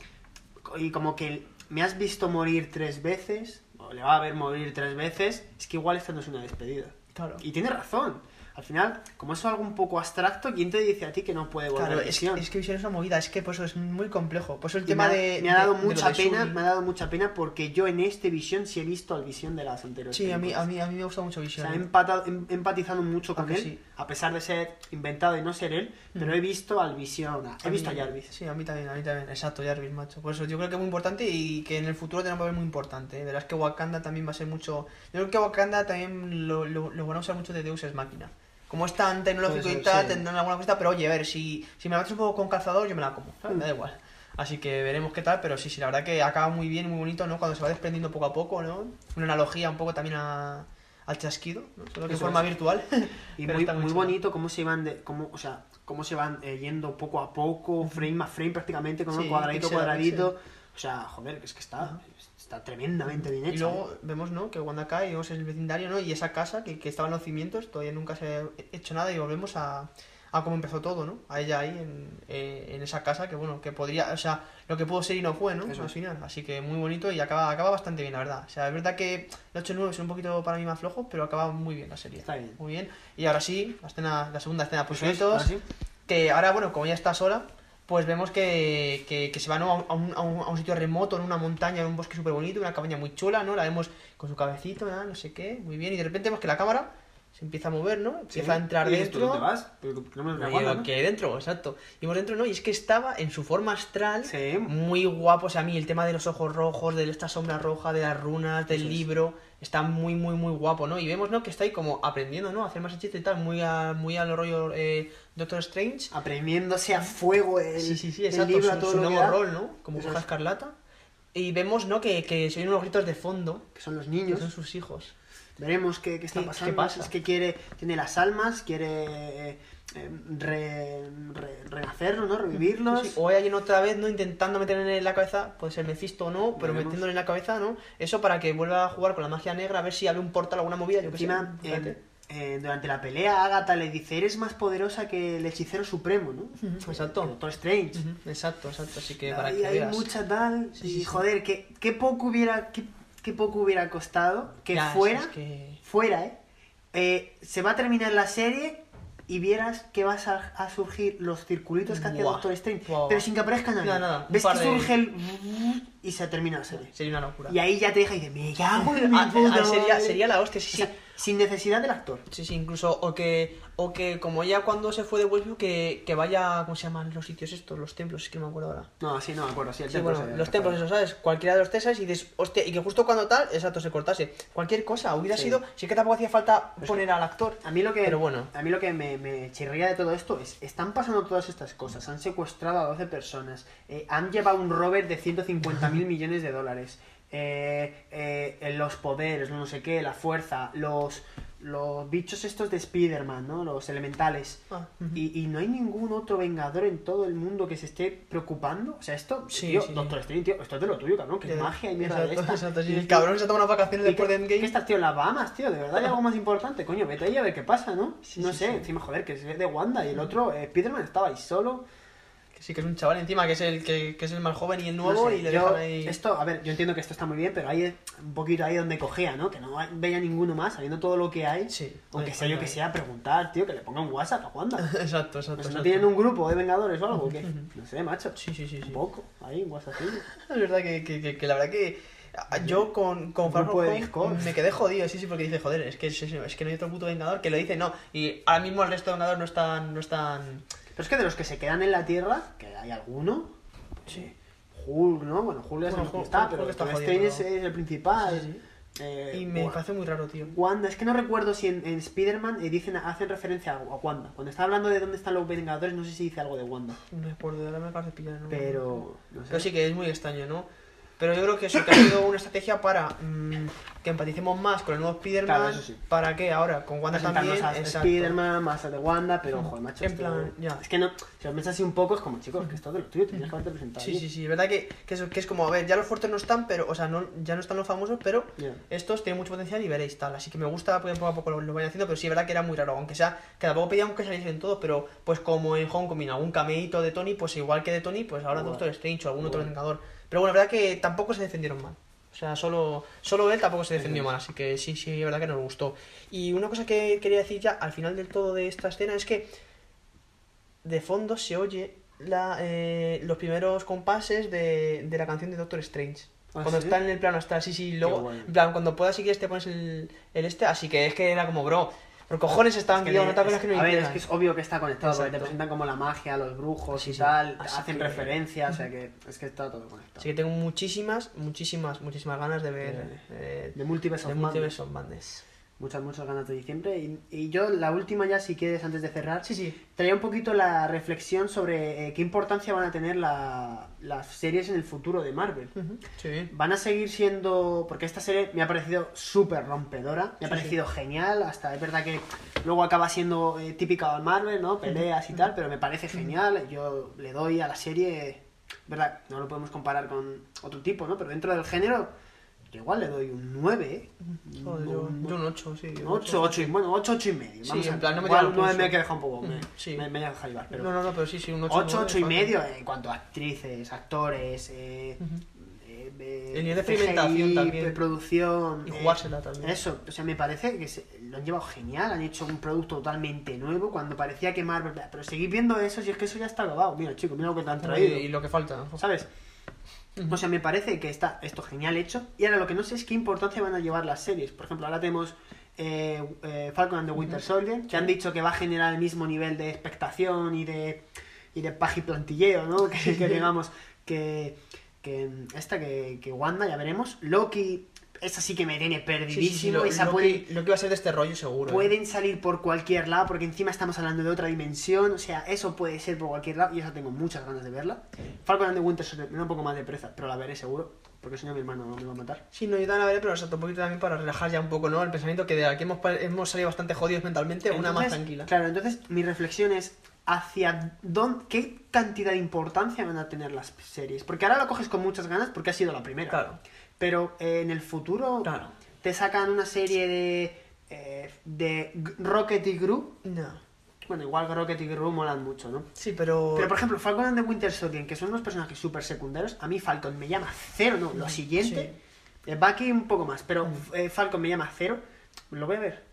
Y como que me has visto morir tres veces, o le va a ver morir tres veces, es que igual esta no es una despedida. Claro. Y tiene razón. Al final, como eso es algo un poco abstracto, ¿quién te dice a ti que no puede volver Claro, a es, Visión? es que Visión es una movida, es que por eso es muy complejo. Por eso el Y tema me ha, de. me ha dado de- mucha de pena, me ha dado mucha pena porque yo en este Visión sí he visto al Visión de las anteriores. Sí, a mí, a, mí, a mí me gusta mucho O Visión. sea, he, ¿eh? empatado- he- empatizado mucho con él, sí. a pesar de ser inventado y no ser él, pero he visto al Visión, he A visto a Jarvis. Sí, a mí también, a mí también. Exacto, Jarvis, macho. Por eso yo creo que es muy importante y que en el futuro tenemos que ver muy importante. ¿eh? Verás que Wakanda también va a ser mucho. Yo creo que Wakanda también lo, lo, lo van a usar mucho de Deus es máquina. Como es tan tecnológico Puede y ser, tal, sí. tendrán alguna cosita, pero oye, a ver, si, si me la metes un poco con calzador, yo me la como. ¿sabes? Me da igual. Así que veremos qué tal, pero sí, sí, la verdad que acaba muy bien muy bonito, ¿no? Cuando se va desprendiendo poco a poco, ¿no? Una analogía un poco también a, al chasquido, ¿no? Solo que de forma es. virtual. Y muy, muy chulo. bonito cómo se van de, cómo, o sea, cómo se van eh, yendo poco a poco, frame a frame prácticamente, con un Sí, cuadradito pixel cuadradito. O sea, joder, que es que está, está tremendamente bien hecho. Y luego vemos, ¿no? Que Wanda cae y vemos el vecindario, ¿no? Y esa casa que, que estaba en los cimientos, todavía nunca se ha hecho nada y volvemos a, a cómo empezó todo, ¿no? A ella ahí en, eh, en esa casa que, bueno, que podría, o sea, lo que pudo ser y no fue, ¿no? Eso Al final. Así que muy bonito y acaba, acaba bastante bien, la verdad. O sea, es verdad que el 8 9 son un poquito para mí más flojos, pero acaba muy bien la serie. Está bien. Muy bien. Y ahora sí, la escena, la segunda escena, pues es, créditos, ahora sí. que ahora, bueno, como ya está sola, pues vemos que, que, se va ¿no? a, un, a, un, a un sitio remoto, en una montaña, en un bosque súper bonito, una cabaña muy chula, ¿no? La vemos con su cabecito, ¿no? no sé qué, muy bien, y de repente vemos que la cámara se empieza a mover, ¿no? Sí. Empieza a entrar Y ¿tú dentro. dónde vas? Pero que no me Y da igual, ¿no? que dentro, exacto. Y vamos dentro, ¿no? Y es que estaba en su forma astral, Sí. muy guapo. O sea, a mí el tema de los ojos rojos, de esta sombra roja, de las runas, del es. libro, está muy, muy, muy guapo, ¿no? Y vemos, ¿no? Que está ahí como aprendiendo, ¿no? A hacer más hechizos y tal, muy, a, muy al rollo eh, Doctor Strange. Aprendiéndose a fuego el, Sí, sí, sí, el exacto. libro su, a todo su lo que nuevo rol, ¿no? Como es. Escarlata. Y vemos, ¿no? Que, que se oyen unos gritos de fondo, que son los que niños. son sus hijos. Veremos qué, qué está ¿Qué- qué pasando. pasa? Es que quiere, tiene las almas, quiere eh, re- re- renacerlos, ¿no? Revivirlos. Sí, O hay alguien otra vez, ¿no? Intentando meterle en la cabeza, puede ser Mephisto o no, pero Veremos. metiéndole en la cabeza, ¿no? Eso para que vuelva a jugar con la magia negra, a ver si abre un portal, alguna movida, yo que sé. Encima, eh, eh, durante la pelea, Agatha le dice, eres más poderosa que el hechicero supremo, ¿no? Exacto. Que Doctor Strange. Exacto, exacto, así que para Ahí que hay veas. mucha tal. Sí, y sí, sí. joder, qué, qué poco hubiera. Qué poco hubiera costado que Ya, fuera. es que- Fuera, ¿eh? Eh, Se va a terminar la serie y vieras que vas a, a surgir los circulitos que hacía Buah, Doctor Strange. Pero sin que aparezca nadie. Nada, nada, Ves que de- surge el. y se termina la serie. Sería una locura. Y ahí ya te deja y dices, me cago en mi Ah, ah, sería, madre". sería la hostia, sí, O sí. sin necesidad del actor. Sí, sí, incluso, o que, o que como ya cuando se fue de Westview, que, que vaya, ¿cómo se llaman los sitios estos? Los templos, es que no me acuerdo ahora. No, sí, no me acuerdo. Sí, el Sí, templo bueno, los templos, eso, ¿sabes? Cualquiera de los tesas y dices, hostia, y que justo cuando tal, exacto, se cortase. Cualquier cosa, hubiera Sí. sido, sí que tampoco hacía falta poner al actor. A mí lo que, Pero bueno. a mí lo que me, me chirría de todo esto es, están pasando todas estas cosas, han secuestrado a 12 personas, eh, han llevado un rover de 150 mil millones de dólares, eh, eh, los poderes, no sé qué, la fuerza, los, los bichos estos de Spider-Man, ¿no? Los elementales. Ah, y, y no hay ningún otro vengador en todo el mundo que se esté preocupando. O sea, esto, Sí, tío, sí, sí. Doctor Strange, tío, esto es de lo tuyo, cabrón, que es magia y mierda de esta. exacto, sí, Y- el cabrón se toma unas vacaciones ¿Y después de Endgame. ¿Qué estás, tío? en Las Bahamas, tío. De verdad hay algo más importante. Coño, vete ahí a ver qué pasa, ¿no? No sé, encima, joder, que es de Wanda y el otro, eh, Spiderman, estaba ahí solo. Que sí, que es un chaval encima, que es el que, que es el más joven y el No nuevo, sé, y le yo, dejan ahí... Esto, a ver, yo entiendo que esto está muy bien, pero hay un poquito ahí donde cogea, ¿no? Que no veía ninguno más, sabiendo todo lo que hay. Sí, Aunque sea yo que sea, preguntar, tío, que le ponga un WhatsApp a Wanda. Exacto, exacto, No sé, ¿No exacto. tienen un grupo de Vengadores o algo? ¿o qué? No sé, macho. Sí, sí, sí, sí. Un poco, ahí, un WhatsApp. Es verdad que, que, que, que la verdad que yo con, con Far me quedé jodido, sí, sí, porque dice, joder, es que, es, es que no hay otro puto Vengador que lo dice, no. Y ahora mismo el resto de Vengadores no están, no están... Pero es que de los que se quedan en la Tierra, que hay alguno. Sí. Hulk, ¿no? Bueno, Hulk ya Bueno, Hulk- está, pero está Strange es el principal. Sí, sí. Eh, Y me Wa- parece muy raro, tío. Wanda, es que no recuerdo si en, en Spider-Man eh, dicen, hacen referencia a, a Wanda. Cuando está hablando de dónde están los Vengadores, no sé si dice algo de Wanda. No recuerdo, ahora me parece pillar, ¿no? Pero. No sé. Pero sí que es muy extraño, ¿no? Pero yo creo que eso que ha sido una estrategia para mm, que empaticemos más con el nuevo Spider-Man. Claro, eso sí. ¿Para qué? Ahora, con Wanda también. A exacto. Spider-Man, más a de Wanda, pero joder, macho. En plan, ya. Es que no, si lo piensas así un poco, es como, chicos, que esto es de lo tuyo, tenías que haberte presentado. Sí, ahí. sí, sí, es verdad que, que, eso, que es como, a ver, ya los fuertes no están, pero, o sea, no, ya no están los famosos, pero estos tienen mucho potencial y veréis tal. Así que me gusta porque poco a poco lo, lo vayan haciendo, pero sí es verdad que era muy raro, aunque sea, que tampoco pedíamos que saliesen todos, pero pues como en Homecoming, algún cameíto de Tony, pues igual que de Tony, pues ahora. Doctor Strange o algún otro. Vengador. Pero bueno, es verdad que tampoco se defendieron mal. O sea, solo, solo él tampoco se defendió mal, así que sí, sí, es verdad que nos gustó. Y una cosa que quería decir ya al final del todo de esta escena es que de fondo se oye la, eh, los primeros compases de, de la canción de Doctor Strange. ¿Ah, cuando sí? está en el plano astral, sí, sí, luego, en plan, cuando puedas seguir este pones el, el este, así que es que era como, bro, por cojones estaban Es que guiados, le- no te acuerdas que no a ver, es que es obvio que está conectado, porque te presentan como la magia, los brujos Sí, y sí. tal, Así hacen que- referencias, o sea que es que está todo conectado. Así que tengo muchísimas, muchísimas, muchísimas ganas de ver eh, De Multiverse de of Multiverse of Madness. Muchas, muchas ganas de diciembre. Y, y yo, la última ya, si quieres, antes de cerrar, Sí, sí. traía un poquito la reflexión sobre eh, qué importancia van a tener la- las series en el futuro de Marvel. Ujú, Sí. Van a seguir siendo. Porque esta serie me ha parecido súper rompedora, me ha parecido genial. Hasta es verdad que luego acaba siendo eh, típica de Marvel, ¿no? Peleas y tal, pero me parece genial. Yo le doy a la serie. ¿Verdad? No lo podemos comparar con otro tipo, ¿no? Pero dentro del género, yo igual le doy un 9, ¿eh? Joder, yo, Un- yo un 8, sí. un 8, 8 y bueno, 8, 8 y medio. Sí, Vamos en a- plan, no me igual tira un el 9 pulso. me que deja un poco, me, Mm, sí. me, me deja jaibar, pero No, no, no, pero sí, sí, un 8. 8, 8 y medio en cuanto a actrices, actores, eh, eh, eh, El nivel de experimentación también. eh, producción. Y eh, jugársela también. Eso, o sea, me parece que se- lo han llevado genial, han hecho un producto totalmente nuevo cuando parecía que Marvel. Pero seguid viendo eso si es que eso ya está grabado. Mira, chicos, mira lo que te han traído. Y, y lo que falta. ¿Sabes? O sea, me parece que está esto genial hecho. Y ahora lo que no sé es qué importancia van a llevar las series. Por ejemplo, ahora tenemos eh, eh, Falcon and the Winter Soldier, que han dicho que va a generar el mismo nivel de expectación y de, y de paja y plantilleo, ¿no? Que, que digamos que, que esta, que, que Wanda, ya veremos. Loki, esa sí que me tiene perdidísimo. sí, sí, lo, esa lo puede, que, lo que va a ser de este rollo seguro. ¿eh? pueden salir por cualquier lado, porque encima estamos hablando de otra dimensión, o sea, eso puede ser por cualquier lado, y esa tengo muchas ganas de verla. Falcon and the Winter Soldier me da un poco más de pereza, pero la veré seguro, porque si no mi hermano me va a matar. Sí, no, yo también la veré, pero exacto, un poquito también para relajar ya un poco, ¿no? El pensamiento que de aquí hemos, hemos salido bastante jodidos mentalmente, una más Entonces, tranquila. Claro, entonces mi reflexión es hacia dónde, qué cantidad de importancia van a tener las series. Porque ahora lo coges con muchas ganas porque ha sido la primera. Claro. Pero eh, en el futuro Claro. te sacan una serie de, eh, de Rocket y Gru. No. Bueno, igual Rocket y Gru molan mucho, ¿no? Sí, pero... Pero por ejemplo, Falcon and the Winter Soldier, que son unos personajes súper secundarios, a mí Falcon me llama cero, no, lo siguiente. eh, Bucky un poco más, pero eh, Falcon me llama cero, lo voy a ver.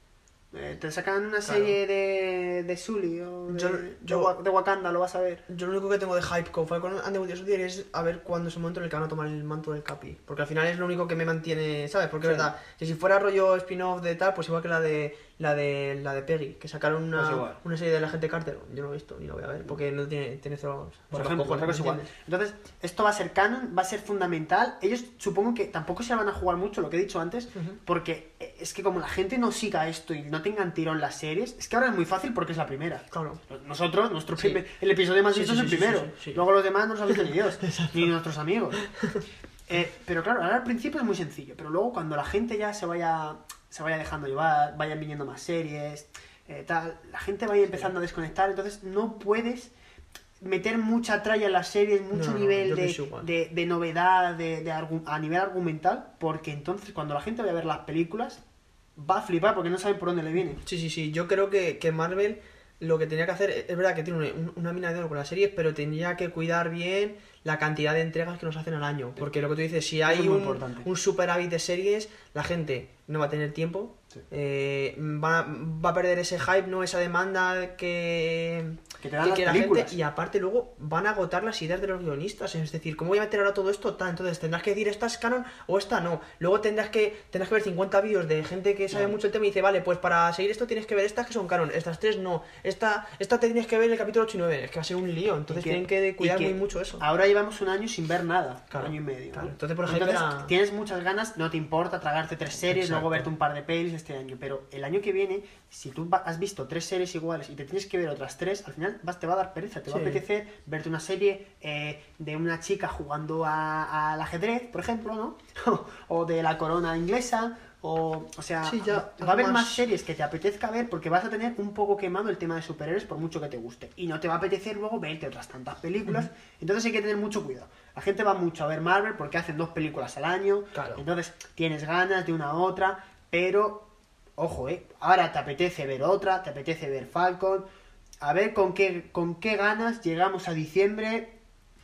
Eh, te sacan una serie de, de Sully o de, Yo- de yo- Wa- de Wakanda, lo vas a ver. Yo lo único que tengo de hype con Falcon and the Winter Soldier es a ver cuándo es el momento en el que van a tomar el manto del Capi. Porque al final es lo único que me mantiene, ¿sabes? Porque es verdad, que si fuera rollo spin-off de tal, pues igual que la de la de la de Peggy, que sacaron una, Pues una serie de la gente Carter. Yo no lo he visto ni lo voy a ver, porque no tiene, tiene cero. Por ejemplo, cojones, igual. Entonces, esto va a ser canon, va a ser fundamental. Ellos supongo que tampoco se van a jugar mucho, lo que he dicho antes, porque es que como la gente no siga esto y no tengan tirón las series, es que ahora es muy fácil porque es la primera. Claro. Nosotros, nuestro Sí. primer- el episodio más Sí, visto sí, es el primero. Luego los demás no los ha visto ni Dios, ni nuestros amigos. Eh, pero claro, ahora al principio es muy sencillo, pero luego cuando la gente ya se vaya, se vaya dejando llevar, vayan viniendo más series, eh, tal, la gente vaya empezando a desconectar, entonces no puedes meter mucha tralla en las series, mucho No, nivel de, de, de novedad, de, de a nivel argumental, porque entonces cuando la gente vaya a ver las películas va a flipar porque no saben por dónde le viene. Sí, sí, sí. Yo creo que, que Marvel lo que tenía que hacer, es verdad que tiene una, un- una mina de oro con las series, pero tenía que cuidar bien la cantidad de entregas que nos hacen al año. Porque lo que tú dices, si hay un, importante. un superávit de series, la gente no va a tener tiempo, eh, va, va a perder ese hype, no esa demanda que, Que te dan las la películas. gente. Y aparte luego van a agotar las ideas de los guionistas. Es decir, ¿cómo voy a meter ahora todo esto? Tal, entonces tendrás que decir esta es canon o esta no. Luego tendrás que, tendrás que ver 50 vídeos de gente que sabe Claro. mucho el tema y dice, vale, pues para seguir esto tienes que ver estas que son canon, estas tres no. Esta, esta te tienes que ver el capítulo 8 y 9. Es que va a ser un lío. Entonces que- tienen que cuidar que muy mucho eso. Ahora llevamos un año sin ver nada, Claro, un año y medio. claro. ¿no? Entonces, por ejemplo, era- tienes muchas ganas, no te importa tragarte tres series, Exacto. luego verte un par de pelis este año, pero el año que viene, si tú has visto tres series iguales y te tienes que ver otras tres, al final vas, te va a dar pereza, te va a apetecer verte una serie eh, de una chica jugando a- al ajedrez, por ejemplo, ¿no? o de la corona inglesa. O, o sea, Sí, ya, va- a haber más- series que te apetezca ver porque vas a tener un poco quemado el tema de superhéroes por mucho que te guste. Y no te va a apetecer luego verte otras tantas películas. Entonces hay que tener mucho cuidado. La gente va mucho a ver Marvel porque hacen dos películas al año. Claro. Entonces tienes ganas de una a otra. Pero, ojo, ¿eh? Ahora te apetece ver otra, te apetece ver Falcon. A ver con qué, con qué ganas llegamos a diciembre.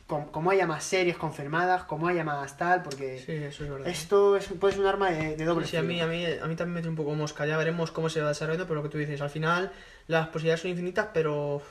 Con, como haya más series confirmadas, como haya más tal, porque Sí, eso es verdad. esto es, puede ser un arma de, de doble Sí, a mí, a, mí, a mí también me tiene un poco mosca. Ya veremos cómo se va desarrollando, pero lo que tú dices, al final las posibilidades son infinitas, pero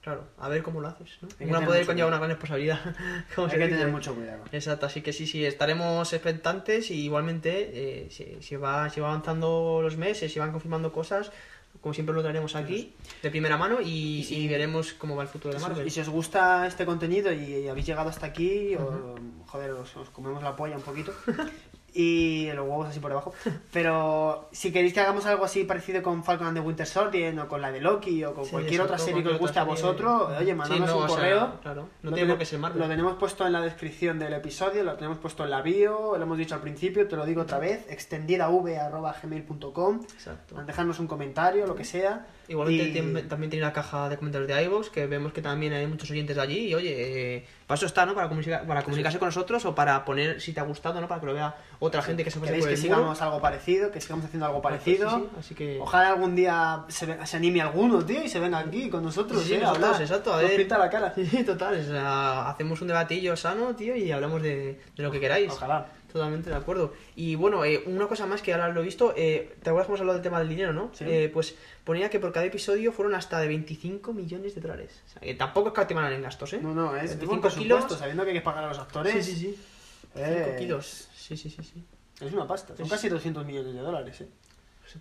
claro, a ver cómo lo haces. ¿no? que Un gran tener poder conlleva cuidado. una gran responsabilidad. como Hay se que dice. tener mucho cuidado. Exacto, así que sí, sí, estaremos expectantes y igualmente eh, si, si va, si va avanzando los meses, si van confirmando cosas, como siempre lo traeremos aquí de primera mano y, y veremos cómo va el futuro de Marvel. Y si os gusta este contenido y, y habéis llegado hasta aquí, o, joder, os, os comemos la polla un poquito. y los huevos así por debajo. Pero si queréis que hagamos algo así parecido con Falcon and the Winter Soldier, o con la de Loki, o con Sí, cualquier otra serie que os guste a vosotros, oye, mandadnos Sí, no, un sea, correo. claro, no tiene por qué ser Marvel. Lo tenemos puesto en la descripción del episodio, lo tenemos puesto en la bio, lo hemos dicho al principio, te lo digo otra vez, extendidav.gmail.com. Exacto. Dejarnos un comentario, lo que sea. Igualmente Y- también tiene la caja de comentarios de iVoox, que vemos que también hay muchos oyentes de allí. Y oye, eh, para eso está, ¿no? Para, comunica- para comunicarse con nosotros o para poner si te ha gustado, ¿no? Para que lo vea otra gente que se pase por que el sigamos muro. algo parecido, que sigamos haciendo algo parecido. Sí, sí, así que. Ojalá algún día se, se anime alguno, tío, y se venga aquí con nosotros. Sí, sí, eh, nosotros, exacto, a Nos ver. pinta la cara. Sí, total, o sea, hacemos un debatillo sano, tío, y hablamos de, de lo que queráis. Ojalá. Totalmente de acuerdo. Y bueno, eh, una cosa más que ahora lo he visto, eh, ¿te acuerdas que hemos hablado del tema del dinero, no? Sí. Eh, pues ponía que por cada episodio fueron hasta de 25 millones de dólares. O sea, que tampoco es que en gastos, ¿eh? No, no, es 25 25 kilos. sabiendo que hay que pagar a los actores. Sí, sí, sí. Eh, 5 kilos. Sí, sí, sí, sí. Es una pasta. Son Es- casi 200 millones de dólares, eh.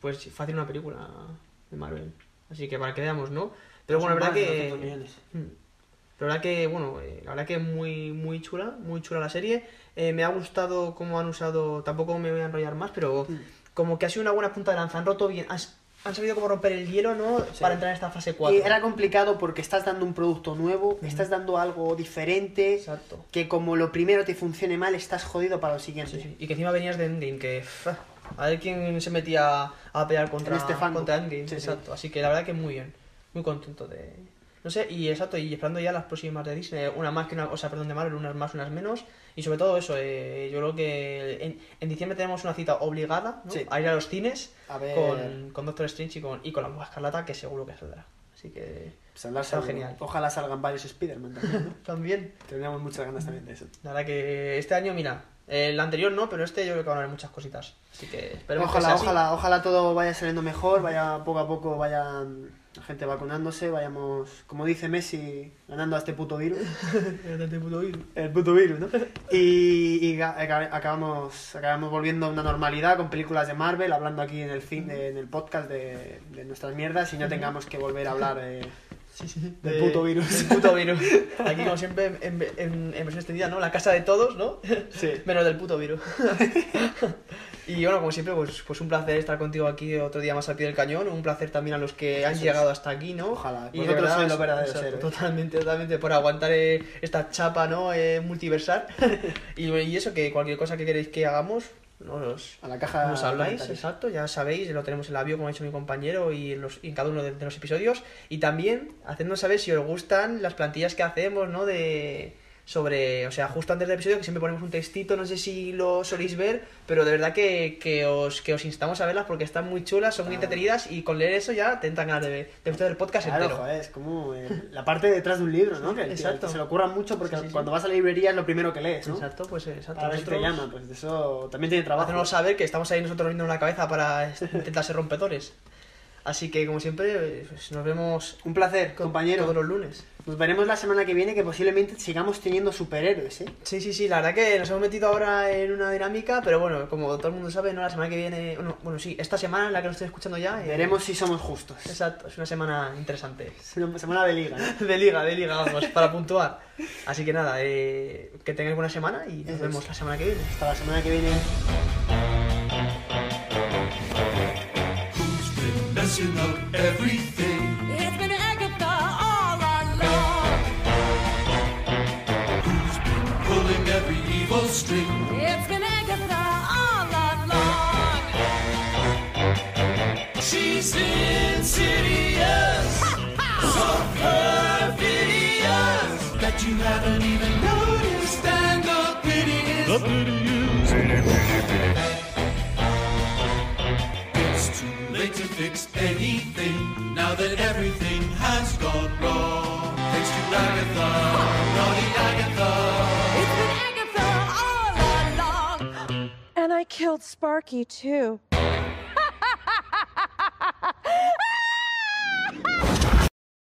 pues fácil una película de Marvel. Así que para que veamos, ¿no? Pero bueno, la verdad que... Mm. Pero la verdad que, bueno, eh, la verdad que muy, muy chula, muy chula la serie. Eh, me ha gustado cómo han usado, tampoco me voy a enrollar más, pero como que ha sido una buena punta de lanza. Han roto bien, han, han sabido cómo romper el hielo, ¿no? Para entrar en esta fase 4. Y era complicado porque estás dando un producto nuevo, estás dando algo diferente, Exacto. que como lo primero te funcione mal, estás jodido para lo siguiente. Sí, sí. Y que encima venías de Endgame, que... A ver quién se metía a pelear contra, este contra Endgame. Sí, sí. exacto. Así que la verdad que muy bien. Muy contento de... No sé, y exacto, y esperando ya las próximas de Disney, una más que una, o sea, perdón, de Marvel, unas más, unas menos, y sobre todo eso, eh, yo creo que en, en diciembre tenemos una cita obligada, ¿no? Sí. A ir a los cines A ver. con, con Doctor Strange y con, y con la Mujer Escarlata, que seguro que saldrá. Así que... Saldrá Está genial. Ojalá salgan varios Spider-Man también, ¿no? También. Teníamos muchas ganas también de eso. La verdad que este año, mira, el anterior no, pero este yo creo que van a haber muchas cositas. Así que esperemos que Ojalá, así. ojalá, ojalá todo vaya saliendo mejor, vaya poco a poco, vaya la gente vacunándose, vayamos, como dice Messi, ganando a este puto virus. Este puto virus. El puto virus, ¿no? Y, aca- acabamos, acabamos volviendo a una normalidad con películas de Marvel, hablando aquí en el, fin, en el podcast de, de nuestras mierdas y no tengamos que volver a hablar eh, del De- puto virus. Del puto virus. Aquí, como siempre, en, en, en- en versión extendida, ¿no? La casa de todos, ¿no? Sí. Menos del puto virus. Y bueno, como siempre, pues, pues un placer estar contigo aquí otro día más al pie del cañón. Un placer también a los que han Eso llegado hasta aquí, ¿no? Ojalá. Y Vosotros verdad, sois los héroes. Totalmente, totalmente. Por aguantar eh, esta chapa, ¿no? Eh, multiversal. y, y eso, que cualquier cosa que queréis que hagamos, nos, A la caja nos habláis, exacto, ya sabéis, lo tenemos en la bio, como ha dicho mi compañero, y en, los, y en cada uno de, de los episodios. Y también, hacednos saber si os gustan las plantillas que hacemos, ¿no? De sobre, o sea, justo antes del episodio que siempre ponemos un textito, no sé si lo soléis ver, pero de verdad que, que os, que os instamos a verlas porque están muy chulas, son muy Ah. entretenidas y con leer eso ya te entran ganas de, de escuchar el podcast Claro, entero. joder, es como eh, la parte detrás de un libro, ¿no? Que Exacto. se lo ocurran mucho porque Sí, sí, sí. cuando vas a la librería es lo primero que lees, ¿no? Exacto, pues eh, exacto. Para ver si te Nosotros- llama, pues eso también tiene trabajo. Hacernos saber que estamos ahí nosotros viendo la cabeza para intentar ser rompedores. Así que, como siempre, pues, nos vemos Un placer, compañero. todos los lunes. Nos veremos la semana que viene que posiblemente sigamos teniendo superhéroes, ¿eh? Sí, sí, sí, la verdad que nos hemos metido ahora en una dinámica, pero bueno, como todo el mundo sabe, no la semana que viene, bueno, bueno sí, esta semana en la que nos estoy escuchando ya. eh, Veremos si somos justos. Exacto, es una semana interesante. Es una semana de liga, ¿no? De liga, de liga, vamos, para puntuar. Así que nada, eh, que tengáis buena semana y nos Eso vemos es. la semana que viene. Hasta la semana que viene. Who's been messing up everything? It's been Agatha all along. Who's been pulling every evil string? It's been Agatha all along. She's insidious, so perfidious that you haven't even noticed. And the pity is, the pity late anything now that everything has gone wrong. Thanks to Agatha, naughty Agatha. It's been Agatha all along. And I killed Sparky, too.